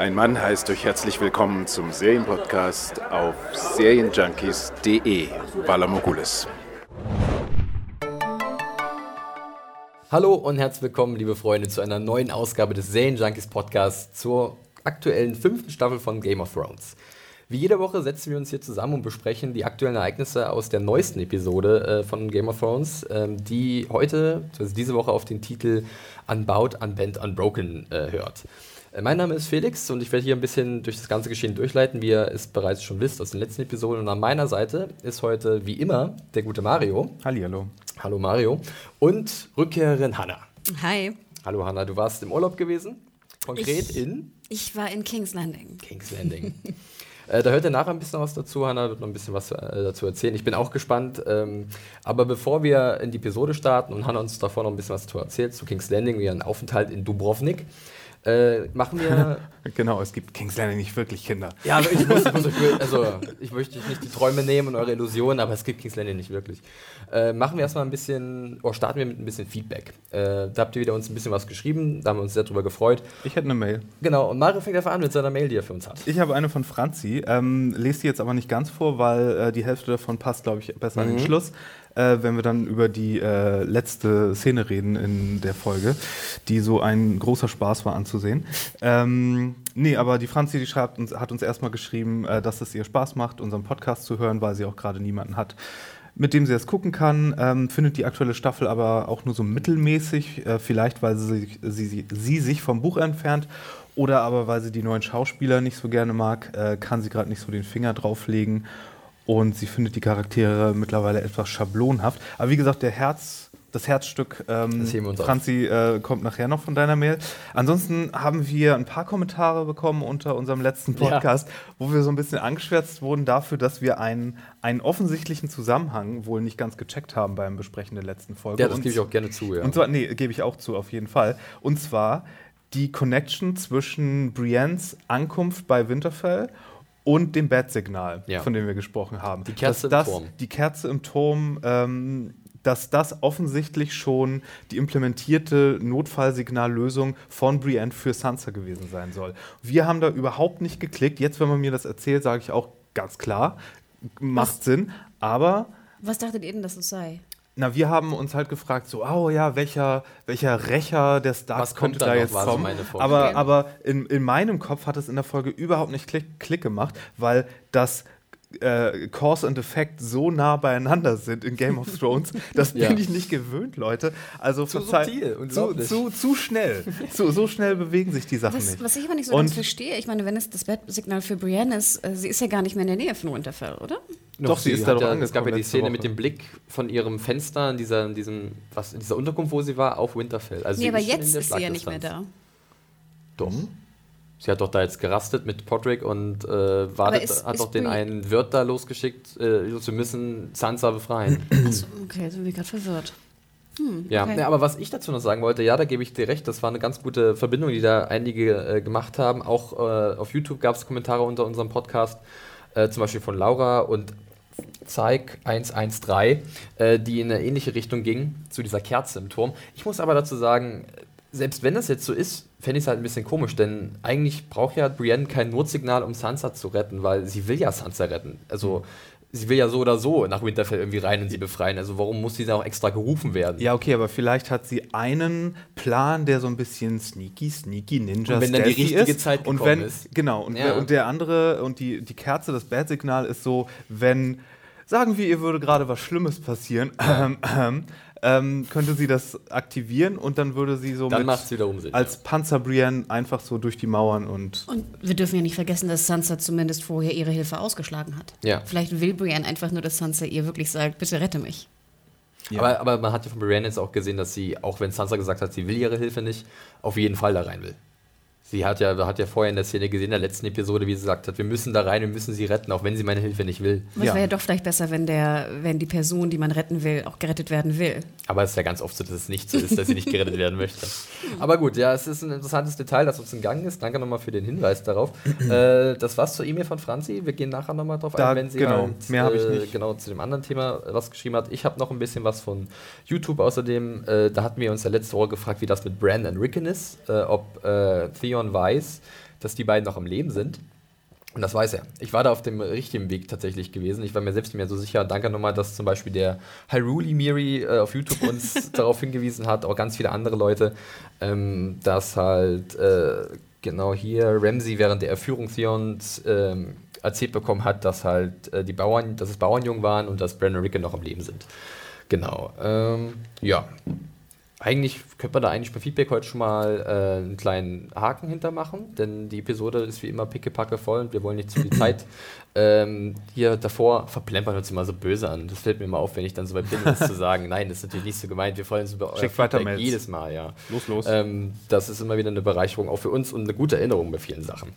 Ein Mann heißt euch herzlich willkommen zum Serienpodcast auf serienjunkies.de. Valamogulis. Hallo und herzlich willkommen, liebe Freunde, zu einer neuen Ausgabe des Serienjunkies Podcasts zur aktuellen fünften Staffel von Game of Thrones. Wie jede Woche setzen wir uns hier zusammen und besprechen die aktuellen Ereignisse aus der neuesten Episode äh, von Game of Thrones, ähm, die heute, also diese Woche auf den Titel Unbound, Unbent, Unbroken äh, hört. Äh, mein Name ist Felix und ich werde hier ein bisschen durch das ganze Geschehen durchleiten, wie ihr es bereits schon wisst aus den letzten Episoden. Und an meiner Seite ist heute wie immer der gute Mario. Hallihallo. Hallo Mario. Und Rückkehrerin Hanna. Hi. Hallo Hanna, du warst im Urlaub gewesen? Konkret Ich- in Ich war in King's Landing. King's Landing. Äh, da hört ihr nachher ein bisschen was dazu. Hanna wird noch ein bisschen was äh, dazu erzählen. Ich bin auch gespannt. Ähm, aber bevor wir in die Episode starten und Hanna uns davor noch ein bisschen was dazu erzählt, zu King's Landing, wie ein Aufenthalt in Dubrovnik, äh, machen wir. Genau, es gibt King's Landing nicht wirklich Kinder. ja, aber ich muss, ich muss euch, also ich möchte euch nicht die Träume nehmen und eure Illusionen, aber es gibt King's Landing nicht wirklich. Äh, machen wir erstmal ein bisschen, oder starten wir mit ein bisschen Feedback. Äh, da habt ihr wieder uns ein bisschen was geschrieben, da haben wir uns sehr drüber gefreut. Ich hätte eine Mail. Genau, und Mario fängt einfach an mit seiner Mail, die er für uns hat. Ich habe eine von Franzi. Ähm, lese die jetzt aber nicht ganz vor, weil äh, die Hälfte davon passt, glaube ich, besser an den Mhm. Schluss. Äh, wenn wir dann über die äh, letzte Szene reden in der Folge, die so ein großer Spaß war anzusehen. Ähm, nee, aber die Franzi, die schreibt uns, hat uns erstmal geschrieben, äh, dass es ihr Spaß macht, unseren Podcast zu hören, weil sie auch gerade niemanden hat, mit dem sie es gucken kann. Ähm, findet die aktuelle Staffel aber auch nur so mittelmäßig, äh, vielleicht weil sie, sie, sie sich vom Buch entfernt oder aber weil sie die neuen Schauspieler nicht so gerne mag, äh, kann sie gerade nicht so den Finger drauflegen und sie findet die Charaktere mittlerweile etwas schablonhaft. Aber wie gesagt, der Herz, das Herzstück ähm, Das. Franzi äh, kommt nachher noch von deiner Mail. Ansonsten haben wir ein paar Kommentare bekommen unter unserem letzten Ja. Podcast, wo wir so ein bisschen angeschwärzt wurden dafür, dass wir einen, einen offensichtlichen Zusammenhang wohl nicht ganz gecheckt haben beim Besprechen der letzten Folge. Ja, das gebe ich auch gerne zu, ja. und zwar, nee, gebe ich auch zu, auf jeden Fall. Und zwar die Connection zwischen Briennes Ankunft bei Winterfell und dem Bat-Signal, Ja. von dem wir gesprochen haben. Die Kerze Dass im das, Turm. Die Kerze im Turm, ähm, dass das offensichtlich schon die implementierte Notfallsignallösung von Brienne für Sansa gewesen sein soll. Wir haben da überhaupt nicht geklickt. Jetzt, wenn man mir das erzählt, sage ich auch ganz klar, macht Sinn. Aber Was dachtet ihr denn, dass es sei? Na, wir haben uns halt gefragt, so, oh ja, welcher, welcher Rächer der Starks könnte da da noch, jetzt war so kommen. meine Vorstellung. aber aber in, in meinem Kopf hat es in der Folge überhaupt nicht Klick, Klick gemacht, weil das äh, Cause und Effekt so nah beieinander sind in Game of Thrones. Das Ja. bin ich nicht gewöhnt, Leute. Also Zu subtil, zu, zu, zu schnell. zu, so schnell bewegen sich die Sachen Was, nicht. was ich aber nicht so Und- ganz verstehe, ich meine, wenn es das Bettsignal für Brienne ist, äh, sie ist ja gar nicht mehr in der Nähe von Winterfell, oder? Doch, sie ist da doch ja, Es gab ja angekommen die Szene Woche. mit dem Blick von ihrem Fenster in dieser, in diesem, was, in dieser Unterkunft, wo sie war, auf Winterfell. Also nee, sie aber jetzt ist sie ja nicht mehr da. Doch. Sie hat doch da jetzt gerastet mit Podrick und äh, wartet, ist- hat ist doch den einen Wirt da losgeschickt, äh, sie müssen Sansa befreien. Achso, okay, jetzt bin ich gerade verwirrt. Hm, Ja, okay. ja, aber was ich dazu noch sagen wollte, ja, da gebe ich dir recht, das war eine ganz gute Verbindung, die da einige äh, gemacht haben. Auch äh, auf YouTube gab es Kommentare unter unserem Podcast, äh, zum Beispiel von Laura und Zeig 113, äh, die in eine ähnliche Richtung ging, zu dieser Kerze im Turm. Ich muss aber dazu sagen, selbst wenn das jetzt so ist, fände ich es halt ein bisschen komisch, denn eigentlich braucht ja Brienne kein Notsignal, um Sansa zu retten, weil sie will ja Sansa retten. Also sie will ja so oder so nach Winterfell irgendwie rein und sie befreien. Also warum muss sie da auch extra gerufen werden? Ja, okay, aber vielleicht hat sie einen Plan, der so ein bisschen sneaky, sneaky Ninja Und wenn dann die richtige ist. Zeit und gekommen wenn, ist. Genau, und, Ja. der, und der andere und die, die Kerze, das Bad-Signal ist so, wenn, sagen wir, ihr würde gerade was Schlimmes passieren, ähm, ähm, ähm, könnte sie das aktivieren und dann würde sie so Dann mit, macht es wiederum Sinn. als Panzer Brienne einfach so durch die Mauern und Und wir dürfen ja nicht vergessen, dass Sansa zumindest vorher ihre Hilfe ausgeschlagen hat. Ja. Vielleicht will Brienne einfach nur, dass Sansa ihr wirklich sagt, bitte rette mich. Ja. Aber, aber man hat ja von Brienne jetzt auch gesehen, dass sie, auch wenn Sansa gesagt hat, sie will ihre Hilfe nicht, auf jeden Fall da rein will. Sie hat ja, hat ja vorher in der Szene gesehen, in der letzten Episode, wie sie gesagt hat, wir müssen da rein, wir müssen sie retten, auch wenn sie meine Hilfe nicht will. Aber Ja. es wäre ja doch vielleicht besser, wenn, der, wenn die Person, die man retten will, auch gerettet werden will. Aber es ist ja ganz oft so, dass es nicht so ist, dass sie nicht gerettet werden möchte. Aber gut, ja, es ist ein interessantes Detail, das uns entgangen ist. Danke nochmal für den Hinweis darauf. äh, das war's zur E-Mail von Franzi. Wir gehen nachher nochmal drauf Da- ein, wenn sie genau. halt, Mehr hab ich äh, nicht. genau zu dem anderen Thema was geschrieben hat. Ich habe noch ein bisschen was von YouTube außerdem. Äh, da hatten wir uns ja letzte Woche gefragt, wie das mit Bran und Rickon ist. Äh, ob äh, Theon weiß, dass die beiden noch am Leben sind. Und das weiß er. Ich war da auf dem richtigen Weg tatsächlich gewesen. Ich war mir selbst nicht mehr so sicher. Danke nochmal, dass zum Beispiel der Hyrule Miri äh, auf YouTube uns darauf hingewiesen hat, auch ganz viele andere Leute, ähm, dass halt äh, genau hier Ramsey während der Erführung Theons ähm, erzählt bekommen hat, dass halt äh, die Bauern, dass es Bauernjungen waren und dass Brandon Rickon noch am Leben sind. Genau. Ähm, ja. Eigentlich könnte man da eigentlich bei Feedback heute schon mal äh, einen kleinen Haken hintermachen, denn die Episode ist wie immer pickepacke voll und wir wollen nicht zu viel Zeit ähm, hier davor verplempern uns immer so böse an. Das fällt mir immer auf, wenn ich dann so weit bin, das zu sagen. Nein, das ist natürlich nicht so gemeint. Wir freuen uns über euer Feedback jedes Mal, ja. Los, los. Ähm, das ist immer wieder eine Bereicherung auch für uns und eine gute Erinnerung bei vielen Sachen.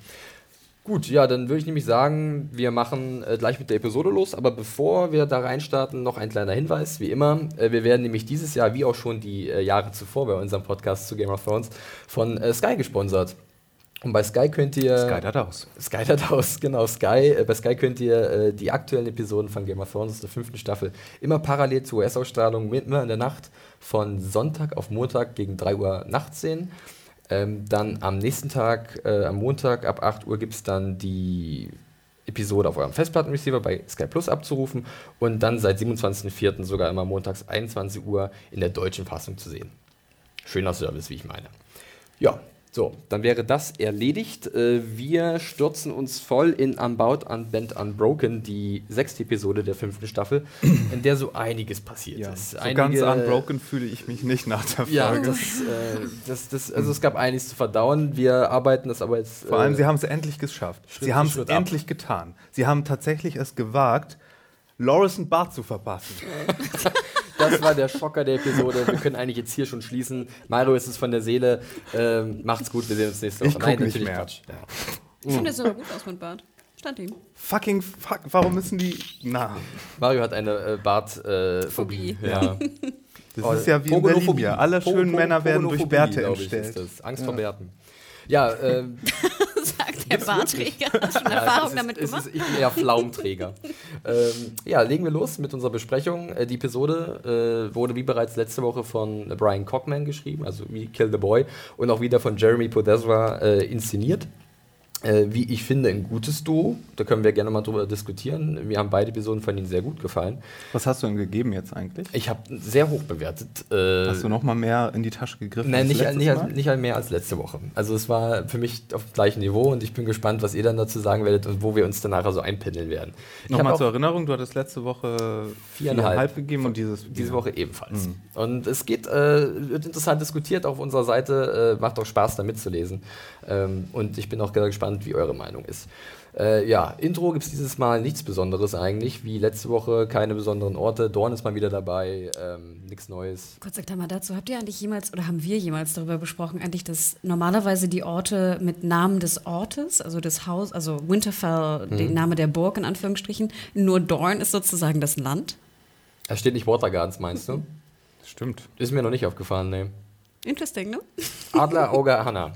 Gut, ja, dann würde ich nämlich sagen, wir machen äh, gleich mit der Episode los. Aber bevor wir da reinstarten, noch ein kleiner Hinweis, wie immer. Äh, wir werden nämlich dieses Jahr, wie auch schon die äh, Jahre zuvor bei unserem Podcast zu Game of Thrones, von äh, Sky gesponsert. Und bei Sky könnt ihr. Sky hat aus. Sky hat aus, genau. Sky, äh, bei Sky könnt ihr äh, die aktuellen Episoden von Game of Thrones der fünften Staffel immer parallel zur US-Ausstrahlung, immer in der Nacht von Sonntag auf Montag gegen 3 Uhr nachts sehen. Ähm, dann am nächsten Tag, äh, am Montag ab 8 Uhr, gibt es dann die Episode auf eurem Festplattenreceiver bei Sky Plus abzurufen und dann seit 27.04. sogar immer montags 21 Uhr in der deutschen Fassung zu sehen. Schöner Service, wie ich meine. Ja, so, dann wäre das erledigt. Äh, wir stürzen uns voll in Unbound, Unbent, Unbroken, die sechste Episode der fünften Staffel, in der so einiges passiert ja, ist. So ganz unbroken fühle ich mich nicht nach der Folge. Ja, das, äh, das, das, also es gab einiges zu verdauen. Wir arbeiten das aber jetzt. Vor allem, äh, sie haben es endlich geschafft. Schritt sie haben es ab. endlich getan. Sie haben tatsächlich es gewagt, Loris ein Bart zu verpassen. Das war der Schocker der Episode. Wir können eigentlich jetzt hier schon schließen. Mario ist es von der Seele. Ähm, macht's gut, wir sehen uns nächste Woche. Ich guck nicht mehr. Quatsch. Ja. Ich finde es aber gut aus mit Bart. Stand ihm. Fucking fuck, warum müssen die. Na, Mario hat eine äh, Bartphobie. Phobie. ja. das Oh, ist ja wie in. Berlin. Alle schönen Männer werden durch Bärte entstellt. ist das. Angst vor Bärten. Ja, ähm, Hast schon Ja, Erfahrung ist, damit gemacht? Ist, ich bin eher Pflaumträger. ähm, ja, legen wir los mit unserer Besprechung. Äh, die Episode äh, wurde wie bereits letzte Woche von Brian Cockman geschrieben, also wie Kill the Boy, und auch wieder von Jeremy Podesra äh, inszeniert. Äh, wie ich finde, ein gutes Duo. Da können wir gerne mal drüber diskutieren. Mir haben beide Episoden von ihnen sehr gut gefallen. Was hast du denn gegeben jetzt eigentlich? Ich habe sehr hoch bewertet. Äh, Hast du noch mal mehr in die Tasche gegriffen? Nein, nicht, nicht, als, nicht mehr als letzte Woche. Also es war für mich auf dem gleichen Niveau und ich bin gespannt, was ihr dann dazu sagen werdet und wo wir uns dann nachher so einpendeln werden. Nochmal zur Erinnerung, du hattest letzte Woche Viereinhalb. gegeben und dieses diese Woche ebenfalls. Und es geht, äh, wird interessant diskutiert auf unserer Seite, äh, macht auch Spaß da mitzulesen. Ähm, und ich bin auch sehr gespannt, wie eure Meinung ist. Äh, ja, Intro gibt es dieses Mal nichts Besonderes eigentlich, wie letzte Woche, keine besonderen Orte. Dorn ist mal wieder dabei, ähm, nichts Neues. Kurz sagt mal dazu, habt ihr eigentlich jemals oder haben wir jemals darüber besprochen, eigentlich, dass normalerweise die Orte mit Namen des Ortes, also des Haus, also Winterfell, der Name der Burg in Anführungsstrichen, nur Dorn ist sozusagen das Land? Da steht nicht Watergardens, meinst du? Stimmt. Ist mir noch nicht aufgefallen, ne. Interesting, ne? Adler, Auge, Hanna.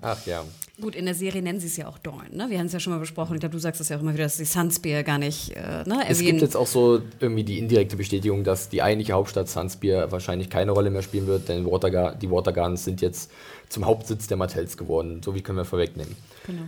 Ach ja. Gut, in der Serie nennen sie es ja auch Dorn, ne? Wir haben es ja schon mal besprochen. Ich glaube, du sagst es ja auch immer wieder, dass die Sunspear gar nicht äh, ne, Es gibt jetzt auch so irgendwie die indirekte Bestätigung, dass die eigentliche Hauptstadt Sunspear wahrscheinlich keine Rolle mehr spielen wird, denn Watergar die Watergardens sind jetzt zum Hauptsitz der Martells geworden. So wie können wir vorwegnehmen. Genau.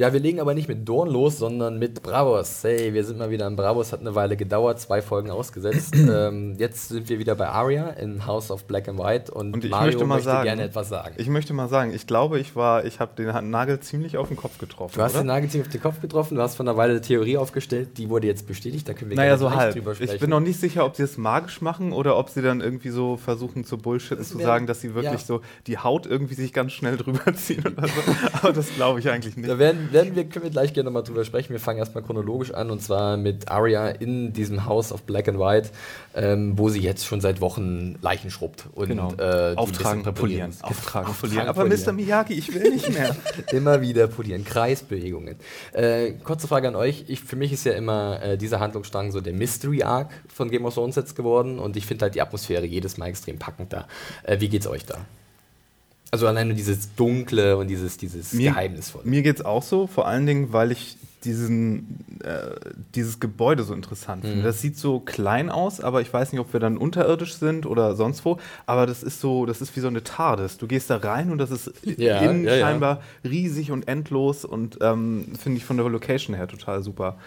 Ja, wir legen aber nicht mit Dorn los, sondern mit Bravos. Hey, wir sind mal wieder in Bravos, hat eine Weile gedauert, zwei Folgen ausgesetzt. ähm, jetzt sind wir wieder bei Aria in House of Black and White und, Und ich Mario möchte mal möchte sagen- gerne etwas sagen. Ich möchte mal sagen, ich glaube, ich war, ich habe den Nagel ziemlich auf den Kopf getroffen. du hast oder? den Nagel ziemlich auf den Kopf getroffen, du hast von einer Weile eine Theorie aufgestellt, die wurde jetzt bestätigt, da können wir Naja, gerne so halb. drüber sprechen. Ich bin noch nicht sicher, ob sie es magisch machen oder ob sie dann irgendwie so versuchen zu bullshitten, zu sagen, dass sie wirklich ja. so die Haut irgendwie sich ganz schnell drüber ziehen oder so. Aber das glaube ich eigentlich nicht. Da werden, werden wir, können wir gleich gerne nochmal drüber sprechen. Wir fangen erstmal chronologisch an und zwar mit Arya in diesem House of Black and White, ähm, wo sie jetzt schon seit Wochen Leichen schrubbt. Und, Genau. äh, Auftragen, polieren. Auftragen, polieren. Aber polieren. Mr. Miyagi, ich will nicht mehr. Immer wieder polieren, Kreisbewegungen. Äh, kurze Frage an euch. Ich, für mich ist ja immer äh, dieser Handlungsstrang so der Mystery Arc von Game of Thrones jetzt geworden und ich finde halt die Atmosphäre jedes Mal extrem packend da. Äh, wie geht's euch da? Also allein nur dieses Dunkle und dieses, dieses Mir- Geheimnisvolle. Mir geht es auch so, vor allen Dingen, weil ich diesen äh, dieses Gebäude so interessant finde. Das sieht so klein aus, aber ich weiß nicht, ob wir dann unterirdisch sind oder sonst wo. Aber das ist so, das ist wie so eine TARDIS. Du gehst da rein und das ist Ja, innen ja, ja. scheinbar riesig und endlos und ähm, finde ich von der Location her total super.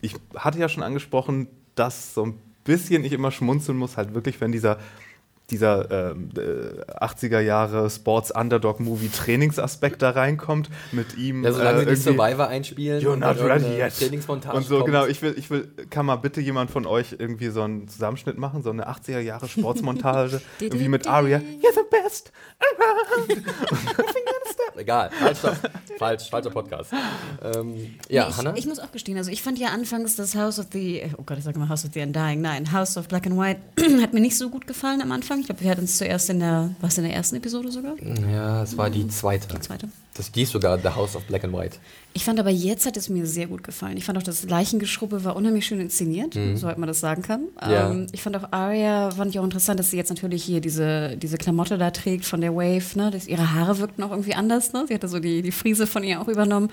Ich hatte ja schon angesprochen, dass so ein bisschen ich immer schmunzeln muss, halt wirklich, wenn dieser dieser ähm, äh, 80er Jahre Sports Underdog Movie Trainingsaspekt da reinkommt mit ihm Ja, solange äh, irgendwie- Survivor einspielen You're not ready yet. Trainingsmontage Und so, kommt. genau, ich will, ich will, kann mal bitte jemand von euch irgendwie so einen Zusammenschnitt machen, so eine 80er Jahre Sportsmontage, irgendwie mit Aria. You're the best. Egal, falsch, stopp. falsch, falscher Podcast. Ähm, ja, ich, Hannah? ich muss auch gestehen, also ich fand ja anfangs das House of the, oh Gott, ich sage mal House of the Undying, nein, House of Black and White hat mir nicht so gut gefallen am Anfang. Ich glaube, wir hatten es zuerst in der, was in der ersten Episode sogar? ja, es war die zweite. Die zweite. Das ist sogar The House of Black and White. Ich fand aber jetzt hat es mir sehr gut gefallen. Ich fand auch das Leichengeschruppe war unheimlich schön inszeniert, soweit man das sagen kann. Mhm. Ja. Ähm, ich fand auch Arya, fand ich auch interessant, dass sie jetzt natürlich hier diese, diese Klamotte da trägt von der Wave. Ne? Das, ihre Haare wirkten auch irgendwie anders. Ne? Sie hatte so die, die Frise von ihr auch übernommen.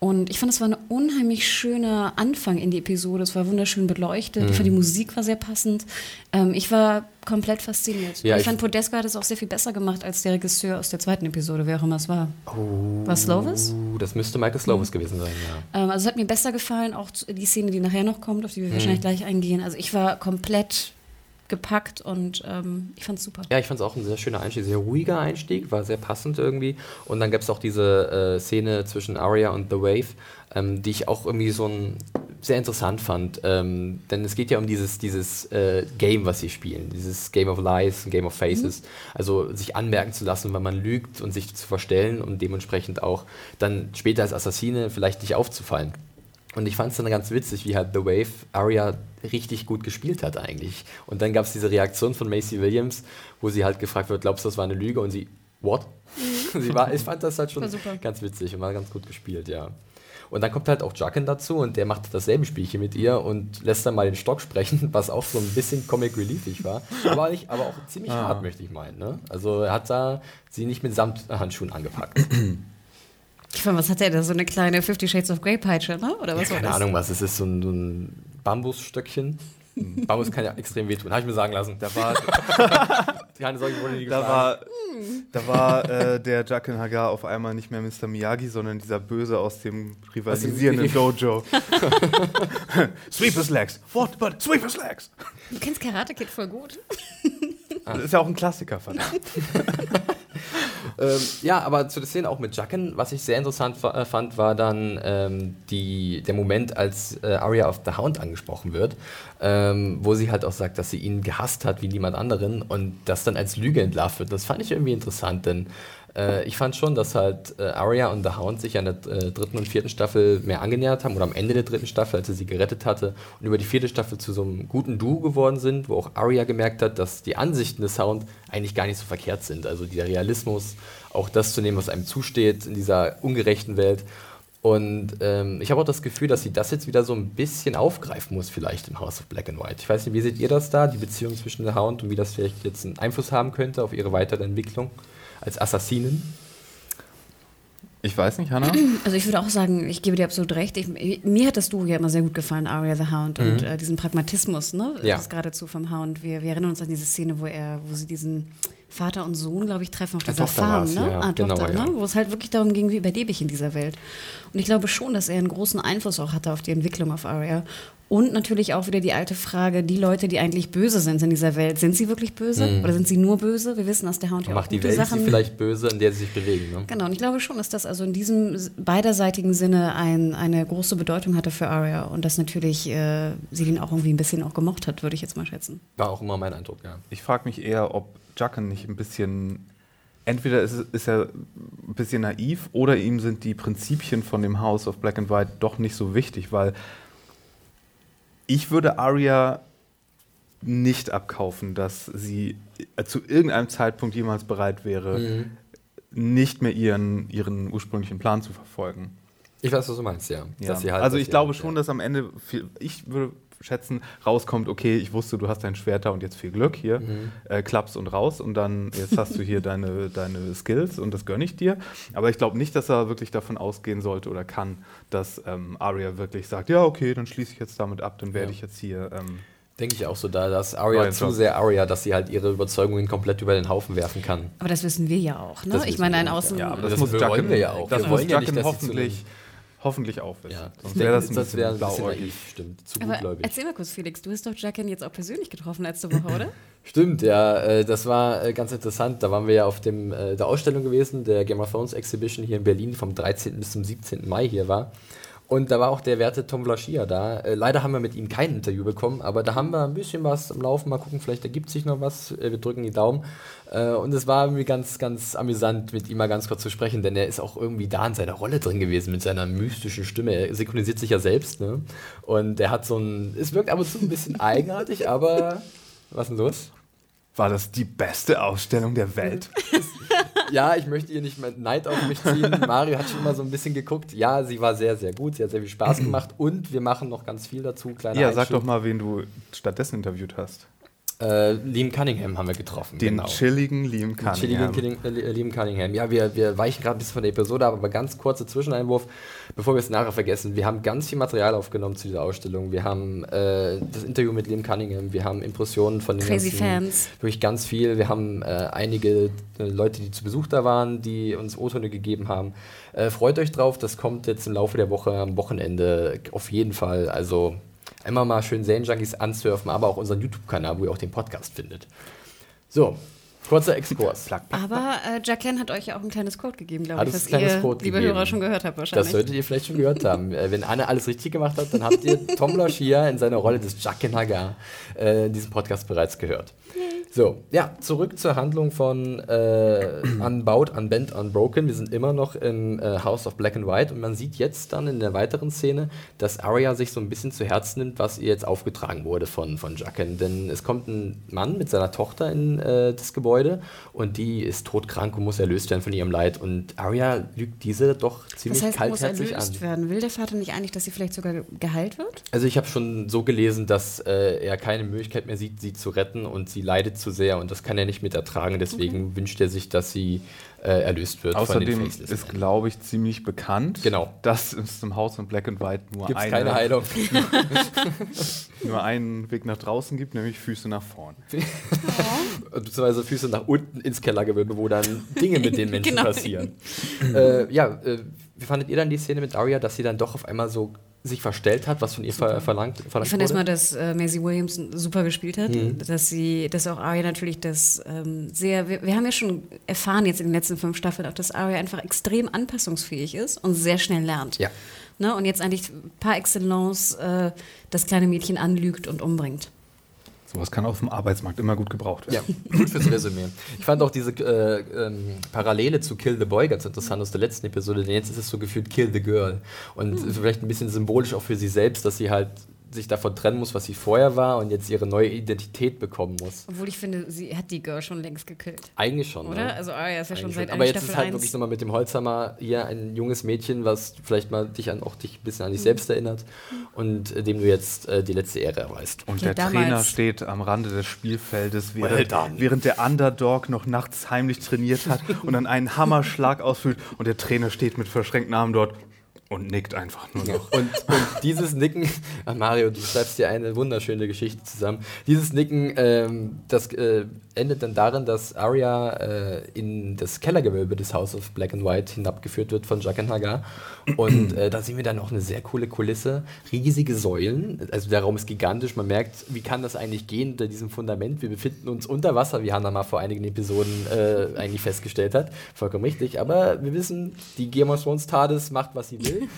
Und ich fand, es war ein unheimlich schöner Anfang in die Episode. Es war wunderschön beleuchtet. Mhm. Ich fand, die Musik war sehr passend. Ähm, ich war komplett fasziniert. Ja, ich, ich- fand, Podesco hat es auch sehr viel besser gemacht als der Regisseur aus der zweiten Episode, wer auch immer es war. Oh, War Slovis? das müsste Michael Slovis Mhm. gewesen sein, ja. Ähm, also es hat mir besser gefallen, auch die Szene, die nachher noch kommt, auf die wir wahrscheinlich gleich eingehen. Also ich war komplett gepackt und ähm, ich fand es super. Ja, ich fand es auch ein sehr schöner Einstieg, sehr ruhiger Einstieg, war sehr passend irgendwie. Und dann gab es auch diese äh, Szene zwischen Arya und The Wave, ähm, die ich auch irgendwie so ein, sehr interessant fand. Ähm, denn es geht ja um dieses, dieses äh, Game, was sie spielen, dieses Game of Lies, Game of Faces. Also sich anmerken zu lassen, wenn man lügt und sich zu verstellen und dementsprechend auch dann später als Assassine vielleicht nicht aufzufallen. Und ich fand es dann ganz witzig, wie halt The Wave Arya richtig gut gespielt hat eigentlich. Und dann gab es diese Reaktion von Macy Williams, wo sie halt gefragt wird, glaubst du, das war eine Lüge? Und sie, what? sie war, ich fand das halt schon ganz witzig und war ganz gut gespielt, ja. Und dann kommt halt auch Jucken dazu und der macht dasselbe Spielchen mit ihr und lässt dann mal den Stock sprechen, was auch so ein bisschen Comic Reliefig war. Aber, nicht, aber auch ziemlich hart, möchte ich meinen. Ne? Also er hat da sie nicht mit Samthandschuhen angepackt. Ich fand, was hat der da? So eine kleine Fifty Shades of Grey Peitsche, ne? Oder was war Keine das? Ahnung, was es ist, so ein, so ein Bambusstöckchen. Bambus kann ja extrem wehtun, habe ich mir sagen lassen. Da war, Keine Sorge, wurde nie da war, da war äh, der Jacken Hagar auf einmal nicht mehr Mr. Miyagi, sondern dieser Böse aus dem rivalisierenden Dojo. Sweepers Legs. What? But Sweepers Legs. Du kennst Karate Kid voll gut. Das ist ja auch ein Klassiker, verdammt. Ähm, ja, aber zu der Szene auch mit Jacken, was ich sehr interessant äh, fand, war dann ähm, die, der Moment, als äh, Arya of the Hound angesprochen wird, ähm, wo sie halt auch sagt, dass sie ihn gehasst hat wie niemand anderen und das dann als Lüge entlarvt wird. Das fand ich irgendwie interessant, denn äh, ich fand schon, dass halt äh, Arya und The Hound sich an der äh, dritten und vierten Staffel mehr angenähert haben oder am Ende der dritten Staffel, als sie sie gerettet hatte und über die vierte Staffel zu so einem guten Duo geworden sind, wo auch Arya gemerkt hat, dass die Ansichten des Hound eigentlich gar nicht so verkehrt sind. Also dieser Realismus, auch das zu nehmen, was einem zusteht in dieser ungerechten Welt. Und ähm, ich habe auch das Gefühl, dass sie das jetzt wieder so ein bisschen aufgreifen muss, vielleicht im House of Black and White. Ich weiß nicht, wie seht ihr das da, die Beziehung zwischen The Hound und wie das vielleicht jetzt einen Einfluss haben könnte auf ihre weitere Entwicklung als Assassinen? Ich weiß nicht, Hannah. Also ich würde auch sagen, ich gebe dir absolut recht. Ich, mir hat das Duo ja immer sehr gut gefallen, Arya the Hound und äh, diesen Pragmatismus, ne? Ja. Das geradezu vom Hound. Wir, wir erinnern uns an diese Szene, wo er, wo sie diesen Vater und Sohn, glaube ich, treffen auf dieser Farm, ne? ja, ah, genau, Tochter, ja. ne? Wo es halt wirklich darum ging, wie überlebe ich in dieser Welt. Und ich glaube schon, dass er einen großen Einfluss auch hatte auf die Entwicklung auf Arya. Und natürlich auch wieder die alte Frage, die Leute, die eigentlich böse sind in dieser Welt, sind sie wirklich böse oder sind sie nur böse? Wir wissen, dass der Hound ja auch Macht die gute Welt sie Sachen vielleicht böse, in der sie sich bewegen. Ne? Genau, und ich glaube schon, dass das also in diesem beiderseitigen Sinne ein, eine große Bedeutung hatte für Arya und dass natürlich äh, sie den auch irgendwie ein bisschen auch gemocht hat, würde ich jetzt mal schätzen. War auch immer mein Eindruck, ja. Ich frage mich eher, ob Jacken nicht ein bisschen. Entweder ist, ist er ein bisschen naiv oder ihm sind die Prinzipien von dem House of Black and White doch nicht so wichtig, weil ich würde Arya nicht abkaufen, dass sie äh, zu irgendeinem Zeitpunkt jemals bereit wäre, nicht mehr ihren, ihren ursprünglichen Plan zu verfolgen. Ich weiß, was du meinst, ja. Ja. Halt- also ich glaube schon, ja. dass am Ende, viel, ich würde schätzen, rauskommt, okay, ich wusste, du hast dein Schwert da und jetzt viel Glück hier, Mhm. äh, klappst und raus und dann jetzt hast du hier deine, deine Skills und das gönne ich dir. Aber ich glaube nicht, dass er wirklich davon ausgehen sollte oder kann, dass ähm, Arya wirklich sagt, ja, okay, dann schließe ich jetzt damit ab, dann werde Ja. ich jetzt hier. Ähm, Denke ich auch so, da dass Arya zu sehr Arya, dass sie halt ihre Überzeugungen komplett über den Haufen werfen kann. Aber das wissen wir ja auch, ne? Das Ich meine, ein Außen. ja. aber das das, muss wollen wir ja auch. Das Wir muss wollen ja nicht, dass hoffentlich, hoffentlich auch wissen. Ja, Sonst wäre das ein das bisschen wäre ein bisschen blauäugig. naiv, stimmt. Zu aber gutgläubig. erzähl mal kurz, Felix, du hast doch Jaqen jetzt auch persönlich getroffen letzte Woche, oder? Stimmt, ja, äh, das war äh, ganz interessant. Da waren wir ja auf dem, äh, der Ausstellung gewesen, der Game of Thrones Exhibition hier in Berlin vom 13. bis zum 17. Mai hier war. Und da war auch der werte Tom Vlaschia da. Äh, leider haben wir mit ihm kein Interview bekommen, aber da haben wir ein bisschen was am Laufen. Mal gucken, vielleicht ergibt sich noch was. Äh, wir drücken die Daumen. Äh, und es war irgendwie ganz, ganz amüsant, mit ihm mal ganz kurz zu sprechen, denn er ist auch irgendwie da in seiner Rolle drin gewesen, mit seiner mystischen Stimme. Er synchronisiert sich ja selbst, ne? Und er hat so ein, es wirkt ab und zu ein bisschen eigenartig, aber was ist denn los? War das die beste Ausstellung der Welt? Ja, ich möchte ihr nicht mehr Neid auf mich ziehen. Mario hat schon mal so ein bisschen geguckt. Ja, sie war sehr, sehr gut. Sie hat sehr viel Spaß gemacht und wir machen noch ganz viel dazu. Kleiner ja, sag Einschub. doch mal, wen du stattdessen interviewt hast. Äh, Liam Cunningham haben wir getroffen. Den genau. chilligen Liam Den chilligen Cunningham. Killing- äh, Liam Cunningham. Ja, wir, wir weichen gerade ein bisschen von der Episode ab, aber ganz kurzer Zwischeneinwurf, bevor wir es nachher vergessen. Wir haben ganz viel Material aufgenommen zu dieser Ausstellung. Wir haben äh, das Interview mit Liam Cunningham, wir haben Impressionen von den Crazy ganzen, Fans. Wirklich ganz viel. Wir haben äh, einige äh, Leute, die zu Besuch da waren, die uns O-Töne gegeben haben. Äh, freut euch drauf, das kommt jetzt im Laufe der Woche am Wochenende auf jeden Fall. Also einmal mal schön Serienjunkies ansurfen, aber auch unseren YouTube-Kanal, wo ihr auch den Podcast findet. So, kurzer Exkurs. Aber äh, Jaqen hat euch ja auch ein kleines Code gegeben, glaube ich, was ein kleines ihr, Code liebe gegeben. Hörer, schon gehört habt wahrscheinlich. Das solltet ihr vielleicht schon gehört haben. Äh, wenn Anne alles richtig gemacht hat, dann habt ihr Tom Loschia in seiner Rolle des Jaqen Hagar äh, in diesem Podcast bereits gehört. So, ja, zurück zur Handlung von äh, Unbound, Unbent, Unbroken. Wir sind immer noch im äh, House of Black and White und man sieht jetzt dann in der weiteren Szene, dass Arya sich so ein bisschen zu Herzen nimmt, was ihr jetzt aufgetragen wurde von, von Jaqen. Denn es kommt ein Mann mit seiner Tochter in äh, das Gebäude und die ist todkrank und muss erlöst werden von ihrem Leid. Und Arya lügt diese doch ziemlich das heißt, muss kaltherzig erlöst an. werden. Will der Vater nicht eigentlich, dass sie vielleicht sogar geheilt wird? Also ich habe schon so gelesen, dass äh, er keine Möglichkeit mehr sieht, sie zu retten und sie leidet zu sehr und das kann er nicht mit ertragen. Deswegen wünscht er sich, dass sie äh, erlöst wird Außerdem ist, glaube ich, ziemlich bekannt, Genau. dass es im Haus von Black and White nur, Gibt's eine, keine Heilung. nur einen Weg nach draußen gibt, nämlich Füße nach vorn. Beziehungsweise Füße nach unten ins Kellergewölbe, wo dann Dinge mit den Menschen Genau. passieren. äh, ja, äh, wie fandet ihr dann die Szene mit Arya, dass sie dann doch auf einmal so sich verstellt hat, was von ihr ver verlangt, verlangt Ich fand erstmal, dass äh, Maisie Williams super gespielt hat, Mhm. dass sie, dass auch Arya natürlich das ähm, sehr, wir, wir haben ja schon erfahren jetzt in den letzten fünf Staffeln auch, dass Arya einfach extrem anpassungsfähig ist und sehr schnell lernt. Ja. Ne? Und jetzt eigentlich par excellence äh, das kleine Mädchen anlügt und umbringt. Sowas kann auf dem Arbeitsmarkt immer gut gebraucht werden. Ja, gut fürs Resümee. Ich fand auch diese äh, ähm, Parallele zu Kill the Boy ganz interessant aus der letzten Episode, denn jetzt ist es so gefühlt Kill the Girl. Und vielleicht ein bisschen symbolisch auch für sie selbst, dass sie halt sich davon trennen muss, was sie vorher war und jetzt ihre neue Identität bekommen muss. Obwohl ich finde, sie hat die Girl schon längst gekillt. Eigentlich schon, Oder? ne? Also Arya ist ja schon Eigentlich seit schon. Aber jetzt Staffel ist halt 1. wirklich nochmal mit dem Holzhammer hier ein junges Mädchen, was vielleicht mal dich an, auch dich ein bisschen an dich selbst erinnert und äh, dem du jetzt äh, die letzte Ehre erweist. Und Ja, der Trainer steht am Rande des Spielfeldes, Well während, done. während der Underdog noch nachts heimlich trainiert hat und dann einen Hammerschlag ausführt und der Trainer steht mit verschränkten Armen dort und nickt einfach nur noch. Und, und dieses Nicken, Mario, du schreibst dir eine wunderschöne Geschichte zusammen. Dieses Nicken, ähm, das äh, endet dann darin, dass Arya äh, in das Kellergewölbe des House of Black and White hinabgeführt wird von Jaqen Hagar. Und äh, da sehen wir dann auch eine sehr coole Kulisse. Riesige Säulen, also der Raum ist gigantisch. Man merkt, wie kann das eigentlich gehen unter diesem Fundament? Wir befinden uns unter Wasser, wie Hannah mal vor einigen Episoden äh, eigentlich festgestellt hat. Vollkommen richtig. Aber wir wissen, die Game of Thrones TARDIS macht, was sie will.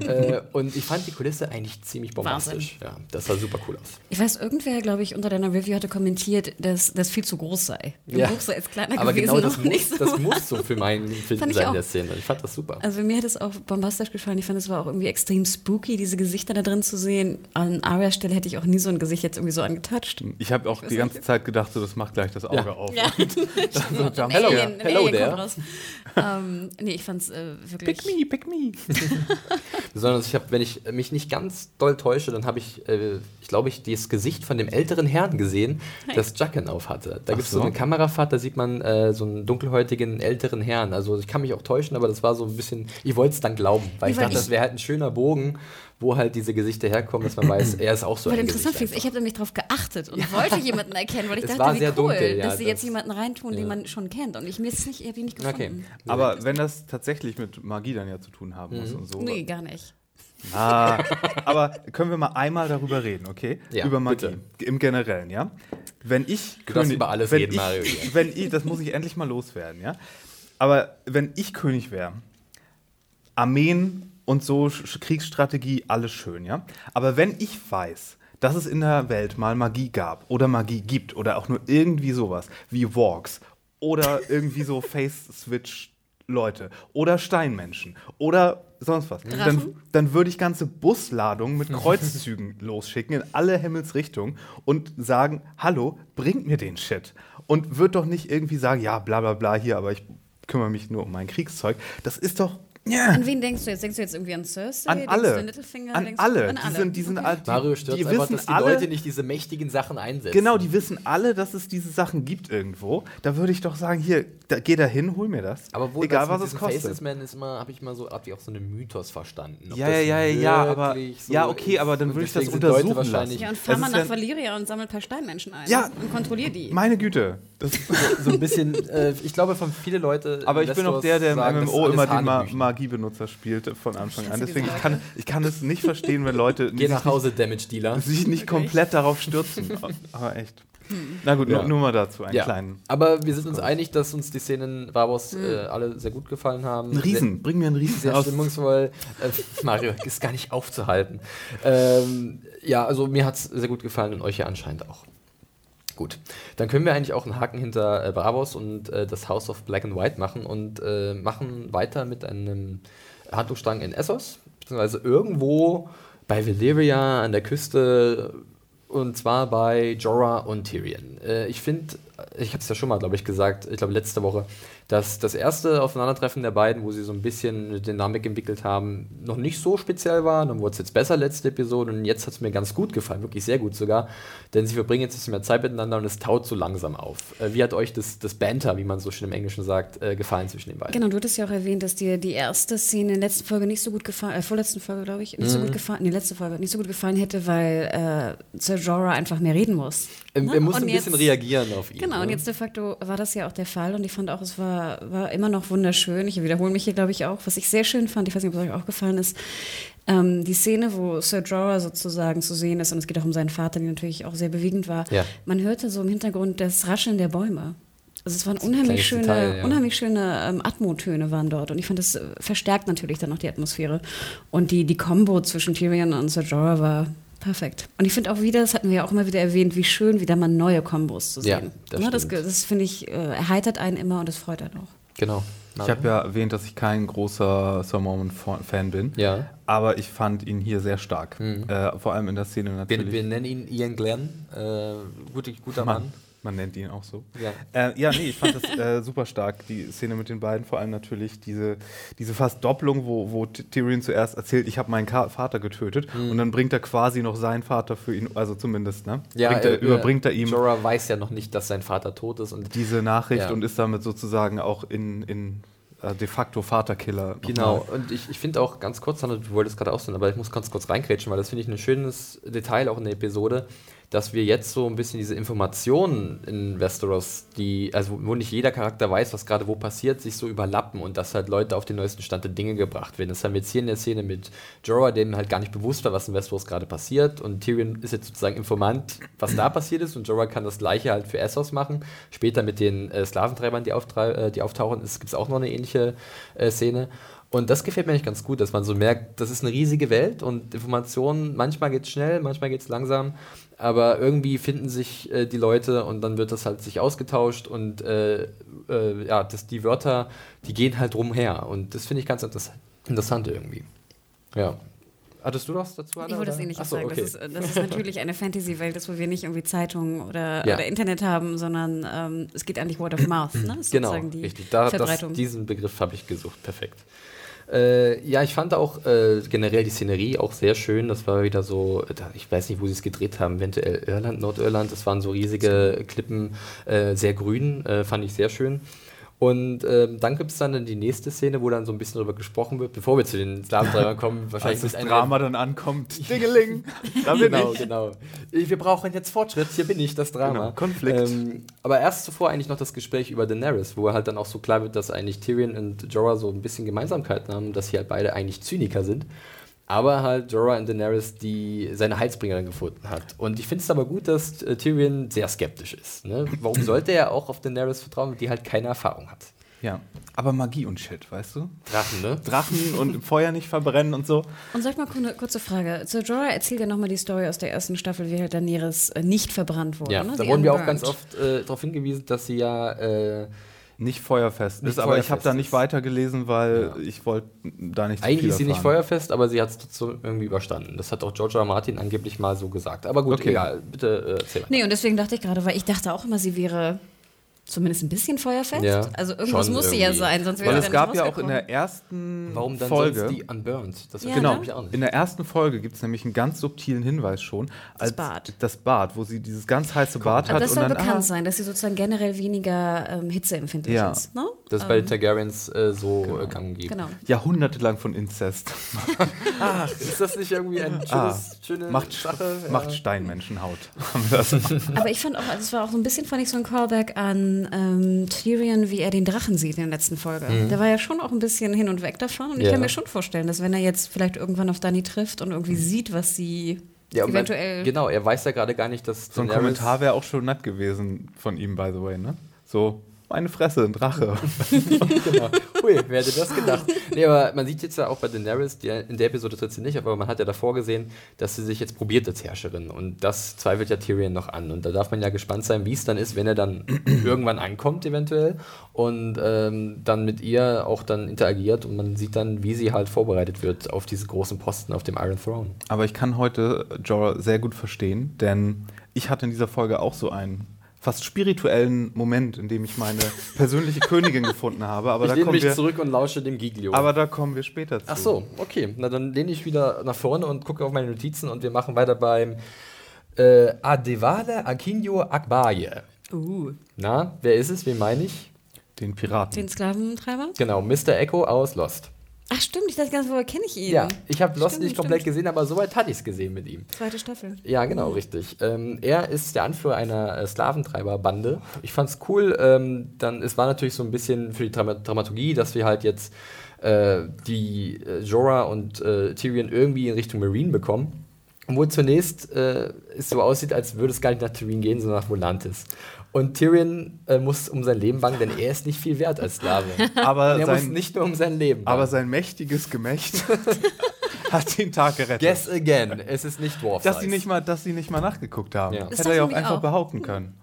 äh, und ich fand die Kulisse eigentlich ziemlich bombastisch. Ja, das sah super cool aus. Ich weiß, irgendwer, glaube ich, unter deiner Review hatte kommentiert, dass das viel zu groß sei. Im Ja. Buch sei es kleiner Aber gewesen. genau das muss, so. das muss so für mein Empfinden Fand ich sein in auch. der Szene. Ich fand das super. Also mir hat es auch bombastisch gefallen. Ich fand, es war auch irgendwie extrem spooky, diese Gesichter da drin zu sehen. An Arias Stelle hätte ich auch nie so ein Gesicht jetzt irgendwie so angetatscht. Ich habe auch die ganze Zeit gedacht, so, das macht gleich das Auge Ja. auf. Ja. So. Hello, Alien, hello there. ähm, nee, ich fand's äh, wirklich. Pick me, pick me. Besonders, ich habe, wenn ich mich nicht ganz doll täusche, dann habe ich, äh, ich glaube, ich das Gesicht von dem älteren Herrn gesehen, das Jacken auf hatte. Da gibt es so. so. eine Kamerafahrt, da sieht man äh, so einen dunkelhäutigen älteren Herrn. Also ich kann mich auch täuschen, aber das war so ein bisschen, ich wollte es dann glauben, weil ich weil dachte, ich- das wäre halt ein schöner Bogen, wo halt diese Gesichter herkommen, dass man weiß, er ist auch so Weil ein interessant Gesicht finde ich, ich habe nämlich darauf geachtet und wollte jemanden erkennen, weil ich Es dachte, war wie sehr cool, dunkel, ja, dass sie das- jetzt jemanden reintun, den man schon kennt. Und ich mir jetzt nicht, ich habe ihn nicht Okay. gefunden. Aber wenn das tatsächlich mit Magie dann ja zu tun haben muss und so. Nee, gar nicht. Ah, aber können wir mal einmal darüber reden, okay? Ja, über Magie. bitte. Im Generellen, ja? Wenn ich Du darfst über alles wenn reden, ich, Mario. Wenn ich, das muss ich endlich mal loswerden, ja? Aber wenn ich König wäre, Armeen und so Kriegsstrategie, alles schön, ja? Aber wenn ich weiß, dass es in der Welt mal Magie gab oder Magie gibt oder auch nur irgendwie sowas wie Walks oder irgendwie so Face-Switch-Leute oder Steinmenschen oder sonst was, dann, dann würde ich ganze Busladungen mit Kreuzzügen losschicken in alle Himmelsrichtungen und sagen, hallo, bringt mir den Shit. Und würde doch nicht irgendwie sagen, ja, bla bla bla hier, aber ich kümmere mich nur um mein Kriegszeug. Das ist doch, ja, An wen denkst du jetzt? Denkst du jetzt irgendwie an Cersei? an Denkst du alle. an Littlefinger? An alle. An Die sind, die sind Okay. die, Mario stört die einfach, wissen dass die alle, Leute nicht diese mächtigen Sachen einsetzen. Genau, die wissen alle, dass es diese Sachen gibt irgendwo. Da würde ich doch sagen, hier, da, geh da hin, hol mir das. Aber wo Egal, das was mit es kostet. Faceless Man ist immer, habe ich mal so, hab ich auch so einen Mythos verstanden. Ob Ja, ja, ja, ja, aber- wirklich ja, okay, aber dann würde ich das Leute untersuchen wahrscheinlich- Ja, und fahr mal nach Valyria und sammel ein paar Steinmenschen ein. Ja. Und kontrollier die. Meine Güte. Das, so ein bisschen, äh, ich glaube, von viele Leute. aber ich bin auch der, der im MMO immer den Ma Hanebüchen. Magiebenutzer spielt von Anfang an. Deswegen ich kann ich kann es nicht verstehen, wenn Leute Geh nach Hause, Damage Dealer. sich, nicht komplett darauf stürzen. Aber echt. Na gut, Ja. nur, nur mal dazu, einen Ja. kleinen. Aber wir sind uns einig, dass uns die Szenen in Bravos äh, alle sehr gut gefallen haben. Ein Riesen, bring mir einen Riesen Sehr, sehr aus. stimmungsvoll. Äh, Mario ist gar nicht aufzuhalten. Ähm, ja, also mir hat es sehr gut gefallen und euch ja anscheinend auch. Gut, dann können wir eigentlich auch einen Haken hinter äh, Bravos und äh, das House of Black and White machen und äh, machen weiter mit einem Handlungsstrang in Essos, beziehungsweise irgendwo bei Valyria an der Küste und zwar bei Jorah und Tyrion. Äh, ich finde, ich habe es ja schon mal, glaube ich, gesagt, ich glaube letzte Woche, dass das erste Aufeinandertreffen der beiden, wo sie so ein bisschen eine Dynamik entwickelt haben, noch nicht so speziell war. Dann wurde es jetzt besser letzte Episode und jetzt hat es mir ganz gut gefallen, wirklich sehr gut sogar, denn sie verbringen jetzt ein bisschen mehr Zeit miteinander und es taut so langsam auf. Äh, wie hat euch das, das Banter, wie man so schön im Englischen sagt, äh, gefallen zwischen den beiden? Genau, du hattest ja auch erwähnt, dass dir die erste Szene in der letzten Folge nicht so gut gefallen, äh, vorletzten Folge, glaube ich, nicht so Mhm. gut gefallen, nee, letzte Folge, nicht so gut gefallen hätte, weil äh, Sir Jorah einfach mehr reden muss. Ähm, Ne? er muss Und ein bisschen jetzt- reagieren auf ihn. Genau, und ne? jetzt de facto war das ja auch der Fall und ich fand auch, es war, war immer noch wunderschön. Ich wiederhole mich hier, glaube ich, auch. Was ich sehr schön fand, ich weiß nicht, ob es euch auch gefallen ist, ähm, die Szene, wo Sir Jorah sozusagen zu sehen ist und es geht auch um seinen Vater, die natürlich auch sehr bewegend war. Ja. Man hörte so im Hintergrund das Rascheln der Bäume. Also es waren unheimlich schöne, Detail, ja. unheimlich schöne ähm, Atmotöne waren dort und ich fand, das äh, verstärkt natürlich dann noch die Atmosphäre. Und die, die Kombo zwischen Tyrion und Sir Jorah war perfekt. Und ich finde auch wieder, das hatten wir ja auch immer wieder erwähnt, wie schön wieder mal neue Kombos zu Ja, sehen. das Ne, das, das finde ich, äh, erheitert einen immer und das freut einen auch. Genau. Ich habe ja erwähnt, dass ich kein großer Sir Mormon-Fan bin. Ja. Mhm. Aber ich fand ihn hier sehr stark. Äh, vor allem in der Szene Wir, natürlich. wir nennen ihn Ian Glenn. Äh, gut, guter Mann. Mann. Man nennt ihn auch so. Ja. Äh, ja, nee, ich fand das äh, super stark, die Szene mit den beiden. Vor allem natürlich diese, diese fast Doppelung, wo, wo Tyrion zuerst erzählt, ich habe meinen Ka Vater getötet. Und dann bringt er quasi noch seinen Vater für ihn, also zumindest, ne? bringt er, äh, überbringt er ihm Jorah weiß ja noch nicht, dass sein Vater tot ist und diese Nachricht Ja. und ist damit sozusagen auch in, in äh, de facto Vaterkiller. Genau, und ich, ich finde auch ganz kurz, du wolltest gerade aussehen, aber ich muss ganz kurz reingrätschen, weil das finde ich ein schönes Detail auch in der Episode, dass wir jetzt so ein bisschen diese Informationen in Westeros, die, also wo nicht jeder Charakter weiß, was gerade wo passiert, sich so überlappen und dass halt Leute auf den neuesten Stand der Dinge gebracht werden. Das haben wir jetzt hier in der Szene mit Jorah, dem halt gar nicht bewusst war, was in Westeros gerade passiert und Tyrion ist jetzt sozusagen Informant, was da passiert ist und Jorah kann das gleiche halt für Essos machen. Später mit den äh, Sklaventreibern, die, äh, die auftauchen, gibt es auch noch eine ähnliche äh, Szene. Und das gefällt mir eigentlich ganz gut, dass man so merkt, das ist eine riesige Welt und Informationen, manchmal geht es schnell, manchmal geht es langsam, aber irgendwie finden sich äh, die Leute und dann wird das halt sich ausgetauscht und äh, äh, ja, das, die Wörter, die gehen halt rumher und das finde ich ganz interess interessant irgendwie. Ja. Hattest du was dazu? Anna, ich wollte oder? das ähnliches Achso, sagen. okay. Das, ist, das ist natürlich eine Fantasy-Welt, ist, wo wir nicht irgendwie Zeitungen oder, Ja. oder Internet haben, sondern ähm, es geht eigentlich Word of Mouth. Ne? Das Genau, richtig. Da, das, diesen Begriff habe ich gesucht. Perfekt. Äh, ja, ich fand auch äh, generell die Szenerie auch sehr schön. Das war wieder so, da, ich weiß nicht, wo sie es gedreht haben, eventuell Irland, Nordirland. Das waren so riesige Klippen, äh, sehr grün, äh, fand ich sehr schön. Und ähm, dann gibt es dann die nächste Szene, wo dann so ein bisschen darüber gesprochen wird, bevor wir zu den Sklaventreibern kommen. Wahrscheinlich Als das Drama dann ankommt. Dingeling! Da bin genau, ich. genau. Wir brauchen jetzt Fortschritt, hier bin ich, das Drama. Genau, Konflikt. Ähm, aber erst zuvor eigentlich noch das Gespräch über Daenerys, wo halt dann auch so klar wird, dass eigentlich Tyrion und Jorah so ein bisschen Gemeinsamkeiten haben, dass sie halt beide eigentlich Zyniker sind. Aber halt Jorah und Daenerys, die seine Heilsbringerin gefunden hat. Und ich finde es aber gut, dass äh, Tyrion sehr skeptisch ist. Ne? Warum sollte er auch auf Daenerys vertrauen, die halt keine Erfahrung hat? Ja, aber Magie und Shit, weißt du? Drachen, ne? Drachen und im Feuer nicht verbrennen und so. Und sag mal eine kurze Frage. Zu Jorah erzählt ja nochmal die Story aus der ersten Staffel, wie halt Daenerys äh, nicht verbrannt wurde. Ja, ne? da wurden wir auch ganz oft äh, darauf hingewiesen, dass sie ja äh, Nicht feuerfest Nicht ist, aber ich habe feuerfest da nicht weitergelesen, weil Ja. ich wollte da nicht zu Eigentlich viel ist sie nicht feuerfest, aber sie hat es trotzdem irgendwie überstanden. Das hat auch. R. Martin angeblich mal so gesagt. Aber gut, Okay. egal. Bitte äh, erzähl mal. Nee, und deswegen dachte ich gerade, weil ich dachte auch immer, sie wäre zumindest ein bisschen feuerfest. Ja, also irgendwas muss sie ja sein, sonst wäre Weil es gab ja auch in der ersten Warum dann Folge. sonst die Unburned? Das Ja, Genau, ich auch nicht. in der ersten Folge gibt es nämlich einen ganz subtilen Hinweis schon. Als Bad. Das Bad, wo sie dieses ganz heiße Bad Aber hat. das und soll dann, bekannt ah, sein, dass sie sozusagen generell weniger ähm, hitzeempfindlich Ja. ist. Ne? Das ist bei den Targaryens äh, so äh, gang und gäbe. Genau. Jahrhundertelang von Inzest. Ach, ist das nicht irgendwie ein schönes, Ah, schöne macht, Sache? macht Steinmenschenhaut. Das. Aber ich fand auch, also es war auch so ein bisschen, fand ich so ein Callback an ähm, Tyrion, wie er den Drachen sieht in der letzten Folge. Der war ja schon auch ein bisschen hin und weg davon. Und ich Ja. kann mir schon vorstellen, dass wenn er jetzt vielleicht irgendwann auf Dani trifft und irgendwie sieht, was sie Ja, und man- eventuell. genau, er weiß ja gerade gar nicht, dass So ein Kommentar wäre auch schon nett gewesen von ihm, by the way, ne? So, meine Fresse, ein Drache. genau. Ui, wer hätte das gedacht? Nee, aber man sieht jetzt ja auch bei Daenerys, die, in der Episode tritt sie nicht, aber man hat ja davor gesehen, dass sie sich jetzt probiert als Herrscherin. Und das zweifelt ja Tyrion noch an. Und da darf man ja gespannt sein, wie es dann ist, wenn er dann irgendwann ankommt, eventuell. Und ähm, dann mit ihr auch dann interagiert und man sieht dann, wie sie halt vorbereitet wird auf diese großen Posten auf dem Iron Throne. Aber ich kann heute Jorah sehr gut verstehen, denn ich hatte in dieser Folge auch so einen fast spirituellen Moment, in dem ich meine persönliche Königin gefunden habe. Aber ich da, lehne kommen mich wir, zurück und lausche dem Giglio. aber da kommen wir später zu. Ach so, okay. Na dann lehne ich wieder nach vorne und gucke auf meine Notizen und wir machen weiter beim äh, Adewale Akinyo Akbaye. Uh, Na, wer ist es? Wen meine ich? Den Piraten. den Sklaventreiber? Genau, Mr. Echo aus Lost. Ach stimmt, ich dachte ganz, woher kenne ich ihn? Ja, ich habe Lost Stimmt, nicht komplett stimmt. gesehen, aber soweit hatte ich es gesehen mit ihm. Zweite Staffel. Ja, genau, richtig. Ähm, er ist der Anführer einer äh, Sklaventreiberbande. Ich fand's cool. Ähm, dann, es war natürlich so ein bisschen für die Drama Dramaturgie, dass wir halt jetzt äh, die äh, Jorah und äh, Tyrion irgendwie in Richtung Marine bekommen. Wo zunächst äh, es so aussieht, als würde es gar nicht nach Tyrion gehen, sondern nach Volantis. Und Tyrion äh, muss um sein Leben bangen, denn er ist nicht viel wert als Sklave. Aber Und er muss sein, nicht nur um sein Leben bangen. aber sein mächtiges Gemächt hat den Tag gerettet. Guess again, es ist nicht Dwarf dass sie nicht mal, dass sie nicht mal nachgeguckt haben. Ja. Das Hätte er ja auch einfach auch. behaupten können.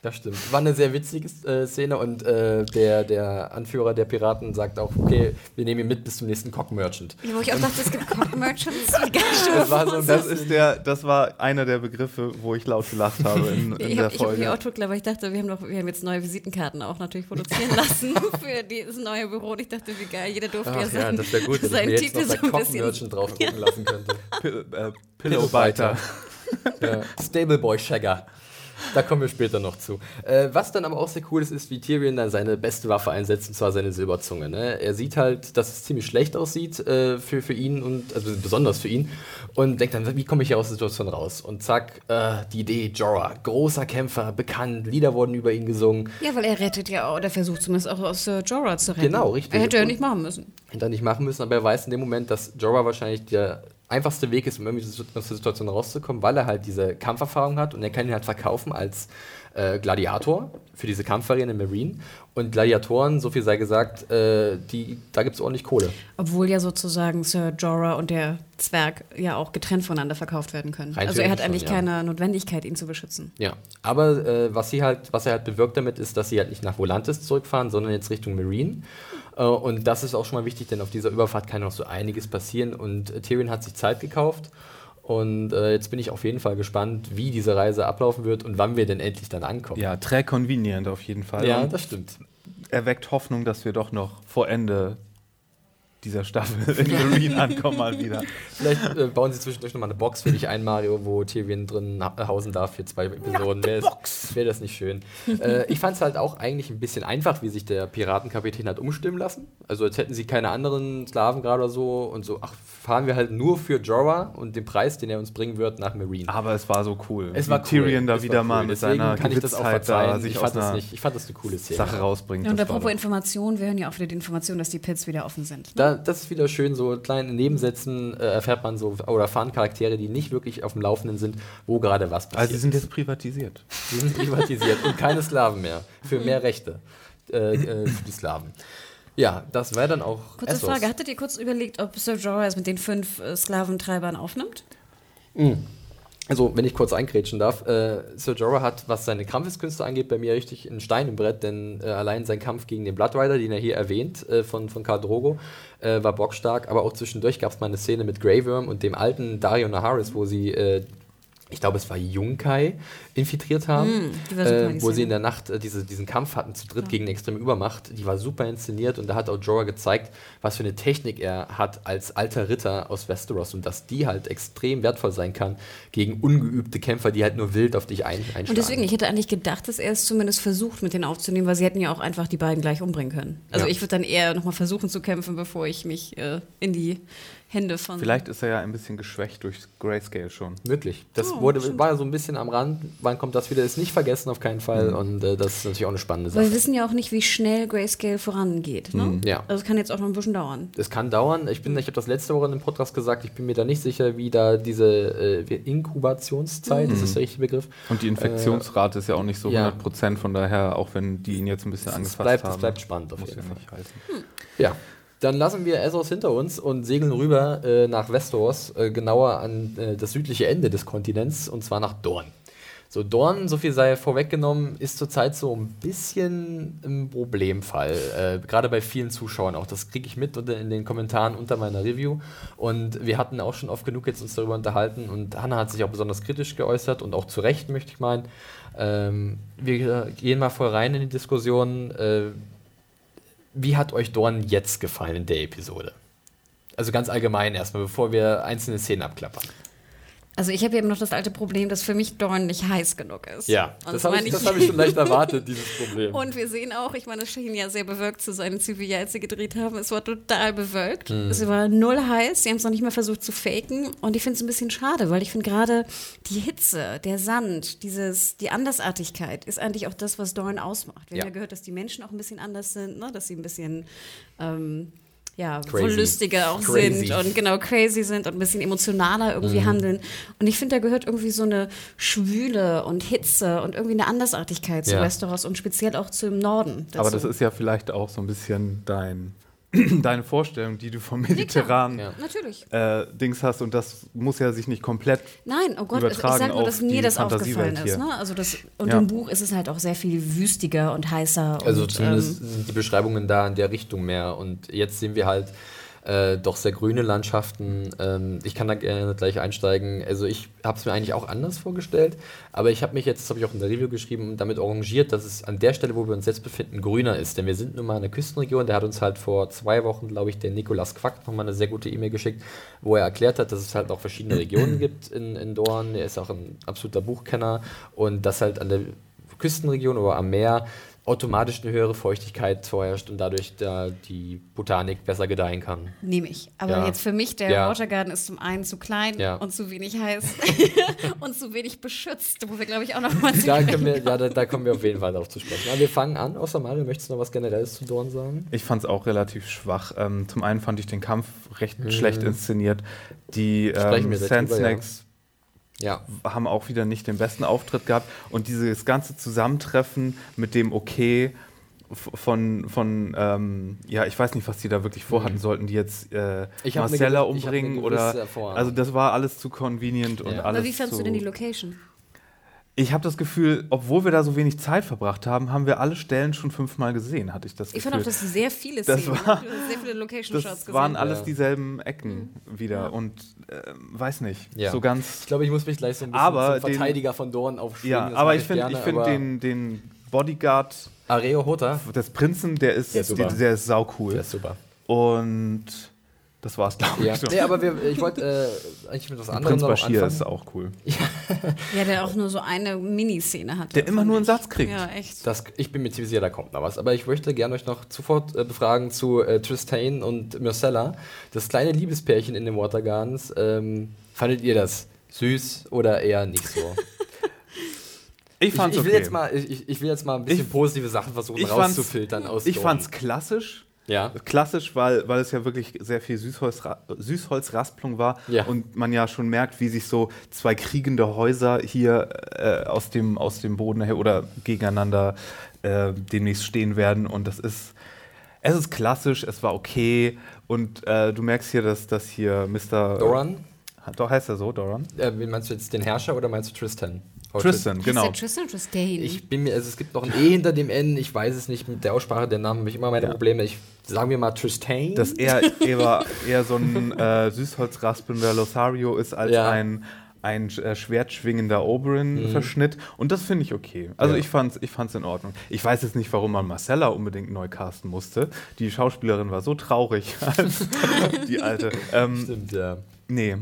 Das stimmt. War eine sehr witzige äh, Szene und äh, der, der Anführer der Piraten sagt auch, okay, wir nehmen ihn mit bis zum nächsten Cock Merchant. Ja, wo ich auch dachte, es gibt Cock-Merchants. Wie geil, stell dir Das war so Das ist der, das war einer der Begriffe, wo ich laut gelacht habe in, in Ich der habe hab Folge. die Outlook, aber ich dachte, wir haben, doch, wir haben jetzt neue Visitenkarten auch natürlich produzieren lassen für dieses neue Büro. Und ich dachte, wie geil, jeder durfte ja sein, wäre gut, seinen Titel so ein bisschen. Merchant drauf gucken lassen könnte. Pill, äh, Pillowbiter. ja. Stable Boy Shagger. Da kommen wir später noch zu. Äh, was dann aber auch sehr cool ist, ist, wie Tyrion dann seine beste Waffe einsetzt, und zwar seine Silberzunge. Ne? Er sieht halt, dass es ziemlich schlecht aussieht äh, für, für ihn und also besonders für ihn und denkt dann, wie komme ich hier aus der Situation raus? Und zack, äh, die Idee, Jorah, großer Kämpfer, bekannt, Lieder wurden über ihn gesungen. Ja, weil er rettet ja auch, oder versucht zumindest auch aus äh, Jorah zu retten. Genau, richtig. Er hätte ja nicht machen müssen. Hätte er nicht machen müssen, aber er weiß in dem Moment, dass Jorah wahrscheinlich der einfachste Weg ist, um irgendwie aus der Situation rauszukommen, weil er halt diese Kampferfahrung hat und er kann ihn halt verkaufen als äh, Gladiator für diese Kampfarena Marine. Und Gladiatoren, so viel sei gesagt, äh, die, da gibt es ordentlich Kohle. Obwohl ja sozusagen Sir Jorah und der Zwerg ja auch getrennt voneinander verkauft werden können. Rein also er hat eigentlich schon, ja. keine Notwendigkeit, ihn zu beschützen. Ja, aber äh, was, sie halt, was er halt bewirkt damit, ist, dass sie halt nicht nach Volantis zurückfahren, sondern jetzt Richtung Marine. Äh, und das ist auch schon mal wichtig, denn auf dieser Überfahrt kann noch so einiges passieren. Und äh, Tyrion hat sich Zeit gekauft. Und äh, jetzt bin ich auf jeden Fall gespannt, wie diese Reise ablaufen wird und wann wir denn endlich dann ankommen. Ja, très convenient auf jeden Fall. ja das stimmt. erweckt Hoffnung, dass wir doch noch vor Ende dieser Staffel in Marine ankommen mal wieder. Vielleicht äh, bauen sie zwischendurch nochmal eine Box für dich ein, Mario, wo Tyrion drin ha- hausen darf für zwei Episoden. Wäre wär das nicht schön? äh, ich fand es halt auch eigentlich ein bisschen einfach, wie sich der Piratenkapitän hat umstimmen lassen. Also als hätten sie keine anderen Sklaven gerade oder so und so, ach, fahren wir halt nur für Jorah und den Preis, den er uns bringen wird, nach Marine. Aber es war so cool. Es war cool. Tyrion da Es wieder cool. mal mit Deswegen seiner kann ich das auch Gewitztheit da verzeihen. sich Ich fand, das nicht, ich fand das eine coole Szene. Sache rausbringt. Ja, und Das apropos Informationen, wir hören ja auch wieder die Information, dass die Pits wieder offen sind. Da, das ist wieder schön, so kleine Nebensätzen äh, erfährt man so, oder erfahren Charaktere, die nicht wirklich auf dem Laufenden sind, wo gerade was passiert. Also sie sind jetzt privatisiert. Die sind privatisiert und keine Sklaven mehr. Für mehr Rechte äh, äh, für die Sklaven. Ja, das wäre dann auch. Kurze Essos. Frage, hattet ihr kurz überlegt, ob Sir Jorah es mit den fünf äh, Sklaventreibern aufnimmt? Also, wenn ich kurz eingrätschen darf, äh, Sir Jorah hat, was seine Kampfeskünste angeht, bei mir richtig einen Stein im Brett, denn äh, allein sein Kampf gegen den Blood Rider, den er hier erwähnt, äh, von, von Khal Drogo, äh, war bockstark, aber auch zwischendurch gab es mal eine Szene mit Grey Worm und dem alten Dario Naharis, wo sie, äh, ich glaube, es war Junkai, infiltriert haben, Mm, äh, wo sie in der Nacht äh, diese, diesen Kampf hatten zu dritt gegen eine extreme Übermacht. Die war super inszeniert und da hat auch Jorah gezeigt, was für eine Technik er hat als alter Ritter aus Westeros und dass die halt extrem wertvoll sein kann gegen ungeübte Kämpfer, die halt nur wild auf dich ein, einschlagen. Und deswegen, ich hätte eigentlich gedacht, dass er es zumindest versucht, mit denen aufzunehmen, weil sie hätten ja auch einfach die beiden gleich umbringen können. Also Ja. ich würde dann eher nochmal versuchen zu kämpfen, bevor ich mich äh, in die Hände von. Vielleicht ist er ja ein bisschen geschwächt durch Grayscale schon. Wirklich. Das Oh, wurde, stimmt. war so ein bisschen am Rand. Wann kommt das wieder? Ist nicht vergessen, auf keinen Fall. Und äh, das ist natürlich auch eine spannende Weil Sache. wir wissen ja auch nicht, wie schnell Grayscale vorangeht. Ne? Ja. Also es kann jetzt auch noch ein bisschen dauern. Es kann dauern. Ich bin, ich habe das letzte Woche in einem Podcast gesagt. Ich bin mir da nicht sicher, wie da diese äh, Inkubationszeit, das ist der richtige Begriff. Und die Infektionsrate ist ja auch nicht so ja. 100 Prozent, von daher, auch wenn die ihn jetzt ein bisschen Es angefasst bleibt, haben. es bleibt spannend auf jeden ja Fall. nicht heißen. Ja. Dann lassen wir Essos hinter uns und segeln rüber äh, nach Westeros, äh, genauer an äh, das südliche Ende des Kontinents, und zwar nach Dorn. So, Dorn, so viel sei vorweggenommen, ist zurzeit so ein bisschen ein Problemfall. Äh, Gerade bei vielen Zuschauern auch. Das kriege ich mit unter, in den Kommentaren unter meiner Review. Und wir hatten auch schon oft genug jetzt uns darüber unterhalten. Und Hanna hat sich auch besonders kritisch geäußert und auch zu Recht, möchte ich meinen. Ähm, wir gehen mal voll rein in die Diskussion. Äh, wie hat euch Dorn jetzt gefallen in der Episode? Also ganz allgemein erstmal, bevor wir einzelne Szenen abklappern. Also ich habe eben noch das alte Problem, dass für mich Dorn nicht heiß genug ist. Ja, Und das habe ich, das hab ich schon leicht erwartet, dieses Problem. Und wir sehen auch, ich meine, es schien ja sehr bewölkt zu sein, als wir als sie gedreht haben. Es war total bewölkt. Hm. Es war null heiß. Sie haben es noch nicht mal versucht zu faken. Und ich finde es ein bisschen schade, weil ich finde gerade die Hitze, der Sand, dieses, die Andersartigkeit ist eigentlich auch das, was Dorn ausmacht. Wir Ja. haben ja gehört, dass die Menschen auch ein bisschen anders sind, ne? dass sie ein bisschen ähm, ja, lustiger auch Crazy. sind und genau crazy sind und ein bisschen emotionaler irgendwie handeln. Und ich finde, da gehört irgendwie so eine Schwüle und Hitze und irgendwie eine Andersartigkeit zu Ja. Westeros und speziell auch zum Norden. Aber dazu. das ist ja vielleicht auch so ein bisschen dein, deine Vorstellung, die du vom mediterranen Ja. Natürlich. äh, Dings hast. Und das muss ja sich nicht komplett Nein, oh Gott, ich übertragen sag nur, dass mir das aufgefallen Fantasiewelt ist. Ne? Also das, und Ja. im Buch ist es halt auch sehr viel wüstiger und heißer. Also und, zumindest ähm, sind die Beschreibungen da in der Richtung mehr. Und jetzt sehen wir halt äh, doch sehr grüne Landschaften. Ähm, ich kann da gerne gleich einsteigen. Also ich habe es mir eigentlich auch anders vorgestellt, aber ich habe mich jetzt, das habe ich auch in der Review geschrieben, damit arrangiert, dass es an der Stelle, wo wir uns jetzt befinden, grüner ist. Denn wir sind nun mal in einer Küstenregion. Der hat uns halt vor zwei Wochen, glaube ich, der Nikolas Quack nochmal eine sehr gute E-Mail geschickt, wo er erklärt hat, dass es halt auch verschiedene Regionen gibt in, in Dorn. Er ist auch ein absoluter Buchkenner und dass halt an der Küstenregion oder am Meer automatisch eine höhere Feuchtigkeit vorherrscht und dadurch da die Botanik besser gedeihen kann. Nehme ich. Aber Ja. jetzt für mich, der Ja. Watergarden ist zum einen zu klein Ja. und zu wenig heiß und zu wenig beschützt, wo wir, glaube ich, auch noch mal Da, können wir, ja, da, da kommen wir auf jeden Fall darauf zu sprechen. Aber wir fangen an. Außer Mario, möchtest du noch was Generelles zu Dorn sagen? Ich fand es auch relativ schwach. Ähm, zum einen fand ich den Kampf recht Mhm. schlecht inszeniert. Die Sprechen ähm, wir gleich Sand drüber, ja. Haben auch wieder nicht den besten Auftritt gehabt. Und dieses ganze Zusammentreffen mit dem Okay f- von, von ähm, ja, ich weiß nicht, was die da wirklich vorhatten, sollten die jetzt äh, Mhm. Marcella umbringen oder Vorhaben. also das war alles zu convenient und Ja. alles Aber wie fandest zu, du denn die Location? Ich habe das Gefühl, obwohl wir da so wenig Zeit verbracht haben, haben wir alle Stellen schon fünfmal gesehen, hatte ich das Ich Gefühl. fand auch, dass sehr viele Das Szenen, war- du hast sehr viele Location-Shots das gesehen. waren alles Ja. dieselben Ecken wieder und äh, weiß nicht, Ja. so ganz Ich glaube, ich muss mich gleich so ein bisschen Aber zum den- Verteidiger von Dorn aufschwingen. Ja, aber ich finde ich find den, den Bodyguard Areo Hota, des Prinzen, der ist, Der ist super. der, der ist sau cool. der ist super. Und das war's, glaube Ja. ich. schon. Nee, aber wir, ich wollte äh, eigentlich mit was anderem Prinz Bashir ist auch cool. Ja, der auch nur so eine Miniszene hatte. Der immer fand nur einen ich. Satz kriegt. Ja, echt. Das, ich bin mir ziemlich sicher, da kommt noch was. Aber ich möchte gerne euch noch sofort äh, befragen zu äh, Tristain und Myrcella. Das kleine Liebespärchen in den Watergardens. Ähm, fandet ihr das süß oder eher nicht so? Ich ich, fand's ich, will okay. jetzt mal, ich, ich will jetzt mal ein bisschen Ich- positive Sachen versuchen ich fand's- rauszufiltern aus ich Dorn. fand's klassisch. Ja. Klassisch, weil, weil es ja wirklich sehr viel Süßholzra Süßholzraspelung war Ja. und man ja schon merkt, wie sich so zwei kriegende Häuser hier äh, aus, dem, aus dem Boden her oder gegeneinander äh, demnächst stehen werden. Und das ist, es ist klassisch, es war okay und äh, du merkst hier, dass, dass hier Mr. Doran? Doch heißt er so, Doran? Äh, meinst du jetzt den Herrscher oder meinst du Tristan? Oh, Tristan, genau. Tristan Tristan? Ich bin mir, also es gibt noch ein E hinter dem N, ich weiß es nicht, mit der Aussprache der Namen habe ich immer meine Ja. Probleme. Ich sagen wir mal Tristan. Dass er eher, eher so ein äh, Süßholzraspelnder Lothario ist als Ja. ein, ein äh, schwertschwingender Oberyn-Verschnitt. Und das finde ich okay. Also Ja. ich fand es ich fand's in Ordnung. Ich weiß jetzt nicht, warum man Marcella unbedingt neu casten musste. Die Schauspielerin war so traurig als die alte. Ähm, Stimmt, ja. nee.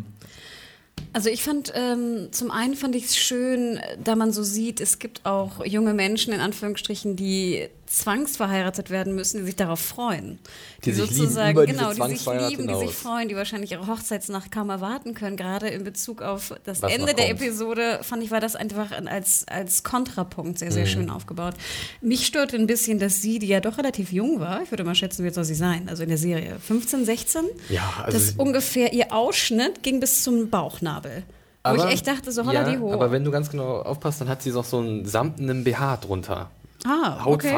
Also ich fand, ähm, zum einen fand ich es schön, da man so sieht, es gibt auch junge Menschen in Anführungsstrichen, die zwangsverheiratet werden müssen, die sich darauf freuen. Die sich lieben sozusagen, diese genau, die sich lieben, die sich hinaus. freuen, die wahrscheinlich ihre Hochzeitsnacht kaum erwarten können. Gerade in Bezug auf das Was Ende der. Episode fand ich, war das einfach als, als Kontrapunkt sehr, sehr Mhm. schön aufgebaut. Mich stört ein bisschen, dass sie, die ja doch relativ jung war, ich würde mal schätzen, wie soll sie sein, also in der Serie, 15, 16? Ja, also das sie- ungefähr ihr Ausschnitt ging bis zum Bauchnabel. Wo Aber- ich echt dachte, so holla ja, die hoch. aber wenn du ganz genau aufpasst, dann hat sie noch so einen samtenen BH drunter. Ah, okay.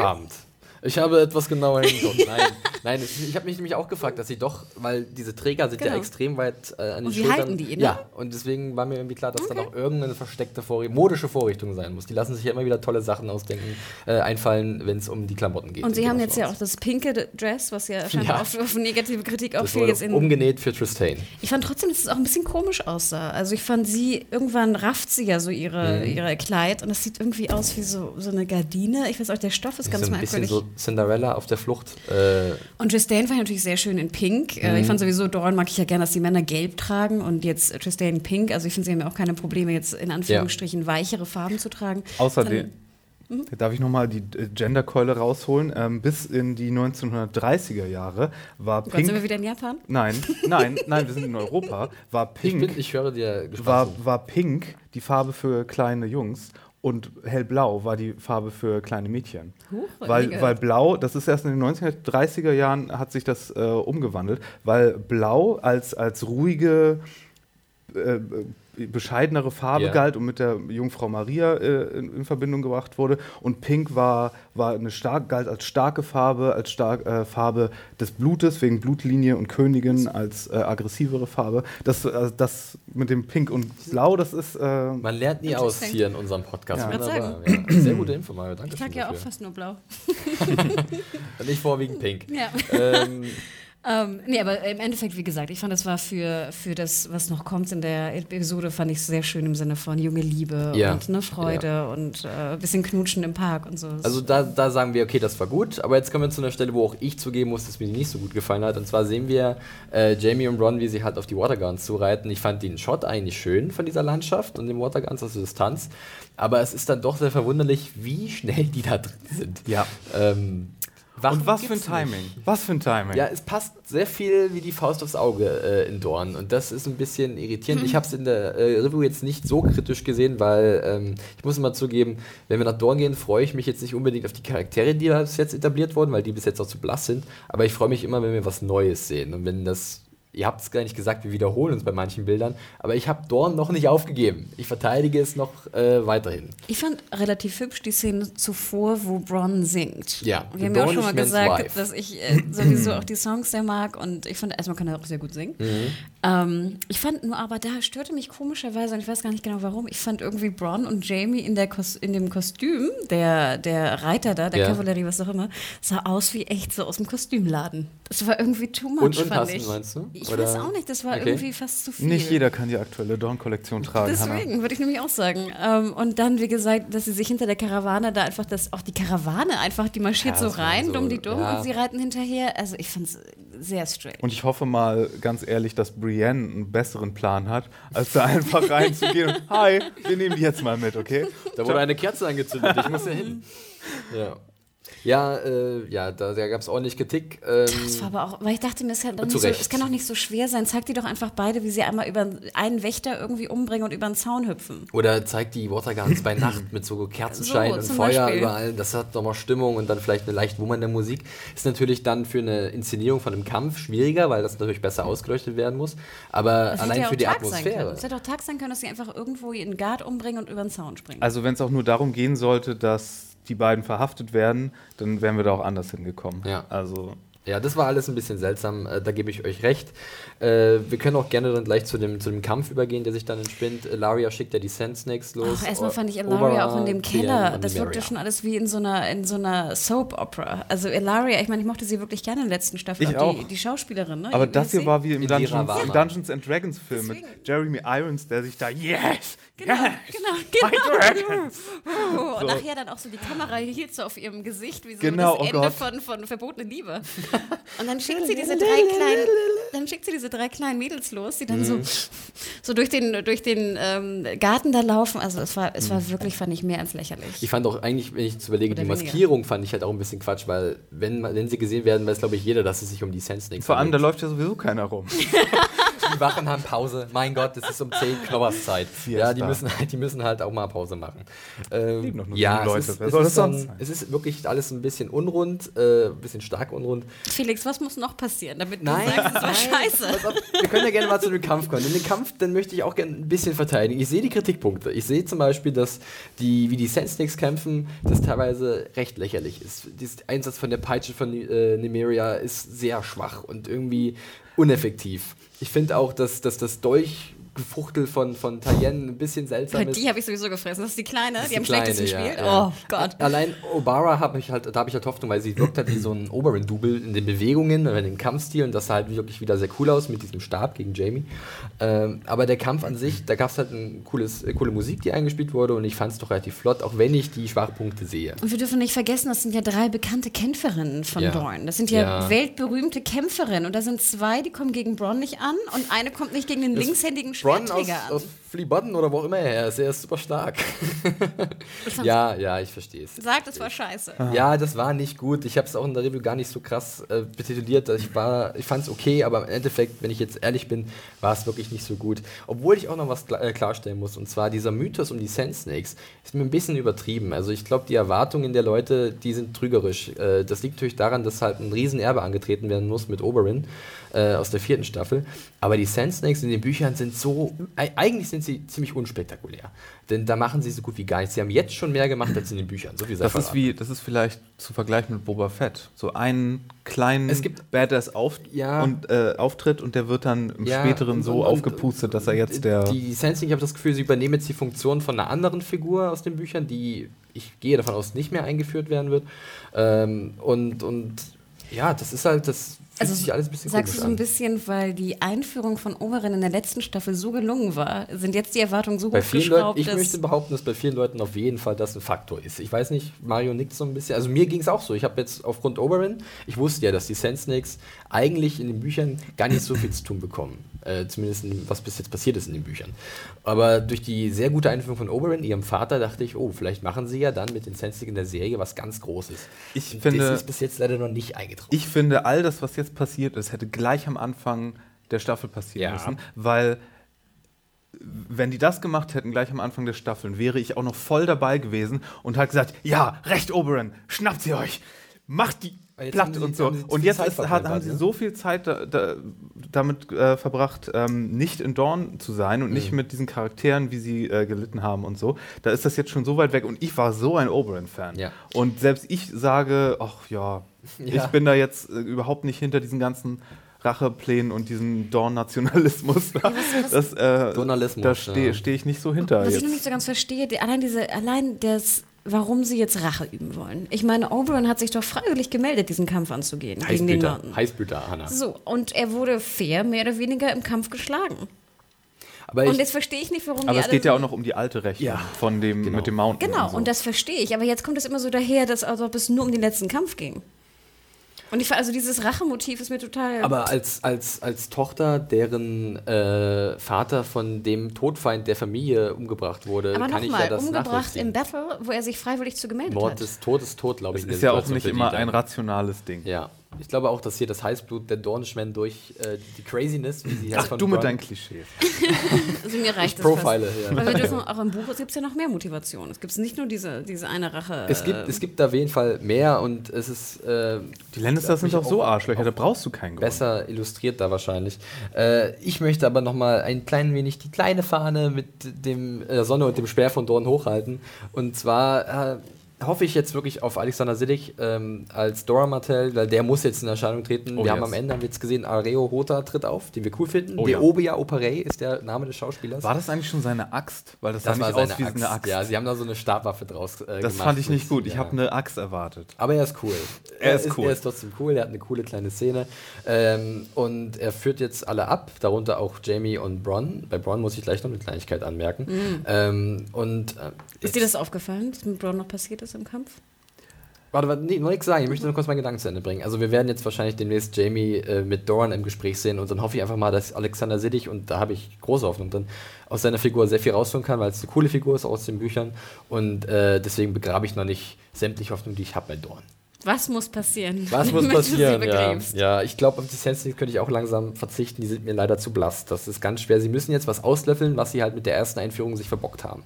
Ich habe etwas genauer hingeguckt. Nein, nein es- ich habe mich nämlich auch gefragt, dass sie doch, weil diese Träger sind ja Genau. extrem weit äh, an den Und wie Schultern. halten die, ne? Ja, und deswegen war mir irgendwie klar, dass da noch irgendeine versteckte Vorrichtung, modische Vorrichtung sein muss. Die lassen sich ja immer wieder tolle Sachen ausdenken, äh, einfallen, wenn es um die Klamotten geht. Und sie in haben jetzt ja auch das pinke Dress, was ja scheinbar Ja. auf, auf negative Kritik auch das viel wurde jetzt in. umgenäht für Tristan. Ich fand trotzdem, dass es auch ein bisschen komisch aussah. Also ich fand sie, irgendwann rafft sie ja so ihre, Mhm. ihre Kleid und es sieht irgendwie aus wie so, so eine Gardine. Ich weiß auch, der Stoff ist ganz ein bisschen merkwürdig. so Cinderella auf der Flucht. Äh, Und Tristan fand ich natürlich sehr schön in Pink. Äh, Mhm. Ich fand sowieso, Doran mag ich ja gerne, dass die Männer gelb tragen und jetzt Tristan in Pink. Also ich finde, sie haben ja auch keine Probleme, jetzt in Anführungsstrichen weichere Farben zu tragen. Außerdem, Mhm. darf ich nochmal die äh, Genderkeule rausholen? Ähm, bis in die 1930er Jahre war Gott, sind wir Pink. wieder in Japan? Nein, nein, nein, wir sind in Europa. War ich, Pink. bin, ich höre dir gespannt war, war Pink die Farbe für kleine Jungs und hellblau war die Farbe für kleine Mädchen. Huch, weil, weil blau, das ist erst in den 1930er Jahren hat sich das äh, umgewandelt, weil blau als, als ruhige, äh, bescheidenere Farbe Ja. galt und mit der Jungfrau Maria äh, in, in Verbindung gebracht wurde. Und Pink war, war eine stark, galt als starke Farbe, als stark, äh, Farbe des Blutes, wegen Blutlinie und Königin als äh, aggressivere Farbe. Das, äh, das mit dem Pink und Blau, das ist. Äh, Man lernt nie aus hier in unserem Podcast. Ja. Wunderbar. Ja, sehr gute Info, Mario. Danke Ich trage ja auch fast nur blau. Nicht vorwiegend pink. Ja. ähm, Ähm, nee, aber im Endeffekt, wie gesagt, ich fand, das war für, für das, was noch kommt in der Episode, fand ich sehr schön im Sinne von junge Liebe Ja. und ne, Freude und äh, ein bisschen Knutschen im Park und so. also da, da sagen wir, okay, das war gut, aber jetzt kommen wir zu einer Stelle, wo auch ich zugeben muss, dass mir die nicht so gut gefallen hat. Und zwar sehen wir äh, Jamie und Ron, wie sie halt auf die Waterguns zureiten. Ich fand den Shot eigentlich schön von dieser Landschaft und den Waterguns aus der Distanz. Aber es ist dann doch sehr verwunderlich, wie schnell die da drin sind. ja. Ähm, warum Und was für ein gibt's nicht? Timing. Was für ein Timing. Ja, es passt sehr viel wie die Faust aufs Auge äh, in Dorn und das ist ein bisschen irritierend. Ich habe es in der äh, Review jetzt nicht so kritisch gesehen, weil ähm, ich muss mal zugeben, wenn wir nach Dorn gehen, freue ich mich jetzt nicht unbedingt auf die Charaktere, die bis jetzt etabliert wurden, weil die bis jetzt auch zu blass sind, aber ich freue mich immer, wenn wir was Neues sehen und wenn das ihr habt es gar nicht gesagt, wir wiederholen uns bei manchen Bildern, aber ich habe Dorn noch nicht aufgegeben. Ich verteidige es noch äh, weiterhin. Ich fand relativ hübsch die Szene zuvor, wo Bronn singt. Ja, wir haben ja auch schon mal gesagt, wife. dass ich äh, sowieso auch die Songs sehr mag und ich fand, erstmal kann er auch sehr gut singen. Mhm. Ähm, ich fand nur, aber da störte mich komischerweise, und ich weiß gar nicht genau warum, ich fand irgendwie Bronn und Jamie in, der Kos in dem Kostüm, der, der Reiter da, der ja. Kavallerie, was auch immer, sah aus wie echt so aus dem Kostümladen. Das war irgendwie too much, und, und fand ich. meinst du? Ich Oder? weiß auch nicht, das war okay. irgendwie fast zu viel. Nicht jeder kann die aktuelle Dawn-Kollektion tragen. Deswegen würde ich nämlich auch sagen. Ähm, und dann, wie gesagt, dass sie sich hinter der Karawane da einfach, das, auch die Karawane einfach, die marschiert ja, so rein, so, dumm die dumm, ja. und sie reiten hinterher. Also ich fand es sehr strange. Und ich hoffe mal ganz ehrlich, dass Brienne einen besseren Plan hat, als da einfach reinzugehen und Hi, wir nehmen die jetzt mal mit, okay? Da wurde eine Kerze angezündet, ich muss ja hin. Ja. Ja, äh, ja, da, da gab es ordentlich Kritik. Ähm, das war aber auch, weil ich dachte mir, es kann, so, es kann doch nicht so schwer sein. Zeig die doch einfach beide, wie sie einmal über einen Wächter irgendwie umbringen und über einen Zaun hüpfen. Oder zeigt die Waterguns bei Nacht mit so Kerzenschein so, und Feuer Beispiel. überall. Das hat nochmal Stimmung und dann vielleicht eine leicht wummernde Musik. Ist natürlich dann für eine Inszenierung von einem Kampf schwieriger, weil das natürlich besser ausgeleuchtet werden muss. Aber das allein für die Tag Atmosphäre. Es hätte auch Tag sein können, dass sie einfach irgendwo ihren Guard umbringen und über den Zaun springen. Also wenn es auch nur darum gehen sollte, dass die beiden verhaftet werden, dann wären wir da auch anders hingekommen. Ja. Also ja, das war alles ein bisschen seltsam, äh, da gebe ich euch recht. Äh, wir können auch gerne dann gleich zu dem, zu dem Kampf übergehen, der sich dann entspinnt. Ilaria schickt ja die Sand Snakes los. Ach, erstmal fand ich Ilaria auch in dem Keller, das wirkte schon alles wie in so einer, in so einer Soap-Opera. Also Ilaria, ich meine, ich mochte sie wirklich gerne in der letzten Staffel, ich auch. Die, die Schauspielerin. Ne? Aber das hier war wie im Dungeons, Dungeons, and Dragons Film mit Jeremy Irons, der sich da, yes, Genau, yes, genau, genau. Und so. nachher dann auch so die Kamera hielt so auf ihrem Gesicht, wie so genau, das oh Ende von, von Verbotene Liebe. Und dann schickt sie diese drei kleinen, dann schickt sie diese drei kleinen Mädels los, die dann mhm. so, so durch den, durch den ähm, Garten da laufen. Also es war, es war mhm. wirklich, fand ich, mehr als lächerlich. Ich fand auch eigentlich, wenn ich zu überlege, Oder die Maskierung weniger. fand ich halt auch ein bisschen Quatsch, weil wenn, wenn sie gesehen werden, weiß glaube ich jeder, dass es sich um die Sense Snakes Vor allem, da läuft ja sowieso keiner rum. die Wachen haben Pause. Mein Gott, es ist um 10 Knobberszeit. Ja, die müssen, halt, die müssen halt auch mal Pause machen. Ähm, noch nur ja, Leute. Es ist, das sonst sein? Es ist wirklich alles ein bisschen unrund, äh, ein bisschen stark unrund. Felix, was muss noch passieren, damit nein, du sagst, das war scheiße? Auf, wir können ja gerne mal zu dem Kampf kommen. In den Kampf, den möchte ich auch gerne ein bisschen verteidigen. Ich sehe die Kritikpunkte. Ich sehe zum Beispiel, dass die, wie die Sand kämpfen, das teilweise recht lächerlich ist. Der Einsatz von der Peitsche von äh, Nymeria ist sehr schwach und irgendwie uneffektiv. Ich finde auch, dass, dass das Dolch Gefuchtel von, von Tayen ein bisschen seltsam ist. Die habe ich sowieso gefressen. Das ist die Kleine, die am schlechtesten ja, spielt. Ja. Oh Gott. Allein Obara habe ich halt, da habe ich halt Hoffnung, weil sie wirkt halt wie so ein Oberyn-Double in den Bewegungen, in den Kampfstil und das sah halt wirklich wieder sehr cool aus mit diesem Stab gegen Jamie. Ähm, aber der Kampf an sich, da gab es halt eine cooles, äh, coole Musik, die eingespielt wurde und ich fand es doch relativ flott, auch wenn ich die Schwachpunkte sehe. Und wir dürfen nicht vergessen, das sind ja drei bekannte Kämpferinnen von ja. Dorn. Das sind ja, ja, weltberühmte Kämpferinnen und da sind zwei, die kommen gegen Bronn nicht an und eine kommt nicht gegen den das linkshändigen Schwertträger an. Aus Flea Button oder wo auch immer er ist. Er ist super stark. ja, ja, ich verstehe es. Sagt, es war scheiße. Ja, das war nicht gut. Ich habe es auch in der Review gar nicht so krass äh, betituliert. Ich, ich fand es okay, aber im Endeffekt, wenn ich jetzt ehrlich bin, war es wirklich nicht so gut. Obwohl ich auch noch was klar, äh, klarstellen muss. Und zwar dieser Mythos um die Sand Snakes ist mir ein bisschen übertrieben. Also ich glaube, die Erwartungen der Leute, die sind trügerisch. Äh, das liegt natürlich daran, dass halt ein Riesenerbe angetreten werden muss mit Oberyn äh, aus der vierten Staffel. Aber die Sand Snakes in den Büchern sind so, eigentlich sind sie ziemlich unspektakulär. Denn da machen sie so gut wie gar nichts. Sie haben jetzt schon mehr gemacht als in den Büchern. So viel das, ist wie, das ist vielleicht zu vergleichen mit Boba Fett. So einen kleinen es gibt, Badass auf, ja, und, äh, Auftritt und der wird dann im ja, späteren so und, aufgepustet, dass er jetzt der. Die Snakes, ich habe das Gefühl, sie übernehmen jetzt die Funktion von einer anderen Figur aus den Büchern, die ich gehe davon aus, nicht mehr eingeführt werden wird. Ähm, und, und ja, das ist halt das also sich alles ein bisschen sagst du so ein bisschen, weil die Einführung von Oberin in der letzten Staffel so gelungen war, sind jetzt die Erwartungen so bei hoch geschraubt, Ich möchte behaupten, dass bei vielen Leuten auf jeden Fall das ein Faktor ist. Ich weiß nicht, Mario nickt so ein bisschen. Also mir ging es auch so. Ich habe jetzt aufgrund Oberin, ich wusste ja, dass die Sand Snakes eigentlich in den Büchern gar nicht so viel zu tun bekommen. Äh, zumindest was bis jetzt passiert ist in den Büchern. Aber durch die sehr gute Einführung von Oberyn, ihrem Vater, dachte ich, oh, vielleicht machen sie ja dann mit den Senstig in der Serie was ganz Großes. Ich Und finde, das ist bis jetzt leider noch nicht eingetroffen. Ich finde, all das, was jetzt passiert ist, hätte gleich am Anfang der Staffel passieren ja. müssen, weil wenn die das gemacht hätten, gleich am Anfang der Staffeln, wäre ich auch noch voll dabei gewesen und hat gesagt, ja, recht Oberon, schnappt sie euch, macht die Jetzt platt und so. Und jetzt ist, hat, haben sie ne? so viel Zeit da, da, damit äh, verbracht, ähm, nicht in Dorn zu sein und Mhm. nicht mit diesen Charakteren, wie sie äh, gelitten haben und so. Da ist das jetzt schon so weit weg und ich war so ein Oberyn-Fan. Ja. Und selbst ich sage, ach ja, Ja. ich bin da jetzt äh, überhaupt nicht hinter diesen ganzen Racheplänen und diesem Dorn-Nationalismus. das, äh, Da stehe ja. steh ich nicht so hinter Was ich jetzt. noch nicht so ganz verstehe, die, allein diese, allein das, warum sie jetzt Rache üben wollen. Ich meine, Oberyn hat sich doch freiwillig gemeldet, diesen Kampf anzugehen gegen den Heißblüter, Mountain. Heißblüter, Hanna. So, und er wurde fair, mehr oder weniger im Kampf geschlagen. Aber Und ich, jetzt verstehe ich nicht, warum Aber die es alle geht ja auch noch um die alte Rechnung Ja, von dem genau. mit dem Mountain. Genau, so. und das verstehe ich. Aber jetzt kommt es immer so daher, dass, als ob es nur um den letzten Kampf ging. Und ich, also dieses Rachemotiv ist mir total. aber als, als, als Tochter, deren äh, Vater von dem Todfeind der Familie umgebracht wurde, aber kann ich ja nochmal, das umgebracht im Battle, wo er sich freiwillig zu gemeldet Mord hat. ist Tod ist tot, glaube ich. Der ist ja auch nicht immer ein rationales Ding. Ja, ich glaube auch, dass hier das Heißblut der Dornishmen durch äh, die Craziness, wie sie heißt, Ach, von du mit deinen Klischees. Also mir reicht Ich das profile hier. Weil wir dürfen auch im Buch gibt es ja noch mehr Motivation. Es gibt nicht nur diese, diese eine Rache. Es gibt, es gibt da auf jeden Fall mehr und es ist äh, Die Lannisters sind doch so auch- Arschlöcher, da brauchst du keinen Grund. besser illustriert da wahrscheinlich. Äh, ich möchte aber noch mal ein klein wenig die kleine Fahne mit dem äh, Sonne und dem Speer von Dorn hochhalten. Und zwar äh, hoffe ich jetzt wirklich auf Alexander Siddig ähm, als Dora Martell, weil der muss jetzt in Erscheinung treten. Oh, Wir haben yes. am Ende haben wir jetzt gesehen, Areo Hota tritt auf, den wir cool finden. Oh, De ja. Obia Operei ist der Name des Schauspielers. War das eigentlich schon seine Axt? Weil das, das sah war nicht seine aus wie Axt. eine Axt. Ja, sie haben da so eine Stabwaffe draus äh, das gemacht. fand ich nicht gut. Ich ja. habe eine Axt erwartet. Aber er ist cool. Er ist cool. Er ist trotzdem cool, er hat eine coole kleine Szene. Ähm, und er führt jetzt alle ab, darunter auch Jamie und Bronn. Bei Bronn muss ich gleich noch eine Kleinigkeit anmerken. Ähm, und äh, ist dir das aufgefallen, was mit Braun noch passiert ist im Kampf? Warte, warte, nee, noch nichts sagen. Ich möchte nur kurz meinen Gedanken zu Ende bringen. Also wir werden jetzt wahrscheinlich demnächst Jamie äh, mit Doran im Gespräch sehen und dann hoffe ich einfach mal, dass Alexander Siddig, und da habe ich große Hoffnung drin, aus seiner Figur sehr viel rausholen kann, weil es eine coole Figur ist aus den Büchern und äh, deswegen begrabe ich noch nicht sämtliche Hoffnung, die ich habe bei Doran. Was muss passieren? Was muss passieren? Ja, ja, ich glaube, auf die Sensitive könnte ich auch langsam verzichten. Die sind mir leider zu blass. Das ist ganz schwer. Sie müssen jetzt was auslöffeln, was sie halt mit der ersten Einführung sich verbockt haben.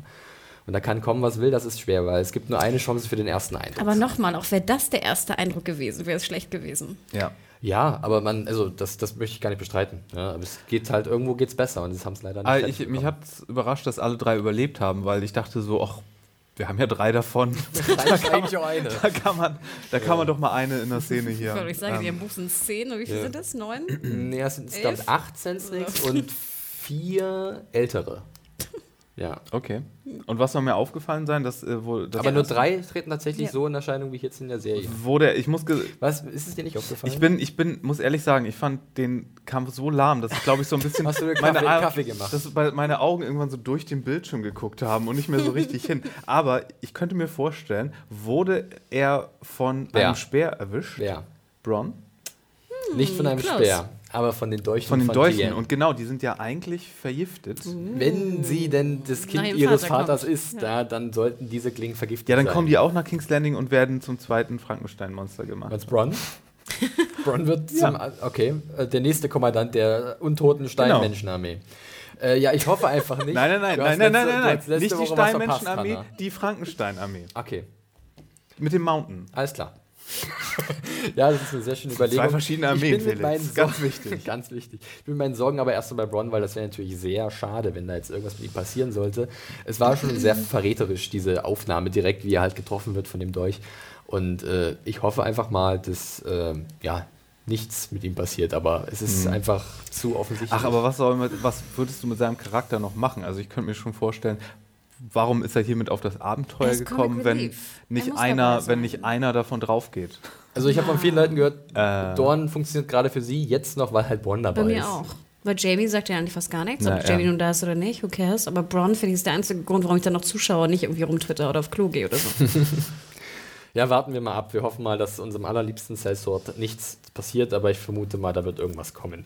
Und da kann kommen, was will, das ist schwer, weil es gibt nur eine Chance für den ersten Eindruck. Aber nochmal, auch wäre das der erste Eindruck gewesen, wäre es schlecht gewesen. Ja. Ja, aber man, also das, das möchte ich gar nicht bestreiten. Ja, aber es geht halt, irgendwo geht's besser und das haben es leider nicht. Fertig ich, mich hat es überrascht, dass alle drei überlebt haben, weil ich dachte so, ach, wir haben ja drei davon. Eigentlich eigentlich auch eine. da kann man, da kann man doch mal eine in der Szene hier. Ich sagen, die ähm, im Buch sind zehn, oder wie viele ja. sind das? Neun? Nee, es sind, ich, acht Senslings und vier ältere. Ja. okay. Und was soll mir aufgefallen sein, dass, äh, wo, dass Aber nur drei treten tatsächlich Ja. so in Erscheinung wie jetzt in der Serie. Wo der, ich muss, Was, ist es dir nicht aufgefallen? ich bin, ich bin, muss ehrlich sagen, ich fand den Kampf so lahm, dass ich glaube ich so ein bisschen Hast du dir meine, Kaffee- Kaffee gemacht? dass meine Augen irgendwann so durch den Bildschirm geguckt haben und nicht mehr so richtig hin. Aber ich könnte mir vorstellen, wurde er von Wer? einem Speer erwischt? Wer? Bronn? Nicht von einem close. Speer, aber von den Dolchen Von den Dolchen. Tien. Und genau, die sind ja eigentlich vergiftet. wenn sie denn das Kind ihrem ihres Vater Vaters kommt. ist, da, dann sollten diese Klingen vergiftet Ja, dann sein. kommen die auch nach King's Landing und werden zum zweiten Frankenstein-Monster gemacht. Als Bronn? Bronn wird zum, okay, äh, der nächste Kommandant der untoten Steinmenschenarmee. Äh, ja, ich hoffe einfach nicht. Nein, nein, nein, nein, nein, nein, letzte- nein, nein. letzte Nicht die was Steinmenschenarmee, die Frankenstein-Armee. Okay, Mit dem Mountain. alles klar. ja, das ist eine sehr schöne Überlegung. Zwei verschiedene Armeen, Ich bin mit Felix. meinen Ganz wichtig. ganz wichtig. Ich bin mit meinen Sorgen aber erst so bei Bronn, weil das wäre natürlich sehr schade, wenn da jetzt irgendwas mit ihm passieren sollte. Es war schon sehr verräterisch, diese Aufnahme direkt, wie er halt getroffen wird von dem Dolch. Und äh, ich hoffe einfach mal, dass äh, ja, nichts mit ihm passiert, aber es ist einfach zu offensichtlich. Ach, aber was, soll man, was würdest du mit seinem Charakter noch machen? Also ich könnte mir schon vorstellen, warum ist er hiermit auf das Abenteuer Er ist gekommen, wenn nicht, einer, wenn nicht einer davon drauf geht? Also ich habe von vielen Leuten gehört, Äh. Dorn funktioniert gerade für sie jetzt noch, weil halt Bronn dabei Bei mir ist. auch. Weil Jamie sagt ja eigentlich fast gar nichts, Na, ob Jamie ja. nun da ist oder nicht, who cares. Aber Bronn, finde ich, ist der einzige Grund, warum ich dann noch zuschaue und nicht irgendwie rumtwitter oder auf Klo gehe oder so. Ja, warten wir mal ab. Wir hoffen mal, dass unserem allerliebsten Sellsword nichts passiert, aber ich vermute mal, da wird irgendwas kommen.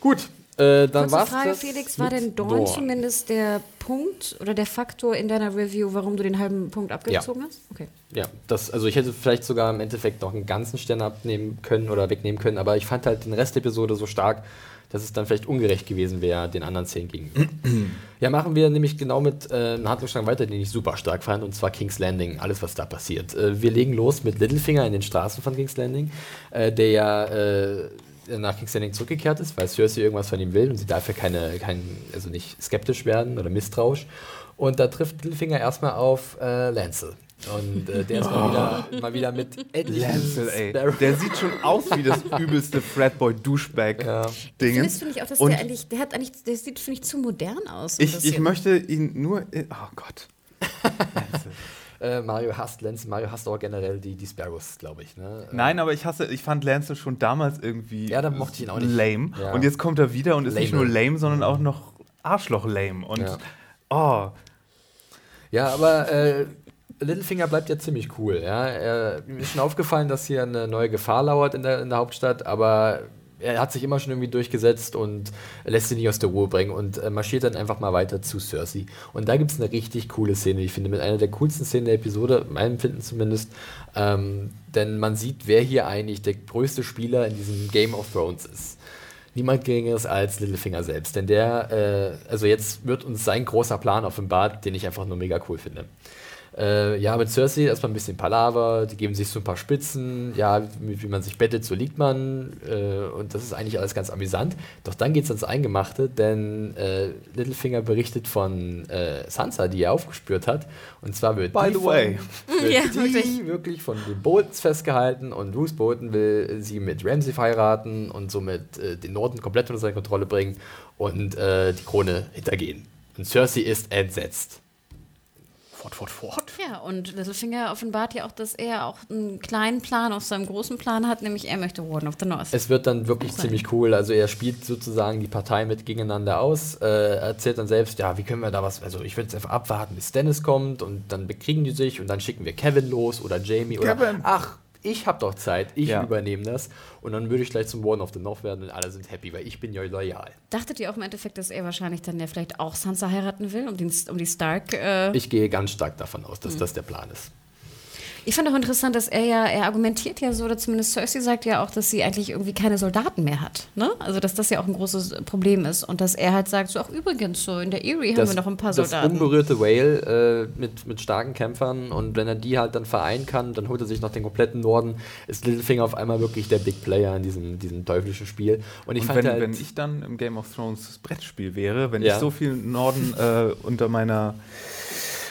Gut, äh, dann Kurze war's Frage, das Felix, war denn Dorn, zumindest der Punkt oder der Faktor in deiner Review, warum du den halben Punkt abgezogen hast? Okay. Ja, das, also ich hätte vielleicht sogar im Endeffekt noch einen ganzen Stern abnehmen können oder wegnehmen können, aber ich fand halt den Rest der Episode so stark, dass es dann vielleicht ungerecht gewesen wäre, den anderen zehn gegenüber. ja, machen wir nämlich genau mit äh, einem Handlungsstrang weiter, den ich super stark fand, und zwar King's Landing, alles, was da passiert. Äh, wir legen los mit Littlefinger in den Straßen von King's Landing, äh, der ja äh, nach King's zurückgekehrt ist, weil Cersei irgendwas von ihm will und sie darf ja keine, kein, also nicht skeptisch werden oder misstrauisch. Und da trifft Littlefinger erstmal auf äh, Lancel. Und äh, der ist mal, wieder, mal wieder mit Lancel, ey. Der sieht schon aus wie das übelste Fratboy-Douchebag-Dingens. Das finde ich auch, dass Und der eigentlich, der hat eigentlich, der sieht, finde ich, zu modern aus. ich, ich möchte ihn nur. Oh Gott. Äh, Mario hasst Lancel, Mario hasst auch generell die, die Sparrows, glaube ich. Ne? Äh, Nein, aber ich hasse, ich fand Lancel schon damals irgendwie Ja, da mochte ich ihn auch nicht. lame. Ja. Und jetzt kommt er wieder und ist nicht Lame. nur lame, sondern auch noch Arschloch-lame. Und Ja. oh, Ja, aber äh, Littlefinger bleibt ja ziemlich cool. Ja? Er, mir ist schon aufgefallen, dass hier eine neue Gefahr lauert in der, in der Hauptstadt, aber er hat sich immer schon irgendwie durchgesetzt und lässt sie nicht aus der Ruhe bringen und äh, marschiert dann einfach mal weiter zu Cersei. Und da gibt es eine richtig coole Szene, ich finde, mit einer der coolsten Szenen der Episode, meinem Empfinden zumindest. Ähm, denn man sieht, wer hier eigentlich der größte Spieler in diesem Game of Thrones ist. Niemand geringeres als Littlefinger selbst. Denn der, äh, also jetzt wird uns sein großer Plan offenbart, den ich einfach nur mega cool finde. Äh, ja, mit Cersei erstmal ein bisschen Palaver, die geben sich so ein paar Spitzen, ja, wie, wie man sich bettet, so liegt man. Äh, und das ist eigentlich alles ganz amüsant. Doch dann geht es ans Eingemachte, denn äh, Littlefinger berichtet von äh, Sansa, die er aufgespürt hat. Und zwar wird By die the von, way. wird Ja, die wirklich. wirklich von den Boltons festgehalten und Bruce Bolton will sie mit Ramsay heiraten und somit äh, den Norden komplett unter seine Kontrolle bringen und äh, die Krone hintergehen. Und Cersei ist entsetzt. Fort, fort, fort. Ja, und Littlefinger offenbart ja auch, dass er auch einen kleinen Plan auf seinem großen Plan hat, nämlich er möchte Warden of the North. Es wird dann wirklich Sein. ziemlich cool. Also er spielt sozusagen die Partei mit gegeneinander aus, äh, erzählt dann selbst, ja, wie können wir da was, also ich würde jetzt einfach abwarten, bis Dennis kommt und dann bekriegen die sich und dann schicken wir Kevin los oder Jamie oder Kevin. ach, ich habe doch Zeit, ich Ja. übernehme das und dann würde ich gleich zum Warden of the North werden und alle sind happy, weil ich bin ja loyal. Dachtet ihr auch im Endeffekt, dass er wahrscheinlich dann ja vielleicht auch Sansa heiraten will, um, den, um die Stark. Äh, ich, gehe ganz stark davon aus, Mhm. dass das der Plan ist. Fand auch interessant, dass er ja, er argumentiert ja so, oder zumindest Cersei sagt ja auch, dass sie eigentlich irgendwie keine Soldaten mehr hat. Ne? Also, dass das ja auch ein großes Problem ist. Und dass er halt sagt, so, ach übrigens, so in der Erie haben wir noch ein paar das Soldaten. unberührte Whale äh, mit, mit starken Kämpfern und wenn er die halt dann vereinen kann, dann holt er sich noch den kompletten Norden, ist Littlefinger auf einmal wirklich der Big Player in diesem, diesem teuflischen Spiel. Und ich und fand wenn, halt, wenn ich dann im Game of Thrones Brettspiel wäre, wenn Ja. ich so viel Norden äh, unter meiner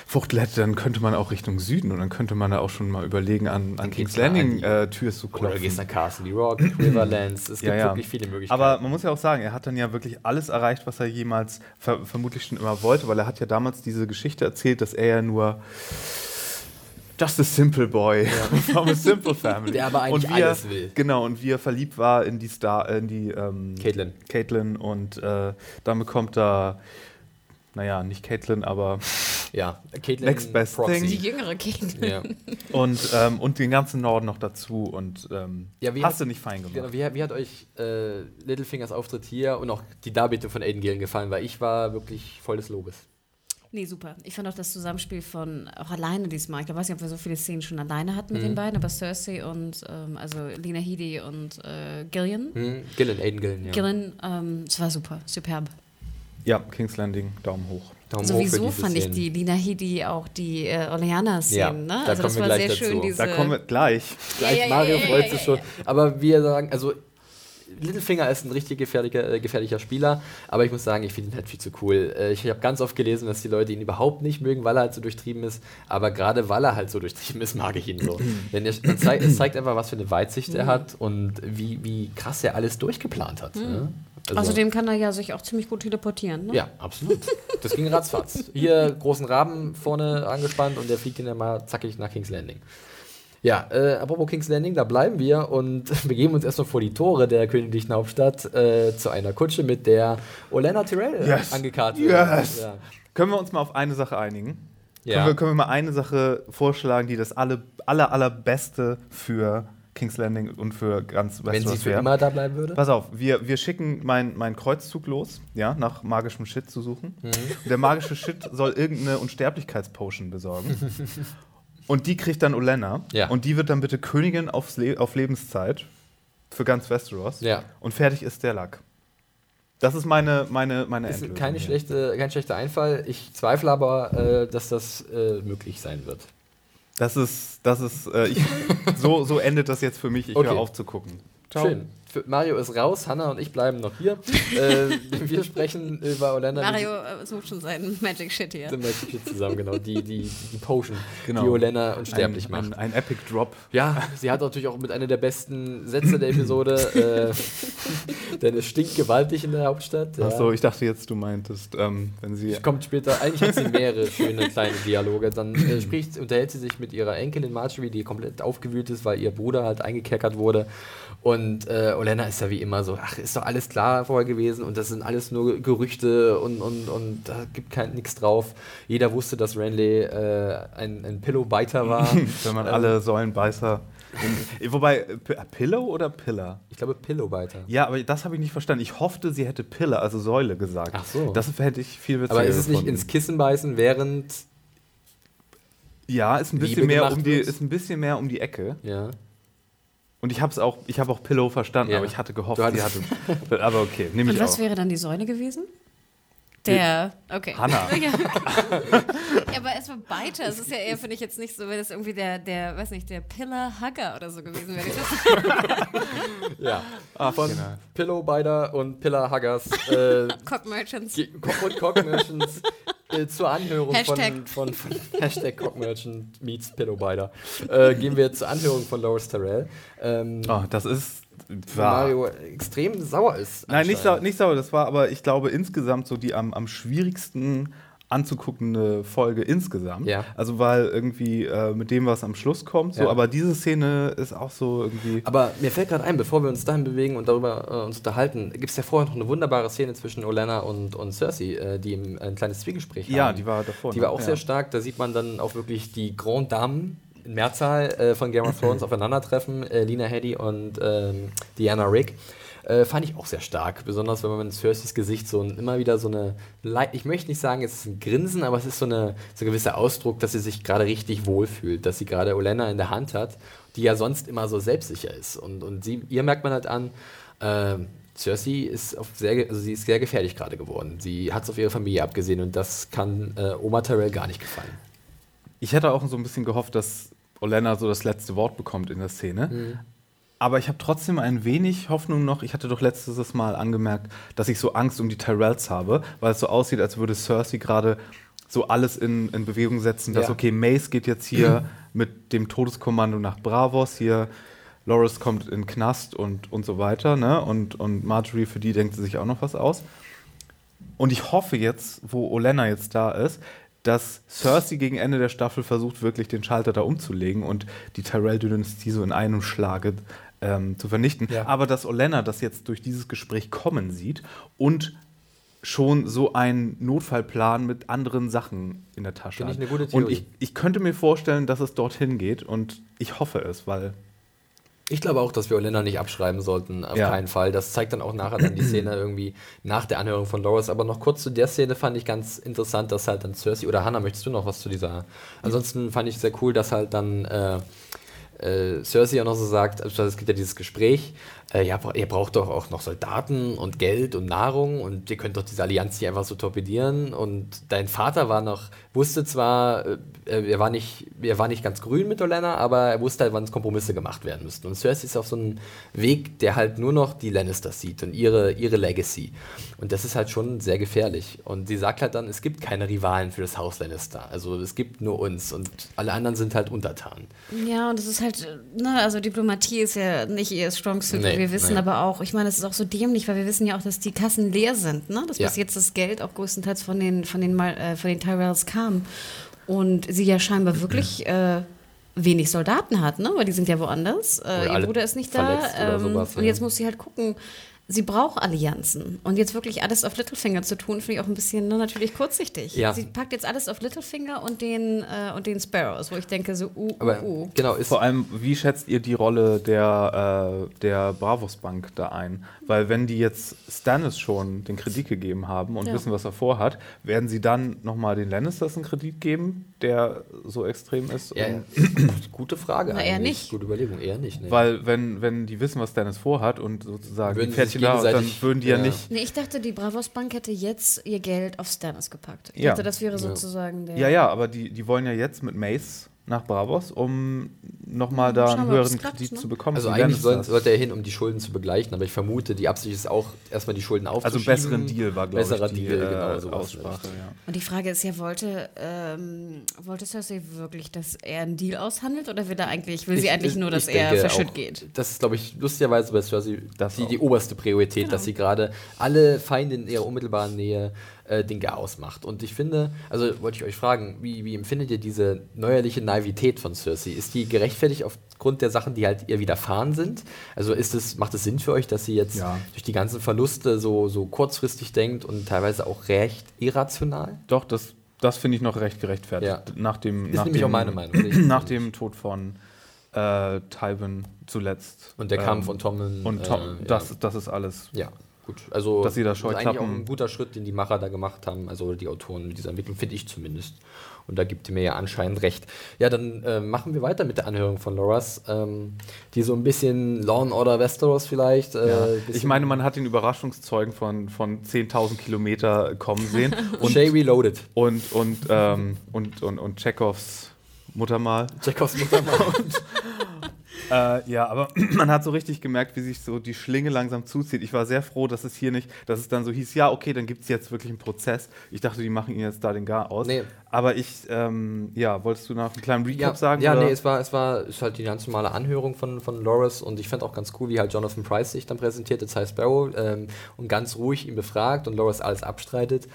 Fuchtel hätte, dann könnte man auch Richtung Süden und dann könnte man da auch schon mal überlegen, an, an King's Landing äh, Tür zu oder du gehst klopfen. nach Castle Rock, Riverlands, es gibt Ja, ja. wirklich viele Möglichkeiten. Aber man muss ja auch sagen, er hat dann ja wirklich alles erreicht, was er jemals ver vermutlich schon immer wollte, weil er hat ja damals diese Geschichte erzählt, dass er ja nur just a simple boy from a simple family. Der aber eigentlich er, alles will. Genau, und wie er verliebt war in die Star, in die ähm, Caitlyn. Caitlyn und äh, dann bekommt er, naja, nicht Caitlyn, aber ja, Caitlyn Next best Proxy. thing. die jüngere Kind. Ja. und, ähm, und den ganzen Norden noch dazu und ähm, Ja, wie hast hat- du nicht fein gemacht. Genau, wie, wie hat euch äh, Littlefingers Auftritt hier und auch die Darbietung von Aiden Gillen gefallen? Weil ich war wirklich voll des Lobes. Nee, super. Ich fand auch das Zusammenspiel von, auch alleine diesmal, ich weiß nicht, ob wir so viele Szenen schon alleine hatten Mhm. mit den beiden, aber Cersei und, ähm, also Lena Headey und äh, Gillian. Hm? Gillen, Aiden Gillen, ja. Gillian, ähm, es war super, superb. Ja, King's Landing, Daumen hoch. Daumen hoch für Sowieso diese fand ich Szenen. die Lina Headey auch die äh, Oleana-Szenen, Ja, ne? da Also das kommen wir war gleich sehr schön, dazu. diese. Da kommen wir gleich. Gleich Ja, ja, Mario ja, ja, freut ja, sich schon. Aber wir sagen, also Littlefinger ist ein richtig gefährlicher, äh, gefährlicher Spieler, aber ich muss sagen, ich finde ihn halt viel zu cool. Äh, ich habe ganz oft gelesen, dass die Leute ihn überhaupt nicht mögen, weil er halt so durchtrieben ist, aber gerade weil er halt so durchtrieben ist, mag ich ihn so. Denn er, zeigt, es zeigt einfach, was für eine Weitsicht er hat und wie, wie krass er alles durchgeplant hat. Ne? Also- Außerdem kann er ja sich auch ziemlich gut teleportieren, ne? ja, absolut. Das ging ratzfatz. Hier großen Raben vorne angespannt und der fliegt ihn dann mal zackig nach King's Landing. Ja, äh, apropos King's Landing, da bleiben wir und begeben uns erstmal vor die Tore der königlichen Hauptstadt äh, zu einer Kutsche, mit der Olenna Tyrell Yes. angekarrt wird. Yes. Ja. Können wir uns mal auf eine Sache einigen? Ja. Können, wir, können wir mal eine Sache vorschlagen, die das alle, aller, allerbeste für King's Landing und für ganz Wenn sie Westeros für immer da bleiben würde? Pass auf, wir, wir schicken meinen mein Kreuzzug los, ja, nach magischem Shit zu suchen. Mhm. Der magische Shit soll irgendeine Unsterblichkeitspotion besorgen. Und die kriegt dann Olenna. Ja. Und die wird dann bitte Königin aufs Le auf Lebenszeit für ganz Westeros. Ja. Und fertig ist der Lack. Das ist meine, meine, meine Ist Endlösung keine hier. schlechte, kein schlechter Einfall. Ich zweifle aber, äh, dass das äh, möglich sein wird. Das ist, das ist, äh, ich, so, so endet das jetzt für mich. Ich Okay. höre auf zu gucken. Schön. Mario ist raus, Hanna und ich bleiben noch hier. äh, wir sprechen über Orlando. Mario äh, sucht schon seinen Magic Shit hier. Sind wir hier zusammen, genau. Die, die, die Potion, Genau. die Olena unsterblich ein, macht. ein, ein Epic Drop. Ja, sie hat natürlich auch mit einer der besten Sätze der Episode, äh, denn es stinkt gewaltig in der Hauptstadt. Ja. Achso, ich dachte jetzt, du meintest, ähm, wenn sie. Kommt später, eigentlich hat sie mehrere schöne kleine Dialoge. Dann äh, spricht, unterhält sie sich mit ihrer Enkelin Marjorie, die komplett aufgewühlt ist, weil ihr Bruder halt eingekerkert wurde. Und äh, Olena ist ja wie immer so, ach, ist doch alles klar vorher gewesen und das sind alles nur Gerüchte und, und, und da gibt kein nichts drauf. Jeder wusste, dass Renly äh, ein, ein Pillow-Biter war. Wenn man Ähm, alle Säulenbeißer. In, wobei, äh, P- Pillow oder Pillar? Ich glaube, Pillow-Biter. Ja, aber das habe ich nicht verstanden. Ich hoffte, sie hätte Pillar, also Säule gesagt. Ach so. Das hätte ich viel witziger Aber ist es nicht gefunden. ins Kissen beißen, während. Ja, ist ein Liebe bisschen mehr um die, wird? ist ein bisschen mehr um die Ecke. Ja. Und ich habe es auch, ich habe auch Pillow verstanden, Ja. aber ich hatte gehofft, sie hatte. aber okay, nehme ich Und was auch. wäre dann die Säule gewesen? Der, okay. Hannah. Ja. ja, aber erstmal Biter. Es ist ja eher, finde ich jetzt nicht so, wenn es irgendwie der, der, weiß nicht, der Pillar Hugger oder so gewesen wäre. Ja. Ach, Von genau. Pillow-Biter und Pillar-Huggers äh, Cock Merchants. Ge- Cock und Cock Merchants äh, zur Anhörung Hashtag. von, von, von Hashtag Cock Merchant meets Pillowbiter. Äh, gehen wir zur Anhörung von Loris Terrell. Ähm, Oh, das ist. Mario extrem sauer ist. Nein, nicht, sau, nicht sauer, das war aber, ich glaube, insgesamt so die am, am schwierigsten anzuguckende Folge insgesamt. Ja. Also weil irgendwie äh, mit dem, was am Schluss kommt, so, Ja. aber diese Szene ist auch so irgendwie. Aber mir fällt gerade ein, bevor wir uns dahin bewegen und darüber äh, uns unterhalten, gibt es ja vorher noch eine wunderbare Szene zwischen Olenna und, und Cersei, äh, die ein kleines Zwiegespräch Ja, haben. die war davor. Die war auch ja. sehr stark. Da sieht man dann auch wirklich die Grand Dame in Mehrzahl äh, von Game of Thrones aufeinandertreffen. Äh, Lina Headey und ähm, Diana Rick. Äh, fand ich auch sehr stark. Besonders wenn man in Cerseis Gesicht so ein, immer wieder so eine. Lei- Ich möchte nicht sagen, es ist ein Grinsen, aber es ist so, eine, so ein gewisser Ausdruck, dass sie sich gerade richtig wohlfühlt. Dass sie gerade Olenna in der Hand hat, die ja sonst immer so selbstsicher ist. Und, und sie, ihr merkt man halt an, ähm, Cersei ist sehr, also sie ist sehr gefährlich gerade geworden. Sie hat es auf ihre Familie abgesehen und das kann äh, Oma Tyrell gar nicht gefallen. Ich hätte auch so ein bisschen gehofft, dass Olenna so das letzte Wort bekommt in der Szene. Mhm. Aber ich habe trotzdem ein wenig Hoffnung noch. Ich hatte doch letztes Mal angemerkt, dass ich so Angst um die Tyrells habe, weil es so aussieht, als würde Cersei gerade so alles in, in Bewegung setzen, dass, Ja. okay, Mace geht jetzt hier mit dem Todeskommando nach Bravos, hier Loris kommt in Knast und, und so weiter, ne? Und, und Marjorie, für die denkt sie sich auch noch was aus. Und ich hoffe jetzt, wo Olenna jetzt da ist, dass Cersei gegen Ende der Staffel versucht, wirklich den Schalter da umzulegen und die Tyrell-Dynastie so in einem Schlage ähm, zu vernichten. Ja. Aber dass Olenna das jetzt durch dieses Gespräch kommen sieht und schon so einen Notfallplan mit anderen Sachen in der Tasche hat. eine gute und ich, ich könnte mir vorstellen, dass es dorthin geht und ich hoffe es, weil Ich glaube auch, dass wir Olenna nicht abschreiben sollten, auf Ja. keinen Fall. Das zeigt dann auch nachher dann die Szene irgendwie nach der Anhörung von Loris. Aber noch kurz zu der Szene fand ich ganz interessant, dass halt dann Cersei oder Hannah, möchtest du noch was zu dieser? Ansonsten fand ich sehr cool, dass halt dann äh, äh, Cersei auch noch so sagt, also es gibt ja dieses Gespräch, äh, ja, ihr braucht doch auch noch Soldaten und Geld und Nahrung und ihr könnt doch diese Allianz nicht einfach so torpedieren. Und dein Vater war noch, wusste zwar, äh, er, war nicht, er war nicht ganz grün mit Olenna, aber er wusste halt, wann Kompromisse gemacht werden müssten und Cersei ist auf so einem Weg, der halt nur noch die Lannisters sieht und ihre, ihre Legacy. Und das ist halt schon sehr gefährlich. Und sie sagt halt dann, es gibt keine Rivalen für das Haus Lannister, also es gibt nur uns und alle anderen sind halt untertan. Ja, und es ist halt, äh, ne, also Diplomatie ist ja nicht ihr Strong Suit. Nee, wir wissen aber auch, ich meine, es ist auch so dämlich, weil wir wissen ja auch, dass die Kassen leer sind, ne? Dass Ja. bis jetzt das Geld auch größtenteils von den, von den, Mal- äh, von den Tyrells kam. Und sie ja scheinbar wirklich äh, wenig Soldaten hat, ne? Weil die sind ja woanders. Äh, ihr Bruder ist nicht da. Ähm, und jetzt muss sie halt gucken. Sie braucht Allianzen. Und jetzt wirklich alles auf Littlefinger zu tun, finde ich auch ein bisschen ne, natürlich kurzsichtig. Ja. Sie packt jetzt alles auf Littlefinger und den, äh, und den Sparrows, wo ich denke so, uh, Aber uh, uh. genau, ist Vor allem, wie schätzt ihr die Rolle der, äh, der Bravos Bank da ein? Weil wenn die jetzt Stannis schon den Kredit gegeben haben und Ja. wissen, was er vorhat, werden sie dann nochmal den Lannisters einen Kredit geben, der so extrem ist? Ja, Und- gute Frage Na, eher eigentlich. nicht. Gute Überlegung, eher nicht. Ne? Weil wenn, wenn die wissen, was Stannis vorhat und sozusagen Würden die klar, dann gegenseitig. würden die ja, ja. nicht. Nee, ich dachte, die Bravos Bank hätte jetzt ihr Geld auf Stannis gepackt. Ich Ja. dachte, das wäre sozusagen der. Ja, ja, aber die, die wollen ja jetzt mit Mace nach Bravos, um nochmal da einen höheren klappt, Kredit ne? zu bekommen. Also eigentlich soll, sollte er hin, um die Schulden zu begleichen, aber ich vermute, die Absicht ist auch, erstmal die Schulden Also aufzuschieben. einen besseren Deal war, glaube ich, Besserer die Deal, äh, genau, sowas. Aussprache. Ja. Und die Frage ist ja, wollte, ähm, wollte Cersei wirklich, dass er einen Deal aushandelt oder will, er eigentlich, will sie Ich- eigentlich nur, dass ich er verschütt auch, geht? Das ist, glaube ich, lustigerweise bei Cersei Das die, die oberste Priorität, Genau. dass sie gerade alle Feinde in ihrer unmittelbaren Nähe äh, den Chaos macht. Und ich finde, also wollte ich euch fragen, wie, wie empfindet ihr diese neuerliche Naivität von Cersei? Ist die gerechtfertigt aufgrund der Sachen, die halt ihr widerfahren sind? Also ist es, macht es Sinn für euch, dass sie jetzt Ja. durch die ganzen Verluste so, so kurzfristig denkt und teilweise auch recht irrational? Doch, das, das finde ich noch recht gerechtfertigt. Ja. Nach dem, Ist nach nämlich dem, auch meine Meinung. Nach dem Tod von äh, Tywin zuletzt. Und der Ähm, Kampf von Tommen. Und Tom, äh, ja. das, das ist alles. Ja, gut. Also Dass sie da das ist eigentlich auch ein guter Schritt, den die Macher da gemacht haben, also die Autoren mit dieser Entwicklung, finde ich zumindest. Und da gibt ihr mir ja anscheinend recht. Ja, dann äh, machen wir weiter mit der Anhörung von Loras, ähm, die so ein bisschen Law and Order Westeros vielleicht. Äh, Ja. Ich meine, man hat den Überraschungszeugen von, von 10.000 Kilometer kommen sehen. und, Shay Reloaded. und, und, ähm, und, und, und Chekhovs Muttermal. Chekhovs Muttermal. Äh, ja, aber man hat so richtig gemerkt, wie sich so die Schlinge langsam zuzieht. Ich war sehr froh, dass es hier nicht, dass es dann so hieß, ja, okay, dann gibt es jetzt wirklich einen Prozess. Ich dachte, die machen ihn jetzt da den Gar aus. Nee. Aber ich, ähm, ja, wolltest du noch einen kleinen Recap ja, sagen? Ja, oder? nee, es war, es war ist halt die ganz normale Anhörung von, von Loras und ich fand auch ganz cool, wie halt Jonathan Price sich dann präsentiert, als High Sparrow, ähm, und ganz ruhig ihn befragt und Loras alles abstreitet.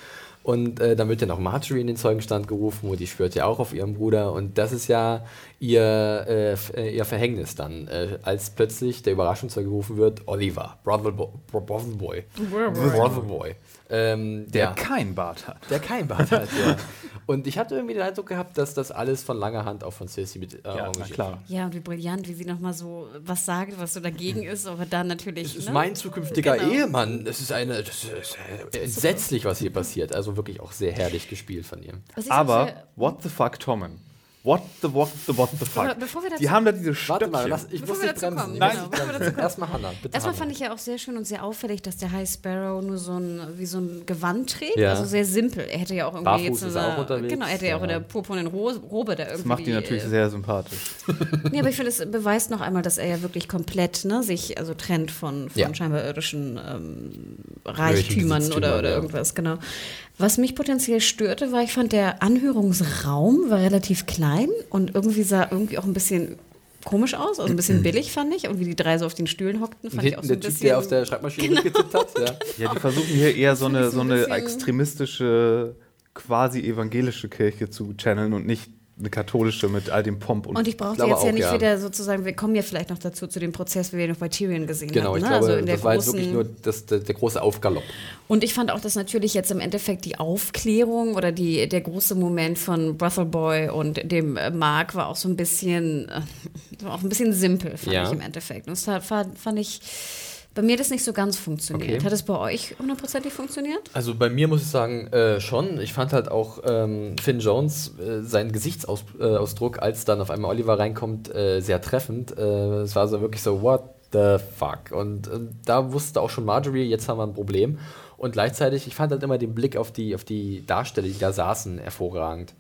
Und äh, dann wird ja noch Marjorie in den Zeugenstand gerufen und die schwört ja auch auf ihren Bruder. Und das ist ja ihr, äh, äh, ihr Verhängnis dann, äh, als plötzlich der Überraschungszeuge gerufen wird, Oliver, Brother Bo Bro Brother Boy. Brother Boy. Ähm, der ja. kein Bart hat. Der kein Bart hat, ja. Und ich hatte irgendwie den Eindruck gehabt, dass das alles von langer Hand auch von Cersei mit äh, Ja, klar. Ja, und wie brillant, wie sie nochmal so was sagt, was so dagegen ist, aber dann natürlich. Das ist ne? mein zukünftiger Genau. Ehemann. Das ist eine. Das ist entsetzlich, was hier passiert. Also wirklich auch sehr herrlich gespielt von ihr. So Aber, what the fuck, Tommen? What the, what the, what the fuck? Bevor wir dazu- die haben da diese Warte Stöckchen. mal, lass, ich Bevor muss wir nicht dazu bremsen. kommen, Ich genau. Erstmal Hannah, bitte. Erstmal Hannah. fand ich ja auch sehr schön und sehr auffällig, dass der High Sparrow nur so ein, wie so ein Gewand trägt. Ja. Also sehr simpel. Er hätte ja auch irgendwie Barfuß jetzt ist eine, auch unterwegs, Genau, er hätte ja auch in der purpurnen Ro- Robe da irgendwie. das macht die natürlich äh, sehr sympathisch. Nee, aber ich finde, es beweist noch einmal, dass er ja wirklich komplett ne, sich also trennt von, von Ja. scheinbar irdischen ähm, Reichtümern oder, oder irgendwas, genau. Was mich potenziell störte, war, ich fand, der Anhörungsraum war relativ klein und irgendwie sah irgendwie auch ein bisschen komisch aus, also ein bisschen billig, fand ich. Und wie die drei so auf den Stühlen hockten, fand ich auch so ein der bisschen. Typ, der auf der Schreibmaschine mitgetippt hat. Ja. Ja, die versuchen hier eher so eine, so ein eine extremistische, quasi evangelische Kirche zu channeln und nicht eine katholische mit all dem Pomp und, Und ich brauchte jetzt ja nicht ja. wieder sozusagen, wir kommen ja vielleicht noch dazu, zu dem Prozess, wie wir noch bei Tyrion gesehen Genau, haben. ich ne? glaube, also in der das war jetzt wirklich nur das, der, der große Aufgalopp. Und ich fand auch, dass natürlich jetzt im Endeffekt die Aufklärung oder die, der große Moment von Brothel Boy und dem äh, Mark war auch so ein bisschen, äh, auch ein bisschen simpel, fand Ja. ich im Endeffekt. Und das fand, fand ich, bei mir hat das nicht so ganz funktioniert. Okay. Hat es bei euch hundertprozentig funktioniert? Also bei mir muss ich sagen, äh, schon. Ich fand halt auch ähm, Finn Jones, äh, seinen Gesichtsausdruck, äh, als dann auf einmal Oliver reinkommt, äh, sehr treffend. Äh, es war so wirklich so, what the fuck? Und, und da wusste auch schon Marjorie, jetzt haben wir ein Problem. Und gleichzeitig, ich fand halt immer den Blick auf die, auf die Darsteller, die da saßen, hervorragend.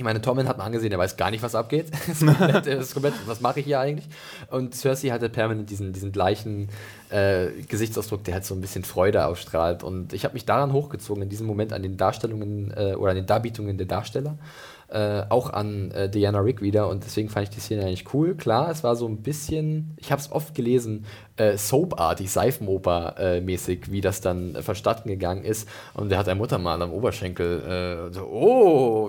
Ich meine, Tommen hat man angesehen, er weiß gar nicht, was abgeht. Das komplett, das komplett, was mache ich hier eigentlich? Und Cersei hatte permanent diesen, diesen gleichen äh, Gesichtsausdruck, der halt so ein bisschen Freude ausstrahlt. Und ich habe mich daran hochgezogen, in diesem Moment an den Darstellungen äh, oder an den Darbietungen der Darsteller. Äh, auch an äh, Diana Rick wieder und deswegen fand ich die Szene eigentlich cool. Klar, es war so ein bisschen, ich habe es oft gelesen, äh, Soap-artig, Seifenoper-mäßig, wie das dann äh, verstatten gegangen ist. Und der hat ein Muttermal am Oberschenkel äh, so, oh,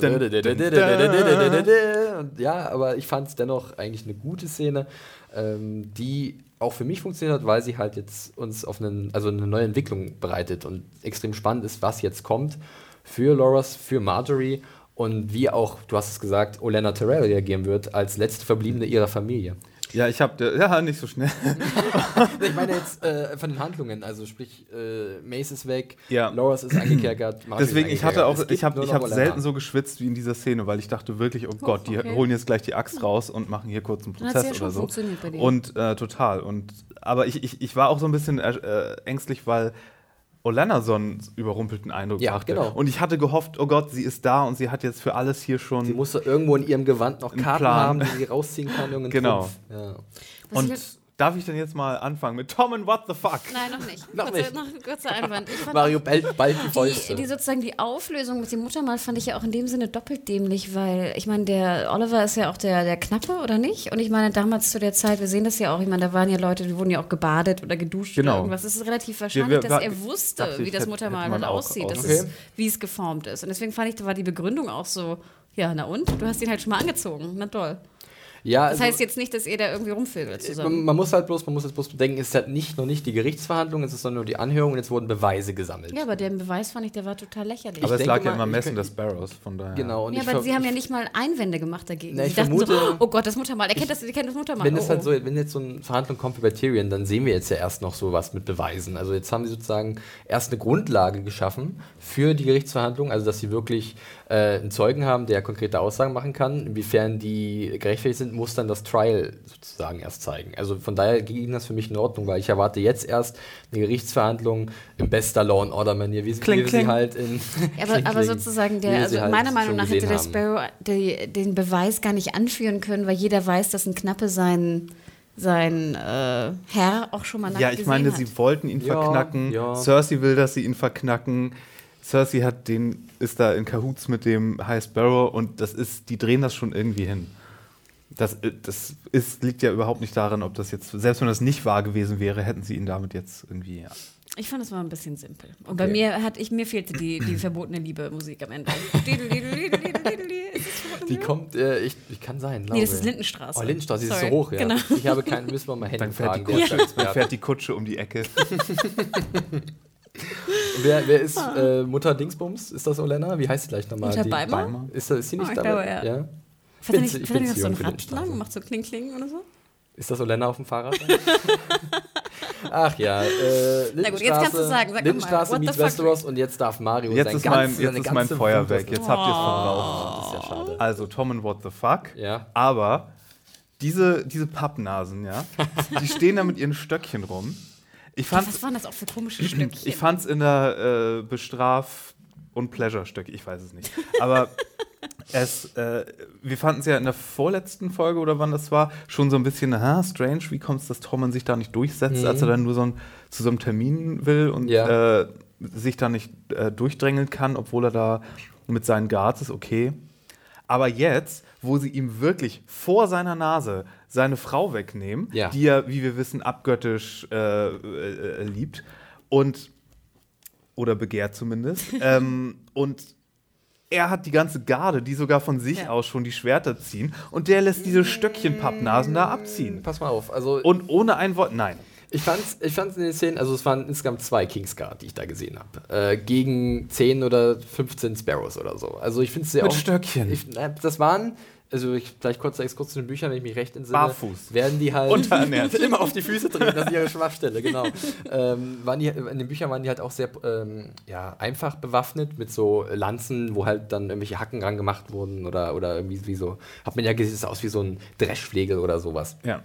und ja, aber ich fand es dennoch eigentlich eine gute Szene, ähm, die auch für mich funktioniert hat, weil sie halt jetzt uns auf einen, also eine neue Entwicklung bereitet und extrem spannend ist, was jetzt kommt für Loras, für Marjorie und wie auch, du hast es gesagt, Olenna Terrell reagieren wird als letzte Verbliebene ihrer Familie. Ja, ich habe ja nicht so schnell. ich meine jetzt äh, von den Handlungen, also sprich, äh, Mace ist weg, Ja. Loras ist angekerkert. Marshall Deswegen, ist ich hatte auch, ich habe ich noch hab Olenna. selten so geschwitzt wie in dieser Szene, weil ich dachte wirklich, oh Gott, die okay. holen jetzt gleich die Axt raus und machen hier kurz einen ja Prozess schon oder so. funktioniert bei dir. Und äh, total. Und aber ich, ich, ich war auch so ein bisschen äh, ängstlich, weil Olenna so einen überrumpelten Eindruck Ja, machte. genau. Und ich hatte gehofft, oh Gott, sie ist da und sie hat jetzt für alles hier schon. Sie musste irgendwo in ihrem Gewand noch Karten haben, die sie rausziehen kann. irgendeinen Genau. Ja. Und ich darf ich denn jetzt mal anfangen mit Tom and What the fuck? Nein, noch nicht. Noch kurzer, nicht. Noch ein kurzer Einwand. Ich fand Mario bellt bald die Fäuste. Die, die sozusagen die Auflösung mit dem Muttermal fand ich ja auch in dem Sinne doppelt dämlich, weil ich meine, der Oliver ist ja auch der, der Knappe, oder nicht? Und ich meine, damals zu der Zeit, wir sehen das ja auch, ich meine, da waren ja Leute, die wurden ja auch gebadet oder geduscht Genau. oder irgendwas. Es ist relativ wahrscheinlich, wir- dass wir- er wusste, dachte ich, wie das Muttermal dann auch aussieht, das ausgehen. ist, wie es geformt ist. Und deswegen fand ich, da war die Begründung auch so, ja, na und? Du hast ihn halt schon mal angezogen. Na toll. Ja, Das also, heißt jetzt nicht, dass ihr da irgendwie rumvögelt zusammen. man, man muss halt bloß, man muss jetzt bloß bedenken, es ist halt nicht noch nicht die Gerichtsverhandlung, es ist sondern nur die Anhörung und jetzt wurden Beweise gesammelt. Ja, aber der Beweis fand ich, der war total lächerlich. Aber es denke lag ja immer am ich Messen des Sparrows, von daher. Genau. Und ja, ich aber sie haben ich ja nicht mal Einwände gemacht dagegen. Na, sie ich dachten vermute- so, oh Gott, das Muttermal, er kennt das, er kennt das Muttermal. Wenn oh, es halt oh. so, wenn jetzt so eine Verhandlung kommt wie bei Tyrion, dann sehen wir jetzt ja erst noch sowas mit Beweisen. Also jetzt haben sie sozusagen erst eine Grundlage geschaffen für die Gerichtsverhandlung, also dass sie wirklich äh, einen Zeugen haben, der konkrete Aussagen machen kann. Inwiefern die gerechtfertigt sind, muss dann das Trial sozusagen erst zeigen. Also von daher ging das für mich in Ordnung, weil ich erwarte jetzt erst eine Gerichtsverhandlung im bester Law and Order Manier, wie, Kling, wie wir sie kling. halt in Ja, aber, Kling, aber kling, sozusagen, der, also halt meiner Meinung nach hätte der. Sparrow die, den Beweis gar nicht anführen können, weil jeder weiß, dass ein Knappe sein, sein äh, Herr auch schon mal Ja, ich meine, gesehen sie hat. wollten ihn Ja, verknacken. ja. Cersei will, dass sie ihn verknacken. Cersei hat den, ist da in Cahoots mit dem High Sparrow und das ist, die drehen das schon irgendwie hin. Das, äh, das ist, liegt ja überhaupt nicht daran, ob das jetzt, selbst wenn das nicht wahr gewesen wäre, hätten sie ihn damit jetzt irgendwie. Ja. Ich fand, das war ein bisschen simpel. Und bei mir hat ich mir fehlte die, die verbotene Liebe Musik am Ende. Die kommt, äh, ich, ich kann sein, glaube Nee, das ist ich. Lindenstraße. Oh, Lindenstraße, die ist so hoch, ja. Genau. Ich habe keinen, müssen wir mal Handy Dann fährt die, fragen. der Kutsche, ist dann fährt die Kutsche um die Ecke. Wer, wer ist äh, Mutter Dingsbums? Ist das Olenna? Wie heißt sie gleich nochmal? Mutter Die- Beimer? Ist, das- ist sie nicht Oh, ich dabei? glaube, ja. ja. Er bin's- nicht, ich bin's nicht so ein macht so Kling Kling oder so? Ist das Olenna auf dem Fahrrad? Ach ja, äh, Na gut, jetzt kannst du sagen, sag Lindenstraße what the meets fuck? Westeros und jetzt darf Mario Jetzt sein ist ganz- mein, jetzt ist mein Feuer weg. Jetzt habt ihr es verbraucht. Das ist ja schade. Also Tom and What the Fuck. Ja. Aber diese, diese Pappnasen, ja, die stehen da mit ihren Stöckchen rum. Ich fand Was waren das auch für komische Stückchen? ich fand's in der äh, Bestraf- und Pleasure-Stöcke, ich weiß es nicht. Aber es, äh, wir fanden es ja in der vorletzten Folge oder wann das war, schon so ein bisschen, aha, strange, wie kommt es, dass Tommen sich da nicht durchsetzt, als er dann nur so ein, zu so einem Termin will und Ja. äh, sich da nicht äh, durchdrängeln kann, obwohl er da mit seinen Guards ist, okay. Aber jetzt, wo sie ihm wirklich vor seiner Nase seine Frau wegnehmen, Ja. die er, wie wir wissen, abgöttisch äh, äh, liebt und oder begehrt zumindest, ähm, und er hat die ganze Garde, die sogar von sich Ja. aus schon die Schwerter ziehen, und der lässt diese Stöckchen-Pappnasen da abziehen. Pass mal auf, also Und ohne ein Wort, nein. Ich fand's, ich fand's in den Szenen, also es waren insgesamt zwei Kingsguard, die ich da gesehen habe. Äh, gegen 10 oder 15 Sparrows oder so. Also ich finde es sehr Mit Stöckchen. Ich, das waren, also ich, vielleicht kurz Exkurs zu den Büchern, wenn ich mich recht entsinne. Barfuß. Werden die halt Unterernährt. immer auf die Füße treten, das ist ihre Schwachstelle, genau. ähm, waren die, in den Büchern waren die halt auch sehr ähm, ja, einfach bewaffnet mit so Lanzen, wo halt dann irgendwelche Hacken dran gemacht wurden oder, oder irgendwie wie so, hat man ja gesehen, es sah aus wie so ein Dreschflegel oder sowas. Ja.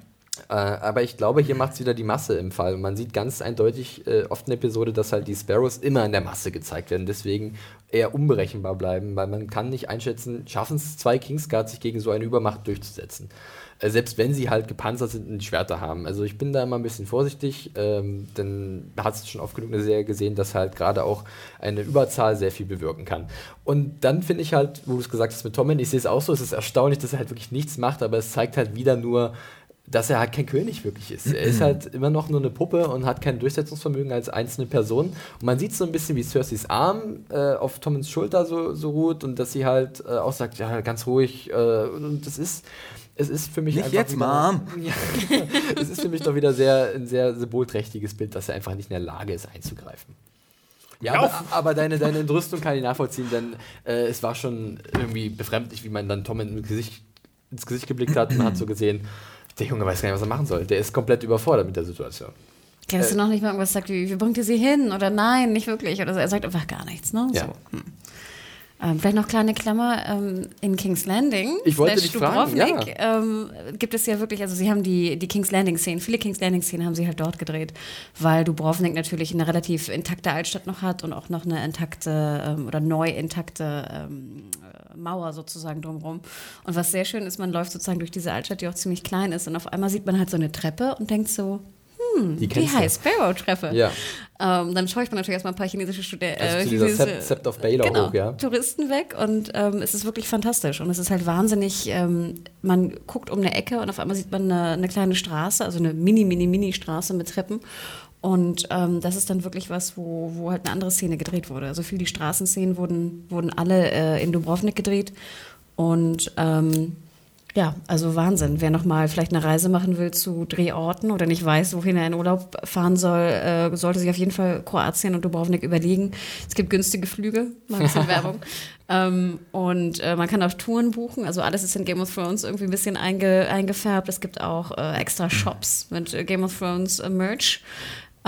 Äh, aber ich glaube, hier macht es wieder die Masse im Fall. Und man sieht ganz eindeutig äh, oft in der Episode, dass halt die Sparrows immer in der Masse gezeigt werden, deswegen eher unberechenbar bleiben, weil man kann nicht einschätzen, schaffen es zwei Kingsguards, sich gegen so eine Übermacht durchzusetzen. Äh, selbst wenn sie halt gepanzert sind und die Schwerter haben. Also ich bin da immer ein bisschen vorsichtig, ähm, denn hat es schon oft genug eine Serie gesehen, dass halt gerade auch eine Überzahl sehr viel bewirken kann. Und dann finde ich halt, wo du es gesagt hast mit Tommen, ich sehe es auch so, es ist erstaunlich, dass er halt wirklich nichts macht, aber es zeigt halt wieder nur, dass er halt kein König wirklich ist. Er ist halt immer noch nur eine Puppe und hat kein Durchsetzungsvermögen als einzelne Person. Und man sieht so ein bisschen, wie Cerseis Arm äh, auf Tommens Schulter so, so ruht und dass sie halt äh, auch sagt, ja, ganz ruhig. Äh, und das ist, es ist für mich Nicht jetzt, wieder, Mom. Ja, es ist für mich doch wieder sehr, ein sehr symbolträchtiges Bild, dass er einfach nicht in der Lage ist, einzugreifen. Ja, aber, aber deine, deine Entrüstung kann ich nachvollziehen, denn äh, es war schon irgendwie befremdlich, wie man dann Tom ins Gesicht, ins Gesicht geblickt hat und hat so gesehen, Der Junge weiß gar nicht, was er machen soll. Der ist komplett überfordert mit der Situation. Ja, dass du noch nicht mal irgendwas sagt, wie, wie bringt ihr sie hin? Oder nein, nicht wirklich. Oder so. Er sagt einfach gar nichts, ne? Ja. So. Hm. Ähm, vielleicht noch kleine Klammer, ähm, in King's Landing, Ich wollte dich fragen, Dubrovnik, ähm, gibt es ja wirklich, also sie haben die, die King's Landing-Szenen, viele King's Landing-Szenen haben sie halt dort gedreht, weil Dubrovnik natürlich eine relativ intakte Altstadt noch hat und auch noch eine intakte ähm, oder neu intakte ähm, äh, Mauer sozusagen drumherum. Und was sehr schön ist, man läuft sozusagen durch diese Altstadt, die auch ziemlich klein ist und auf einmal sieht man halt so eine Treppe und denkt so, hm, Die die. High Sparrow-Treppe. Ja. Ähm, dann schaue ich mir natürlich erstmal ein paar chinesische Studenten, Also äh, zu dieser Sept- Sept of Baylor genau, hoch, ja. Touristen weg und ähm, es ist wirklich fantastisch und es ist halt wahnsinnig, ähm, man guckt um eine Ecke und auf einmal sieht man eine, eine kleine Straße, also eine mini, mini, mini Straße mit Treppen und ähm, das ist dann wirklich was, wo, wo halt eine andere Szene gedreht wurde. Also viel die Straßenszenen wurden, wurden alle äh, in Dubrovnik gedreht und ähm, ja, also Wahnsinn. Wer nochmal vielleicht eine Reise machen will zu Drehorten oder nicht weiß, wohin er in Urlaub fahren soll, äh, sollte sich auf jeden Fall Kroatien und Dubrovnik überlegen. Es gibt günstige Flüge, mal ein bisschen Werbung. Ähm, und äh, man kann auch Touren buchen. Also alles ist in Game of Thrones irgendwie ein bisschen einge eingefärbt. Es gibt auch äh, extra Shops mit Game of Thrones äh, Merch.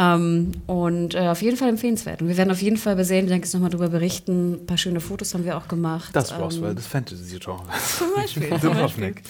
Ähm, und äh, auf jeden Fall empfehlenswert. Und wir werden auf jeden Fall bei Serienjunkies nochmal darüber berichten. Ein paar schöne Fotos haben wir auch gemacht. Das Ähm, Roswell des Fantasy-Genres. Zum Beispiel. Zum Beispiel. Dubrovnik.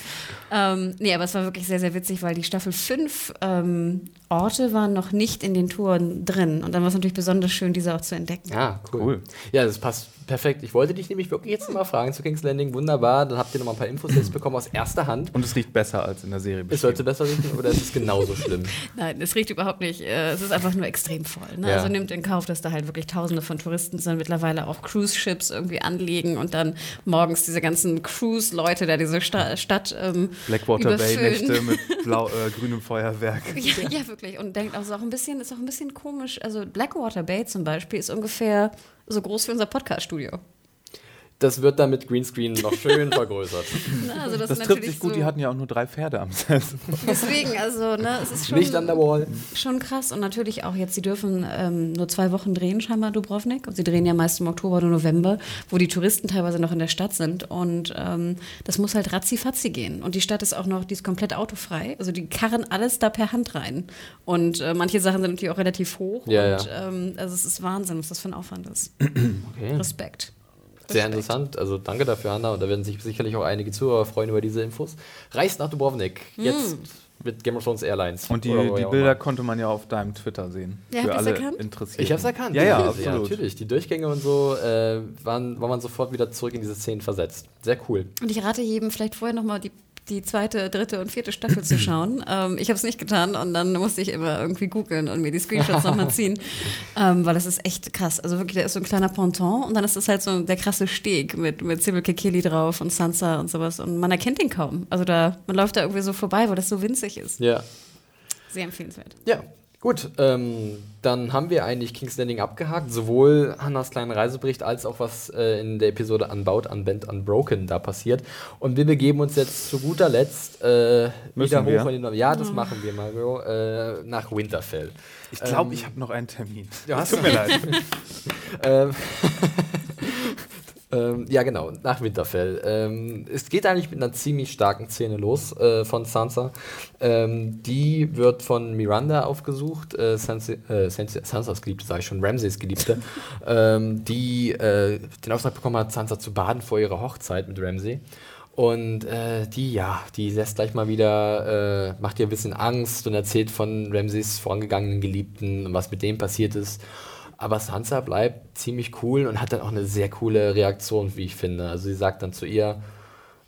Ähm, nee, aber es war wirklich sehr, sehr witzig, weil die Staffel 5 ähm, Orte waren noch nicht in den Touren drin. Und dann war es natürlich besonders schön, diese auch zu entdecken. Ja, cool. Cool. Ja, das passt perfekt. Ich wollte dich nämlich wirklich jetzt mal fragen zu King's Landing. Wunderbar. Dann habt ihr noch mal ein paar Infos jetzt bekommen aus erster Hand. Und es riecht besser als in der Serie. Es sollte besser riechen oder ist es genauso schlimm? Nein, es riecht überhaupt nicht. Äh, es ist einfach nur extrem voll. Ne? Ja. Also nimmt in Kauf, dass da halt wirklich Tausende von Touristen sind, mittlerweile auch Cruise-Ships irgendwie anlegen und dann morgens diese ganzen Cruise-Leute da diese Sta Stadt ähm, Blackwater Bay überfüllen. Nächte mit blau, äh, grünem Feuerwerk. Ja, ja, wirklich. Und denkt also auch ein bisschen, ist auch ein bisschen komisch. Also Blackwater Bay zum Beispiel ist ungefähr so groß wie unser Podcast-Studio. Das wird dann mit Greenscreen noch schön vergrößert. Ne, Also das, Das trifft sich gut, so, die hatten ja auch nur drei Pferde am Set. Deswegen, also, ne, es ist schon, Nicht an der Wall. schon krass. Und natürlich auch jetzt, sie dürfen ähm, nur zwei Wochen drehen, scheinbar Dubrovnik. Und sie drehen ja meist im Oktober oder November, wo die Touristen teilweise noch in der Stadt sind. Und ähm, das muss halt ratzi-fatzi gehen. Und die Stadt ist auch noch, die ist komplett autofrei. Also die karren alles da per Hand rein. Und äh, manche Sachen sind natürlich auch relativ hoch. Ja, und ja. Ähm, also es ist Wahnsinn, was das für ein Aufwand ist. Okay. Respekt. Sehr Respekt. interessant. Also danke dafür, Hanna. Und da werden sich sicherlich auch einige Zuhörer freuen über diese Infos. Reist nach Dubrovnik. Jetzt mit Game of Thrones Airlines. Und die, die Bilder konnte man ja auf deinem Twitter sehen. Ja, für alle erkannt? Interessierten. Ich habe es erkannt. Ja, ja, Ja, absolut. natürlich. Die Durchgänge und so äh, waren, war man sofort wieder zurück in diese Szenen versetzt. Sehr cool. Und ich rate jedem vielleicht vorher nochmal die, die zweite, dritte und vierte Staffel zu schauen. Ähm, ich habe es nicht getan und dann musste ich immer irgendwie googeln und mir die Screenshots nochmal ziehen, ähm, weil das ist echt krass. Also wirklich, da ist so ein kleiner Ponton und dann ist das halt so der krasse Steg mit, mit Sybil Kekili drauf und Sansa und sowas und man erkennt ihn kaum. Also da, man läuft da irgendwie so vorbei, weil das so winzig ist. Ja. Sehr empfehlenswert. Ja, gut. Ähm, dann haben wir eigentlich King's Landing abgehakt. Sowohl Hannas kleinen Reisebericht als auch was äh, in der Episode Unbound, Unbent, Unbroken da passiert. Und wir begeben uns jetzt zu guter Letzt äh, wieder wir? hoch in den Ja, das machen wir, Mario. Äh, nach Winterfell. Ich glaube, Ähm, ich habe noch einen Termin. Ja, hast Tut mir leid. ähm, ja, genau, nach Winterfell. Ähm, es geht eigentlich mit einer ziemlich starken Szene los äh, von Sansa. Ähm, die wird von Miranda aufgesucht, äh, Sansa, äh, Sansa, Sansas Geliebte, sage ich schon, Ramsays Geliebte, ähm, die äh, den Auftrag bekommen hat, Sansa zu baden vor ihrer Hochzeit mit Ramsay. Und äh, die, ja, die lässt gleich mal wieder, äh, macht ihr ein bisschen Angst und erzählt von Ramsays vorangegangenen Geliebten und was mit dem passiert ist. Aber Sansa bleibt ziemlich cool und hat dann auch eine sehr coole Reaktion, wie ich finde. Also sie sagt dann zu ihr,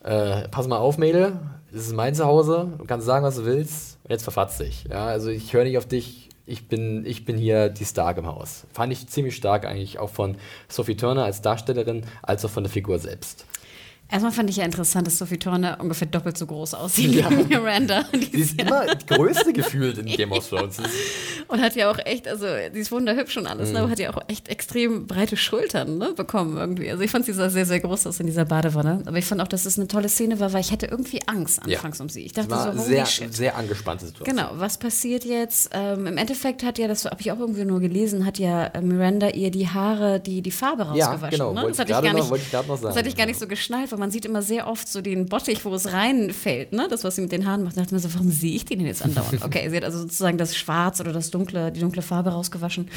äh, pass mal auf, Mädel, das ist mein Zuhause, du kannst sagen, was du willst, und jetzt verfatz dich. Ja, also ich höre nicht auf dich, ich bin, ich bin hier die Stark im Haus. Fand ich ziemlich stark eigentlich auch von Sophie Turner als Darstellerin, als auch von der Figur selbst. Erstmal fand ich ja interessant, dass Sophie Turner ungefähr doppelt so groß aussieht wie Miranda. Sie ist immer die größte gefühlt in Game of Thrones. Das ist- Und hat ja auch echt, also sie ist wunderhübsch und alles, ne, aber hat ja auch echt extrem breite Schultern ne, bekommen irgendwie. Also ich fand sie sah sehr, sehr groß aus in dieser Badewanne. Aber ich fand auch, dass es eine tolle Szene war, weil ich hätte irgendwie Angst Ja. anfangs um sie. Ich dachte war so, holy sehr, shit. sehr angespannte Situation. Genau, was passiert jetzt? Ähm, Im Endeffekt hat ja, das habe ich auch irgendwie nur gelesen, hat ja äh, Miranda ihr die Haare, die, die Farbe Ja, rausgewaschen. genau, ne? Das hatte ich ich gar noch- nicht, ich noch Das sagen, hatte ich gar ja. nicht so geschnallt, weil man sieht immer sehr oft so den Bottich, wo es reinfällt, ne? Das, was sie mit den Haaren macht. Da dachte man so, warum sehe ich den denn jetzt andauernd? Okay, sie hat also sozusagen das Schwarz oder das dunkle, die dunkle Farbe rausgewaschen.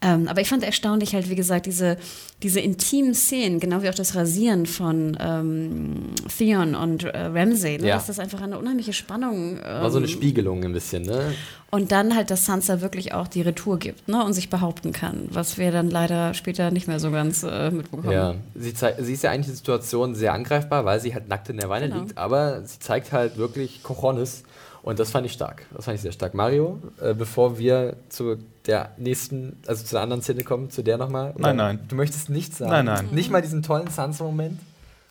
Ähm, aber ich fand erstaunlich halt, wie gesagt, diese, diese intimen Szenen, genau wie auch das Rasieren von ähm, Theon und äh, Ramsay, ne? Ja. dass das einfach eine unheimliche Spannung ähm, War so eine Spiegelung ein bisschen, ne? und dann halt, dass Sansa wirklich auch die Retour gibt ne? und sich behaupten kann, was wir dann leider später nicht mehr so ganz äh, mitbekommen. Ja, sie, sie ist ja eigentlich in der Situation sehr angreifbar, weil sie halt nackt in der Weine Genau. liegt, aber sie zeigt halt wirklich Cojones und das fand ich stark. Das fand ich sehr stark. Mario, äh, bevor wir zu der nächsten, also zu der anderen Szene kommen, zu der nochmal? Nein, nein. Du möchtest nichts sagen? Nein, nein. Nicht mal diesen tollen Sansa-Moment?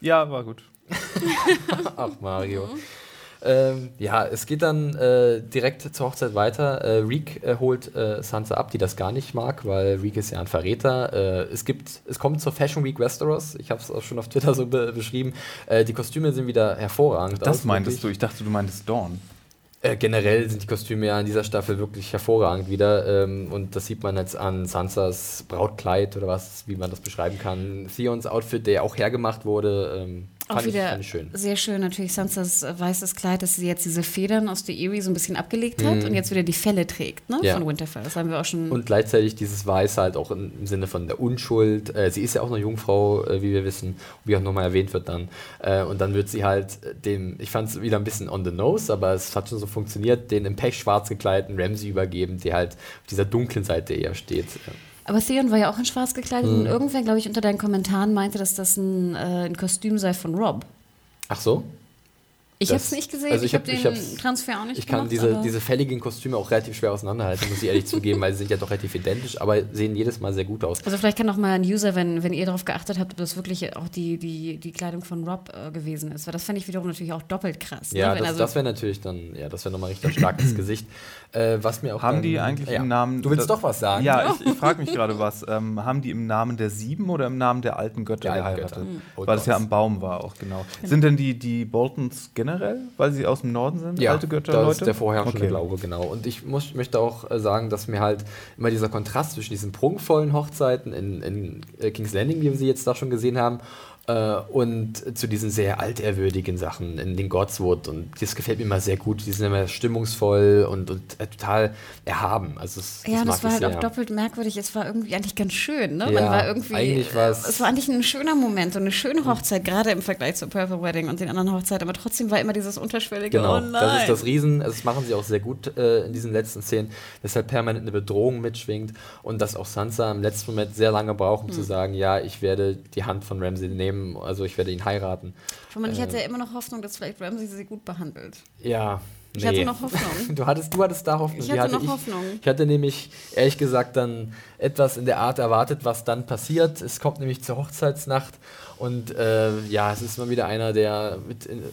Ja, war gut. Ach, Mario. Ähm, ja, es geht dann äh, direkt zur Hochzeit weiter. Äh, Reek äh, holt äh, Sansa ab, die das gar nicht mag, weil Reek ist ja ein Verräter. Äh, es gibt, es kommt zur Fashion Week Westeros. Ich habe es auch schon auf Twitter so be beschrieben. Äh, die Kostüme sind wieder hervorragend. Das aus, meintest du. wirklich. Ich dachte, du meintest Dawn. Äh, generell sind die Kostüme ja in dieser Staffel wirklich hervorragend wieder. Ähm, und das sieht man jetzt an Sansas Brautkleid oder was, wie man das beschreiben kann. Theons Outfit, der auch hergemacht wurde. Ähm, fand, ich, wieder ich schön. sehr schön natürlich Sansas äh, weißes Kleid, dass sie jetzt diese Federn aus der Erie so ein bisschen abgelegt hat und jetzt wieder die Felle trägt ne? Mhm. Ja. von Winterfell. Das haben wir auch schon. Und gleichzeitig dieses Weiß halt auch im Sinne von der Unschuld. Äh, sie ist ja auch eine Jungfrau, äh, wie wir wissen, wie auch nochmal erwähnt wird dann. Äh, und dann wird sie halt äh, dem, ich fand es wieder ein bisschen on the nose, aber es hat schon so funktioniert, den im Pech schwarz gekleideten Ramsey übergeben, der halt auf dieser dunklen Seite eher steht. Aber Theon war ja auch in schwarz gekleidet Mhm. und irgendwer, glaube ich, unter deinen Kommentaren meinte, dass das ein, äh, ein Kostüm sei von Rob. Ach so? Ich habe es nicht gesehen, also ich, ich habe hab- den Transfer auch nicht Ich kann gemacht, diese, aber- diese fälligen Kostüme auch relativ schwer auseinanderhalten, muss ich ehrlich zugeben, weil sie sind ja doch relativ identisch, aber sehen jedes Mal sehr gut aus. Also vielleicht kann auch mal ein User, wenn, wenn ihr darauf geachtet habt, ob das wirklich auch die, die, die Kleidung von Rob äh, gewesen ist. Weil das fand ich wiederum natürlich auch doppelt krass. Ja, ne? Das, also, das wäre natürlich dann, ja, das wäre nochmal richtig stark ins Gesicht. Äh, was mir auch Haben dann, die eigentlich ja. im Namen. Du willst das- doch was sagen? Ja, ich, ich frage mich gerade was. Ähm, haben die im Namen der Sieben oder im Namen der alten Götter Der alten geheiratet? Götter. Mhm. Weil es ja am Baum war auch, genau. Sind denn die, die Boltons generell, weil sie aus dem Norden sind, Ja, alte Götter, das Leute? ist der vorherrschende Okay. Glaube, genau. Und ich muss, möchte auch äh, sagen, dass mir halt immer dieser Kontrast zwischen diesen prunkvollen Hochzeiten in, in äh, King's Landing, wie wir sie jetzt da schon gesehen haben, und zu diesen sehr altehrwürdigen Sachen in den Godswood. Und das gefällt mir immer sehr gut. Die sind immer stimmungsvoll und, und äh, total erhaben. Also das, ja, mag das war halt sehr. auch doppelt merkwürdig. Es war irgendwie eigentlich ganz schön. Ne? Man Ja, war irgendwie, eigentlich es war eigentlich ein schöner Moment und eine schöne Hochzeit, gerade im Vergleich zur Purple Wedding und den anderen Hochzeiten. Aber trotzdem war immer dieses unterschwellige, Genau, oh nein. das ist das Riesen, also das machen sie auch sehr gut äh, in diesen letzten Szenen, dass halt permanent eine Bedrohung mitschwingt und dass auch Sansa im letzten Moment sehr lange braucht, um Hm. zu sagen, ja, ich werde die Hand von Ramsay nehmen, also ich werde ihn heiraten. Von man, ich hatte ja immer noch Hoffnung, dass vielleicht Ramsay sie gut behandelt. Ja. Ich hatte noch Hoffnung. Du hattest, du hattest da Hoffnung. Ich Die hatte noch Hoffnung. Ich hatte nämlich, ehrlich gesagt, dann etwas in der Art erwartet, was dann passiert. Es kommt nämlich zur Hochzeitsnacht und äh, ja, es ist mal wieder einer der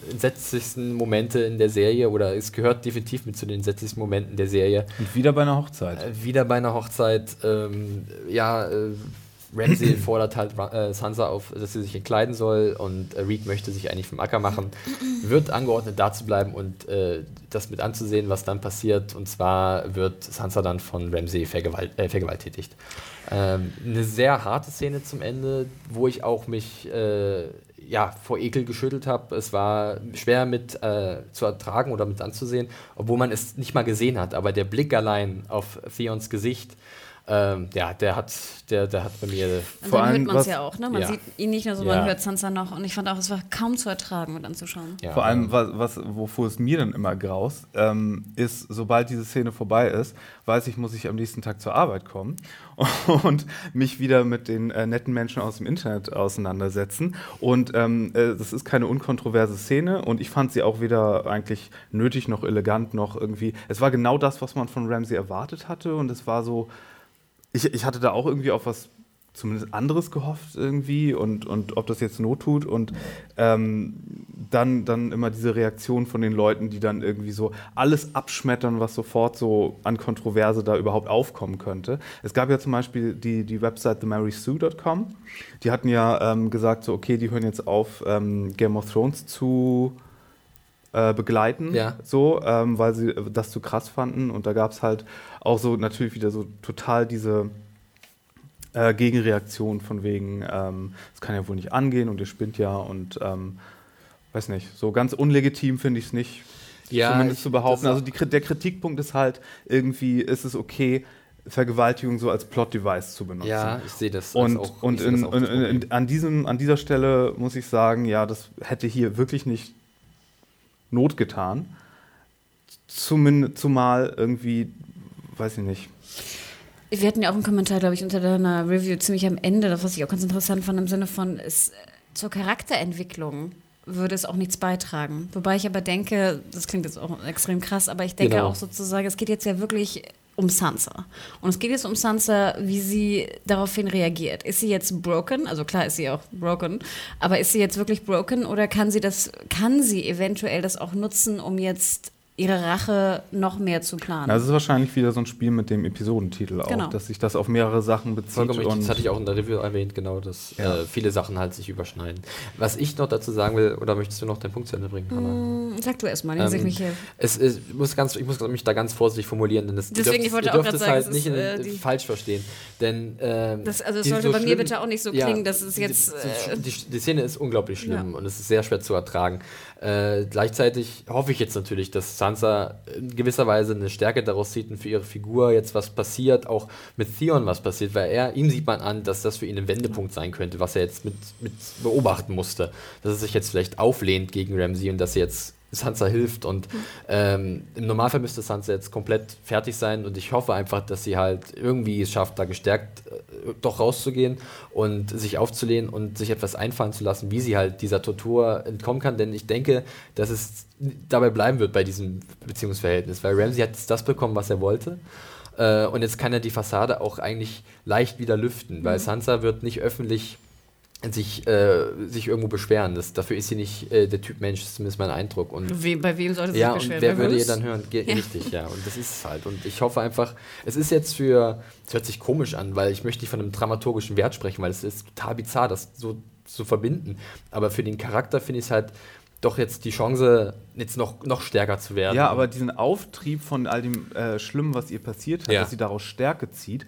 entsetzlichsten Momente in der Serie oder es gehört definitiv mit zu den entsetzlichsten Momenten der Serie. Und wieder bei einer Hochzeit. Äh, wieder bei einer Hochzeit, ähm, ja, äh, Ramsay fordert halt äh, Sansa auf, dass sie sich entkleiden soll und äh, Reed möchte sich eigentlich vom Acker machen, wird angeordnet, da zu bleiben und äh, das mit anzusehen, was dann passiert. Und zwar wird Sansa dann von Ramsay vergewalt äh, vergewaltigt. Ähm, eine sehr harte Szene zum Ende, wo ich auch mich äh, ja, vor Ekel geschüttelt habe. Es war schwer mit äh, zu ertragen oder mit anzusehen, obwohl man es nicht mal gesehen hat. Aber der Blick allein auf Theons Gesicht, ähm, ja, der hat, der, der hat bei mir. Und Vor dann allem, hört man es was- ja auch, ne? Man Ja. sieht ihn nicht nur so, Ja. man hört Sansa noch. Und ich fand auch, es war kaum zu ertragen mit anzuschauen. Ja, Vor allem, was, was, wovor es mir dann immer graust, ähm, ist, sobald diese Szene vorbei ist, weiß ich, muss ich am nächsten Tag zur Arbeit kommen und mich wieder mit den äh, netten Menschen aus dem Internet auseinandersetzen. Und ähm, äh, das ist keine unkontroverse Szene und ich fand sie auch weder eigentlich nötig noch elegant noch irgendwie. Es war genau das, was man von Ramsey erwartet hatte und es war so, ich, ich hatte da auch irgendwie auf was zumindest anderes gehofft irgendwie und, und ob das jetzt Not tut und ähm, dann, dann immer diese Reaktion von den Leuten, die dann irgendwie so alles abschmettern, was sofort so an Kontroverse da überhaupt aufkommen könnte. Es gab ja zum Beispiel die, die Website themarysue.com, die hatten ja ähm, gesagt, so okay, die hören jetzt auf, ähm, Game of Thrones zu äh, begleiten, Ja. so, ähm, weil sie das zu krass fanden. Und da gab es halt auch so natürlich wieder so total diese äh, Gegenreaktion von wegen, ähm, das kann ja wohl nicht angehen und ihr spinnt ja und ähm, weiß nicht, so ganz unlegitim finde ich es nicht, Ja, zumindest ich- zu behaupten. Also die, der Kritikpunkt ist halt, irgendwie ist es okay, Vergewaltigung so als Plot-Device zu benutzen. Ja, ich sehe das. Und, auch, und das in, in, das Problem. in, an, diesem, an dieser Stelle muss ich sagen, ja, das hätte hier wirklich nicht Not getan. Zumin, zumal irgendwie, weiß ich nicht. Wir hatten ja auch einen Kommentar, glaube ich, unter deiner Review ziemlich am Ende, das, was ich auch ganz interessant fand, im Sinne von, es, zur Charakterentwicklung würde es auch nichts beitragen. Wobei ich aber denke, das klingt jetzt auch extrem krass, aber ich denke Genau. auch sozusagen, es geht jetzt ja wirklich um Sansa. Und es geht jetzt um Sansa, wie sie daraufhin reagiert. Ist sie jetzt broken? Also klar ist sie auch broken, aber ist sie jetzt wirklich broken oder kann sie das, kann sie eventuell das auch nutzen, um jetzt ihre Rache noch mehr zu planen? Das ist wahrscheinlich wieder so ein Spiel mit dem Episodentitel auch, Genau. dass sich das auf mehrere Sachen bezieht. Das hatte ich auch in der Review erwähnt, genau, dass Ja. äh, viele Sachen halt sich überschneiden. Was ich noch dazu sagen will, oder möchtest du noch deinen Punkt zu Ende bringen, Hannah? Hm, Sag du erst mal, dann sehe ich Ähm, mich hier. Es, es muss ganz, ich muss mich da ganz vorsichtig formulieren, denn das, Deswegen, dürft- ich wollte ihr auch dürft grad es sagen, halt nicht ist, in, äh, die- falsch verstehen. Denn ähm, Das, also es die sollte so bei mir bitte auch nicht so klingen, dass es jetzt. die, Äh, die, die Szene ist unglaublich schlimm Ja. und es ist sehr schwer zu ertragen. Äh, gleichzeitig hoffe ich jetzt natürlich, dass Sansa in gewisser Weise eine Stärke daraus zieht und für ihre Figur jetzt was passiert, auch mit Theon was passiert, weil er, ihm sieht man an, dass das für ihn ein Wendepunkt sein könnte, was er jetzt mit, mit beobachten musste. Dass er sich jetzt vielleicht auflehnt gegen Ramsey und dass er jetzt Sansa hilft und ähm, im Normalfall müsste Sansa jetzt komplett fertig sein und ich hoffe einfach, dass sie halt irgendwie es schafft, da gestärkt äh, doch rauszugehen und sich aufzulehnen und sich etwas einfallen zu lassen, wie sie halt dieser Tortur entkommen kann, denn ich denke, dass es dabei bleiben wird bei diesem Beziehungsverhältnis, weil Ramsey hat jetzt das bekommen, was er wollte. Äh, und jetzt kann er die Fassade auch eigentlich leicht wieder lüften, weil Sansa wird nicht öffentlich sich, äh, sich irgendwo beschweren. Das, dafür ist sie nicht äh, der Typ Mensch, das ist zumindest mein Eindruck. Und we, bei wem sollte sie ja, sich und beschweren? wer Bei würde ihr dann hören? Ge Ja. Richtig, ja. Und das ist es halt. Und ich hoffe einfach, es ist jetzt für, es hört sich komisch an, weil ich möchte nicht von einem dramaturgischen Wert sprechen, weil es ist total bizarr, das so zu verbinden. Aber für den Charakter finde ich es halt doch jetzt die Chance, jetzt noch, noch stärker zu werden. Ja, aber diesen Auftrieb von all dem äh, Schlimmen, was ihr passiert hat, Ja. dass sie daraus Stärke zieht,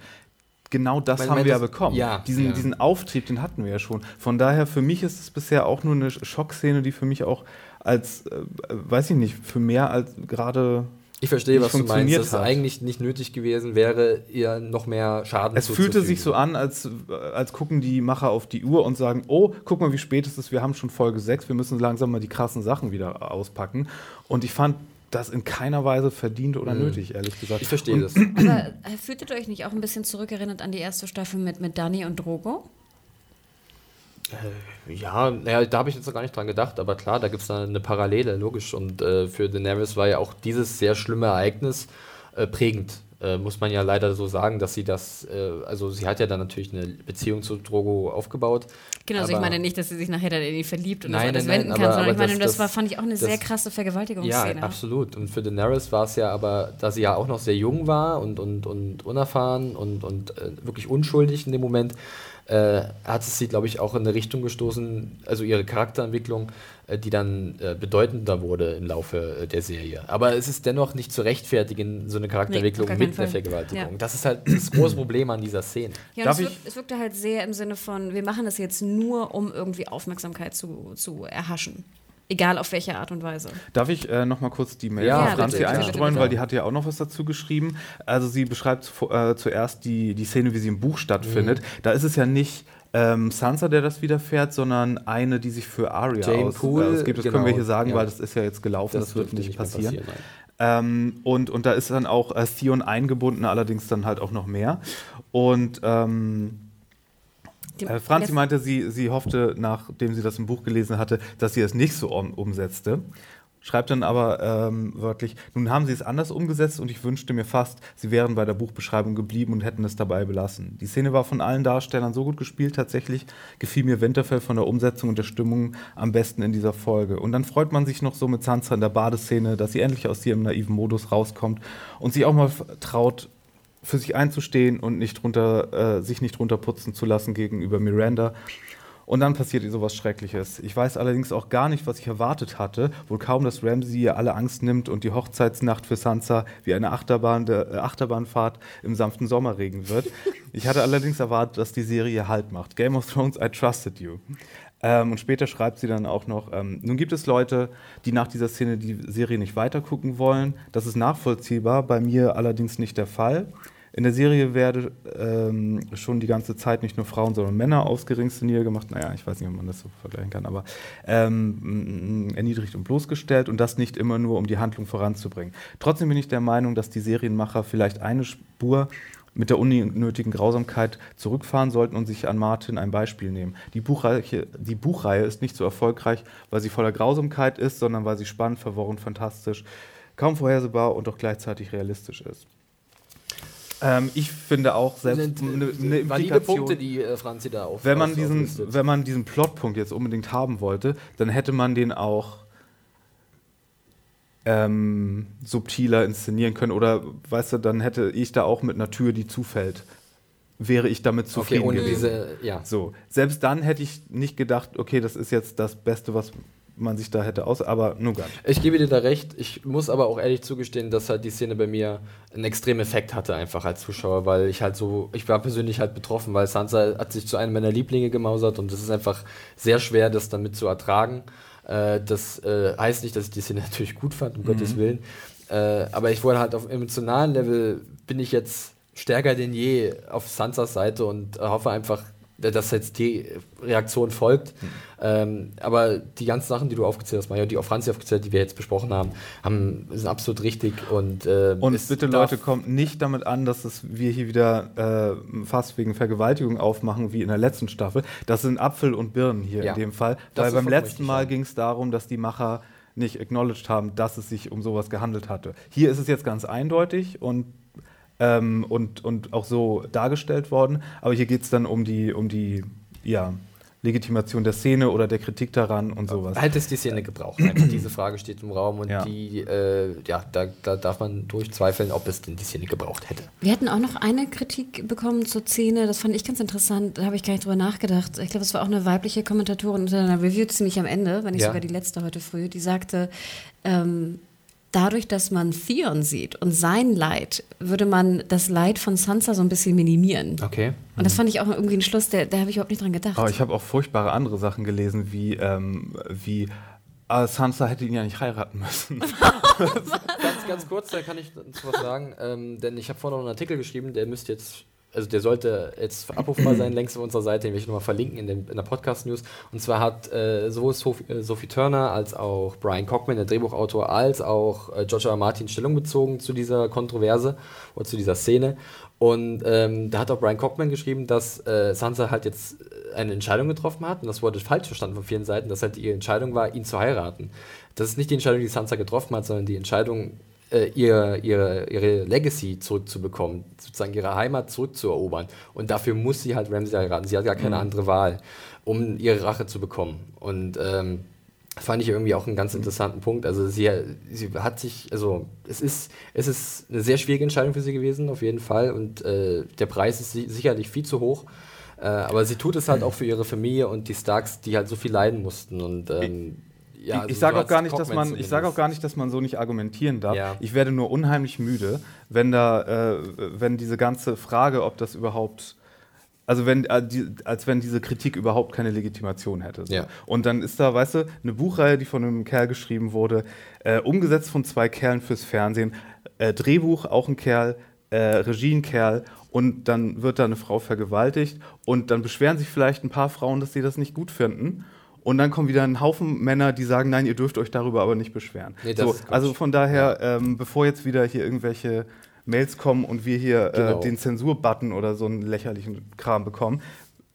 genau das Mein- haben wir ja das- bekommen. ja, diesen, ja. diesen Auftrieb, den hatten wir ja schon. Von daher, für mich ist es bisher auch nur eine Schockszene, die für mich auch als, äh, weiß ich nicht, für mehr als gerade. ich verstehe, was du meinst, funktioniert dass es eigentlich nicht nötig gewesen wäre, ihr noch mehr Schaden Es fühlte sich so an, als, äh, als gucken die Macher auf die Uhr und sagen: Oh, guck mal, wie spät es ist, wir haben schon Folge 6, wir müssen langsam mal die krassen Sachen wieder auspacken. Und ich fand das in keiner Weise verdient oder nötig, ehrlich gesagt. Mhm. Ich verstehe und, das. Aber äh, fühltet ihr euch nicht auch ein bisschen zurückerinnert an die erste Staffel mit, mit Dani und Drogo? Ja, naja, da habe ich jetzt noch gar nicht dran gedacht, aber klar, da gibt es eine Parallele, logisch. Und äh, für Daenerys war ja auch dieses sehr schlimme Ereignis äh, prägend. Äh, muss man ja leider so sagen, dass sie das, äh, also sie hat ja dann natürlich eine Beziehung zu Drogo aufgebaut. Genau, also ich meine nicht, dass sie sich nachher dann in ihn verliebt und Nein, das alles nein, nein, wenden aber- kann, sondern aber ich meine, das- das, war, fand ich auch eine das- sehr krasse Ja, Vergewaltigungsszene. absolut. Und für Daenerys war es ja aber, da sie ja auch noch sehr jung war und, und, und unerfahren und, und äh, wirklich unschuldig in dem Moment, äh, hat es sie, glaube ich, auch in eine Richtung gestoßen, also ihre Charakterentwicklung, äh, die dann äh, bedeutender wurde im Laufe äh, der Serie. Aber es ist dennoch nicht zu rechtfertigen, so eine Charakterentwicklung Nee, mit einer. Vergewaltigung. Ja. Das ist halt das große Problem an dieser Szene. Ja, Darf und es, ich- wirkt, es wirkte halt sehr im Sinne von, wir machen das jetzt nur, um irgendwie Aufmerksamkeit zu, zu erhaschen. Egal auf welche Art und Weise. Darf ich äh, noch mal kurz die Mail Ja, von Franzi bitte, einstreuen, bitte. weil die hat ja auch noch was dazu geschrieben. Also sie beschreibt zu, äh, zuerst die, die Szene, wie sie im Buch stattfindet. Mhm. Da ist es ja nicht ähm, Sansa, der das widerfährt, sondern eine, die sich für Arya Jane aus, Poole, ausgibt. Das genau, können wir hier sagen, ja. weil das ist ja jetzt gelaufen, das, wird dürfte nicht passieren. nein. Ähm, und, und da ist dann auch äh, Theon eingebunden, allerdings dann halt auch noch mehr. Und ähm, äh, Franzi meinte, sie, sie hoffte, nachdem sie das im Buch gelesen hatte, dass sie es nicht so um, umsetzte. Schreibt dann aber ähm, wörtlich, nun haben sie es anders umgesetzt und ich wünschte mir fast, sie wären bei der Buchbeschreibung geblieben und hätten es dabei belassen. Die Szene war von allen Darstellern so gut gespielt, tatsächlich gefiel mir Winterfell von der Umsetzung und der Stimmung am besten in dieser Folge. Und dann freut man sich noch so mit Sansa in der Badeszene, dass sie endlich aus ihrem naiven Modus rauskommt und sich auch mal traut, für sich einzustehen und nicht runter, äh, sich nicht runterputzen zu lassen gegenüber Miranda. Und dann passiert ihr sowas Schreckliches. Ich weiß allerdings auch gar nicht, was ich erwartet hatte. Wohl kaum, dass Ramsey ihr alle Angst nimmt und die Hochzeitsnacht für Sansa wie eine Achterbahn der, äh, Achterbahnfahrt im sanften Sommerregen wird. Ich hatte allerdings erwartet, dass die Serie Halt macht. Game of Thrones, I trusted you. Ähm, und später schreibt sie dann auch noch, ähm, nun gibt es Leute, die nach dieser Szene die Serie nicht weitergucken wollen. Das ist nachvollziehbar, bei mir allerdings nicht der Fall. In der Serie werde ähm, schon die ganze Zeit nicht nur Frauen, sondern Männer aufs geringste niedergemacht. Naja, ich weiß nicht, ob man das so vergleichen kann, aber ähm, erniedrigt und bloßgestellt und das nicht immer nur, um die Handlung voranzubringen. Trotzdem bin ich der Meinung, dass die Serienmacher vielleicht eine Spur mit der unnötigen Grausamkeit zurückfahren sollten und sich an Martin ein Beispiel nehmen. Die Buchreihe, die Buchreihe ist nicht so erfolgreich, weil sie voller Grausamkeit ist, sondern weil sie spannend, verworren, fantastisch, kaum vorhersehbar und doch gleichzeitig realistisch ist. Ähm, ich finde auch selbst eine, eine valide Punkte, die äh, Franzi da auf, wenn man diesen, Wenn man diesen Plotpunkt jetzt unbedingt haben wollte, dann hätte man den auch ähm, subtiler inszenieren können. Oder, weißt du, dann hätte ich da auch mit einer Tür, die zufällt, wäre ich damit zufrieden okay, gewesen. Diese, ja. So, selbst dann hätte ich nicht gedacht, okay, das ist jetzt das Beste, was man sich da hätte aus, aber nur gar nicht. Ich gebe dir da recht. Ich muss aber auch ehrlich zugestehen, dass halt die Szene bei mir einen extremen Effekt hatte, einfach als Zuschauer, weil ich halt so, ich war persönlich halt betroffen, weil Sansa hat sich zu einem meiner Lieblinge gemausert und es ist einfach sehr schwer, das damit zu ertragen. Äh, das äh, heißt nicht, dass ich die Szene natürlich gut fand, um mhm. Gottes Willen. Äh, aber ich wurde halt auf emotionalen Level, bin ich jetzt stärker denn je auf Sansas Seite und hoffe einfach, dass jetzt die Reaktion folgt. Mhm. Ähm, aber die ganzen Sachen, die du aufgezählt hast, Mario, die auch Franzi aufgezählt, die wir jetzt besprochen haben, haben sind absolut richtig. Und, äh, und bitte Leute, kommt nicht damit an, dass es wir hier wieder äh, fast wegen Vergewaltigung aufmachen, wie in der letzten Staffel. Das sind Apfel und Birnen hier ja. in dem Fall. Weil beim letzten Mal ging es darum, dass die Macher nicht acknowledged haben, dass es sich um sowas gehandelt hatte. Hier ist es jetzt ganz eindeutig und ähm, und, und auch so dargestellt worden. Aber hier geht es dann um die, um die ja, Legitimation der Szene oder der Kritik daran und sowas. Halt es die Szene gebraucht. Einfach diese Frage steht im Raum und ja. die, äh, ja, da, da, darf man durchzweifeln, ob es denn die Szene gebraucht hätte. Wir hatten auch noch eine Kritik bekommen zur Szene, das fand ich ganz interessant, da habe ich gar nicht drüber nachgedacht. Ich glaube, es war auch eine weibliche Kommentatorin unter einer Review ziemlich am Ende, wenn nicht ja. sogar die letzte heute früh, die sagte, ähm, dadurch, dass man Theon sieht und sein Leid, würde man das Leid von Sansa so ein bisschen minimieren. Okay. Und das fand ich auch irgendwie ein Schluss, da habe ich überhaupt nicht dran gedacht. Aber ich habe auch furchtbare andere Sachen gelesen, wie, ähm, wie äh, Sansa hätte ihn ja nicht heiraten müssen. ganz, ganz kurz, da kann ich was sagen, ähm, denn ich habe vorhin noch einen Artikel geschrieben, der müsste jetzt also der sollte jetzt abrufbar sein, längst auf unserer Seite, den will ich nochmal verlinken in, den, in der Podcast-News. Und zwar hat äh, sowohl Sophie, äh, Sophie, Turner als auch Brian Cockman, der Drehbuchautor, als auch äh, George R. Martin Stellung bezogen zu dieser Kontroverse oder zu dieser Szene. Und ähm, da hat auch Brian Cockman geschrieben, dass äh, Sansa halt jetzt eine Entscheidung getroffen hat, und das wurde falsch verstanden von vielen Seiten, dass halt ihre Entscheidung war, ihn zu heiraten. Das ist nicht die Entscheidung, die Sansa getroffen hat, sondern die Entscheidung, äh, ihr, ihre, ihre Legacy zurückzubekommen, sozusagen ihre Heimat zurückzuerobern. Und dafür muss sie halt Ramsey heiraten. Sie hat gar keine mhm. andere Wahl, um ihre Rache zu bekommen. Und ähm, fand ich irgendwie auch einen ganz interessanten Punkt. Also sie, sie hat sich, also es ist, es ist eine sehr schwierige Entscheidung für sie gewesen, auf jeden Fall. Und äh, der Preis ist sicherlich viel zu hoch. Äh, aber sie tut es halt auch für ihre Familie und die Starks, die halt so viel leiden mussten. Und ähm, ja, also ich sage auch gar nicht, dass man, ich sage auch gar nicht, dass man so nicht argumentieren darf. Ja. Ich werde nur unheimlich müde, wenn da, äh, wenn diese ganze Frage, ob das überhaupt also wenn, äh, die, als wenn diese Kritik überhaupt keine Legitimation hätte. So. Ja. Und dann ist da, weißt du, eine Buchreihe, die von einem Kerl geschrieben wurde, äh, umgesetzt von zwei Kerlen fürs Fernsehen, äh, Drehbuch auch ein Kerl, äh, Regie ein Kerl und dann wird da eine Frau vergewaltigt und dann beschweren sich vielleicht ein paar Frauen, dass sie das nicht gut finden und dann kommen wieder ein Haufen Männer, die sagen, nein, ihr dürft euch darüber aber nicht beschweren. Nee, so, also von daher, ähm, bevor jetzt wieder hier irgendwelche Mails kommen und wir hier äh, genau. äh, den Zensurbutton oder so einen lächerlichen Kram bekommen,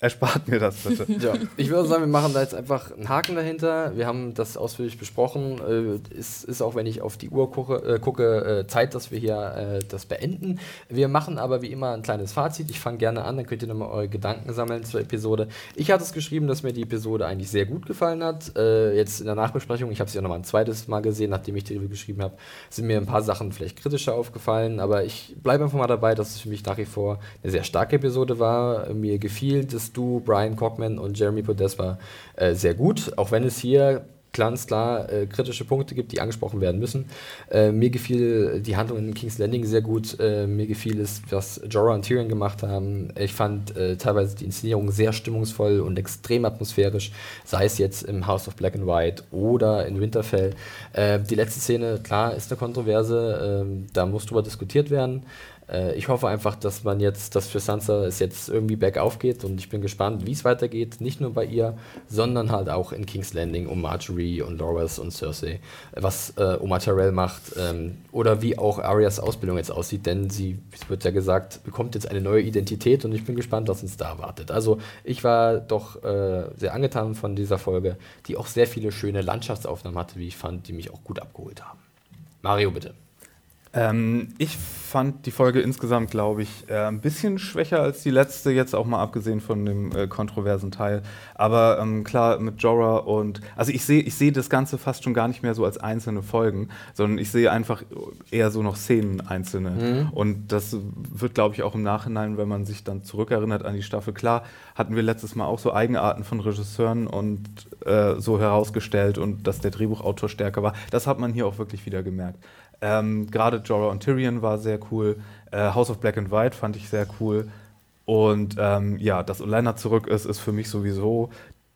Erspart mir das bitte. ja, ich würde sagen, wir machen da jetzt einfach einen Haken dahinter. Wir haben das ausführlich besprochen. Äh, ist, ist auch, wenn ich auf die Uhr gucke, äh, äh, Zeit, dass wir hier das beenden. Wir machen aber wie immer ein kleines Fazit. Ich fange gerne an, dann könnt ihr nochmal eure Gedanken sammeln zur Episode. Ich hatte es geschrieben, dass mir die Episode eigentlich sehr gut gefallen hat. Jetzt in der Nachbesprechung, ich habe sie ja nochmal ein zweites Mal gesehen, nachdem ich die Review geschrieben habe, sind mir ein paar Sachen vielleicht kritischer aufgefallen. Aber ich bleibe einfach mal dabei, dass es für mich nach wie vor eine sehr starke Episode war. Mir gefiel, Stu, Brian Cockman und Jeremy Podespa äh, sehr gut, auch wenn es hier ganz klar äh, kritische Punkte gibt, die angesprochen werden müssen. Äh, mir gefiel die Handlung in King's Landing sehr gut. Äh, mir gefiel es, was Jorah und Tyrion gemacht haben. Ich fand äh, teilweise die Inszenierung sehr stimmungsvoll und extrem atmosphärisch, sei es jetzt im House of Black and White oder in Winterfell. Äh, die letzte Szene, klar, ist eine Kontroverse, ähm, da muss drüber diskutiert werden. Äh, ich hoffe einfach, dass man jetzt, dass für Sansa es jetzt irgendwie bergauf geht und ich bin gespannt, wie es weitergeht. Nicht nur bei ihr, sondern halt auch in King's Landing um Marjorie und Loras und Cersei, was äh, Oma Tyrell macht ähm, oder wie auch Aryas Ausbildung jetzt aussieht, denn sie, es wird ja gesagt, bekommt jetzt eine neue Identität und ich bin gespannt, was uns da erwartet. Also ich war doch äh, sehr angetan von dieser Folge, die auch sehr viele schöne Landschaftsaufnahmen hatte, wie ich fand, die mich auch gut abgeholt haben. Mario, bitte. Ähm, ich fand die Folge insgesamt, glaube ich, äh, ein bisschen schwächer als die letzte, jetzt auch mal abgesehen von dem äh, kontroversen Teil. Aber ähm, klar, mit Jorah und. Also ich sehe ich seh das Ganze fast schon gar nicht mehr so als einzelne Folgen, sondern ich sehe einfach eher so noch Szenen einzelne. Mhm. Und das wird, glaube ich, auch im Nachhinein, wenn man sich dann zurückerinnert an die Staffel. Klar, hatten wir letztes Mal auch so Eigenarten von Regisseuren und äh, so herausgestellt und dass der Drehbuchautor stärker war. Das hat man hier auch wirklich wieder gemerkt. Ähm, Gerade Jorah und Tyrion war sehr cool. Äh, House of Black and White fand ich sehr cool. Und ähm, ja, dass Olenna zurück ist, ist für mich sowieso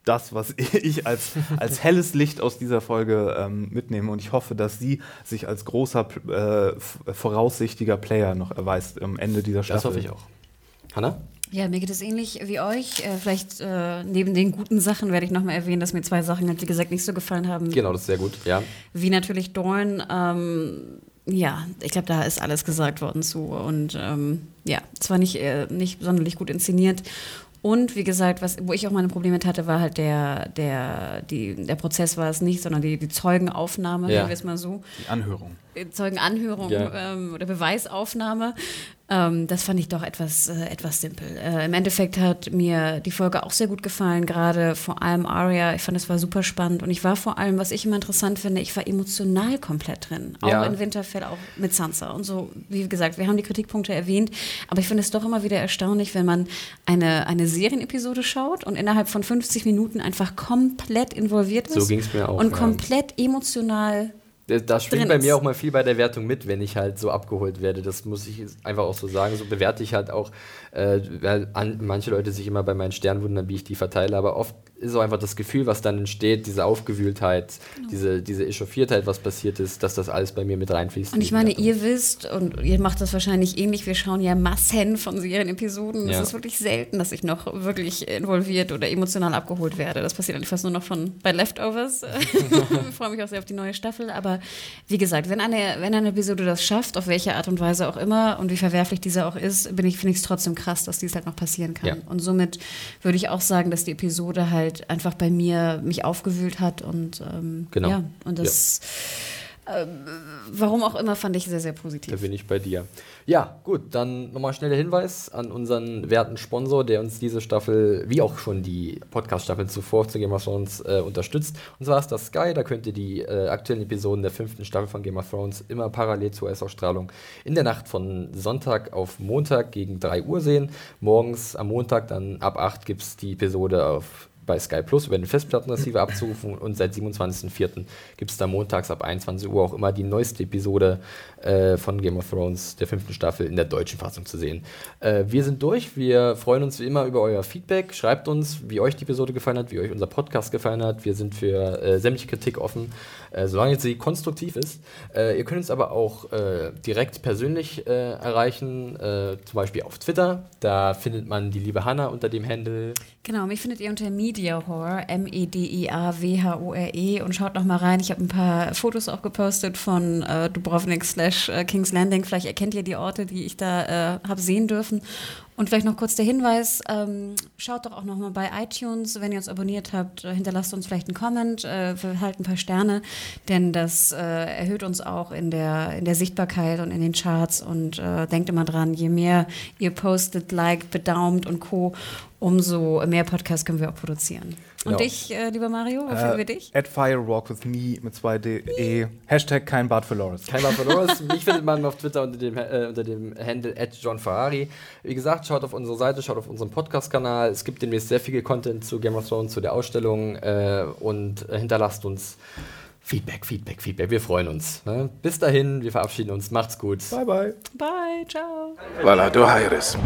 das, was ich als, als helles Licht aus dieser Folge ähm, mitnehme. Und ich hoffe, dass sie sich als großer, äh, voraussichtiger Player noch erweist am Ende dieser Staffel. Das hoffe ich auch. Hanna? Ja, mir geht es ähnlich wie euch. Äh, vielleicht äh, neben den guten Sachen werde ich nochmal erwähnen, dass mir zwei Sachen, halt, wie gesagt, nicht so gefallen haben. Genau, das ist sehr gut, ja. Wie natürlich Dorn. Ähm, ja, ich glaube, da ist alles gesagt worden zu. Und ähm, ja, zwar nicht, äh, nicht sonderlich gut inszeniert. Und wie gesagt, was, wo ich auch meine Probleme mit hatte, war halt der, der, die, der Prozess war es nicht, sondern die, die Zeugenaufnahme, ja. nennen wir es mal so. Die Anhörung. Zeugenanhörung ja. ähm, oder Beweisaufnahme. Ähm, das fand ich doch etwas, äh, etwas simpel. Äh, Im Endeffekt hat mir die Folge auch sehr gut gefallen, gerade vor allem Aria. Ich fand, es war super spannend und ich war vor allem, was ich immer interessant finde, ich war emotional komplett drin. Auch ja. in Winterfell, auch mit Sansa und so. Wie gesagt, wir haben die Kritikpunkte erwähnt, aber ich finde es doch immer wieder erstaunlich, wenn man eine, eine Serienepisode schaut und innerhalb von 50 Minuten einfach komplett involviert ist. So ging es mir auch. Und komplett emotional das schwingt bei mir auch mal viel bei der Wertung mit, wenn ich halt so abgeholt werde. Das muss ich einfach auch so sagen. So bewerte ich halt auch, äh, weil an, manche Leute sich immer bei meinen Sternen wundern, wie ich die verteile, aber oft ist so einfach das Gefühl, was dann entsteht, diese Aufgewühltheit, genau. diese, diese Echauffiertheit, was passiert ist, dass das alles bei mir mit reinfließt. Und ich meine, ihr wisst, und ihr macht das wahrscheinlich ähnlich, wir schauen ja Massen von Serienepisoden. Ja. Es ist wirklich selten, dass ich noch wirklich involviert oder emotional abgeholt werde. Das passiert eigentlich fast nur noch von bei Leftovers. ich freue mich auch sehr auf die neue Staffel. Aber wie gesagt, wenn eine, wenn eine Episode das schafft, auf welche Art und Weise auch immer, und wie verwerflich diese auch ist, bin ich, finde ich es trotzdem krass, dass dies halt noch passieren kann. Ja. Und somit würde ich auch sagen, dass die Episode halt halt einfach bei mir mich aufgewühlt hat und ähm, genau. ja, und das äh, warum auch immer fand ich sehr, sehr positiv. Da bin ich bei dir. Ja, gut, dann nochmal schneller Hinweis an unseren werten Sponsor, der uns diese Staffel, wie auch schon die Podcast-Staffeln zuvor zu Game of Thrones äh, unterstützt. Und zwar ist das Sky, da könnt ihr die äh, aktuellen Episoden der fünften Staffel von Game of Thrones immer parallel zur US-Ausstrahlung in der Nacht von Sonntag auf Montag gegen 3 Uhr sehen. Morgens am Montag dann ab 8 gibt es die Episode auf bei Sky Plus über den Festplattenreceiver abzurufen und seit 27.04. gibt es da montags ab 21 Uhr auch immer die neueste Episode äh, von Game of Thrones, der fünften Staffel, in der deutschen Fassung zu sehen. Äh, wir sind durch, wir freuen uns wie immer über euer Feedback. Schreibt uns, wie euch die Episode gefallen hat, wie euch unser Podcast gefallen hat. Wir sind für äh, sämtliche Kritik offen, äh, solange sie konstruktiv ist. Äh, ihr könnt uns aber auch äh, direkt persönlich erreichen, zum Beispiel auf Twitter. Da findet man die liebe Hanna unter dem Handle. Genau, mich findet ihr unter Media M-E-D-I-A-W-H-O-R-E -E, und schaut noch mal rein. Ich habe ein paar Fotos auch gepostet von Dubrovnik slash äh, King's Landing. Vielleicht erkennt ihr die Orte, die ich da äh, habe sehen dürfen. Und vielleicht noch kurz der Hinweis, ähm, schaut doch auch noch mal bei iTunes, wenn ihr uns abonniert habt, äh, hinterlasst uns vielleicht einen Comment, äh, verhalten ein paar Sterne, denn das äh, erhöht uns auch in der, in der Sichtbarkeit und in den Charts und äh, denkt immer dran, je mehr ihr postet, like, bedaumt und Co., umso mehr Podcasts können wir auch produzieren. Und dich, äh, lieber Mario, Genau. Äh, wir dich? At Firewalk with me mit 2DE. Hashtag kein Bart für Loris. Kein Mal verloren. Mich findet man auf Twitter unter dem, äh, unter dem Handle John Ferrari. Wie gesagt, schaut auf unsere Seite, schaut auf unseren Podcast-Kanal. Es gibt demnächst sehr viel Content zu Game of Thrones, zu der Ausstellung äh, und äh, hinterlasst uns Feedback, Feedback, Feedback. Wir freuen uns. Ne? Bis dahin, wir verabschieden uns. Macht's gut. Bye, bye. Bye, ciao. Valado Aires.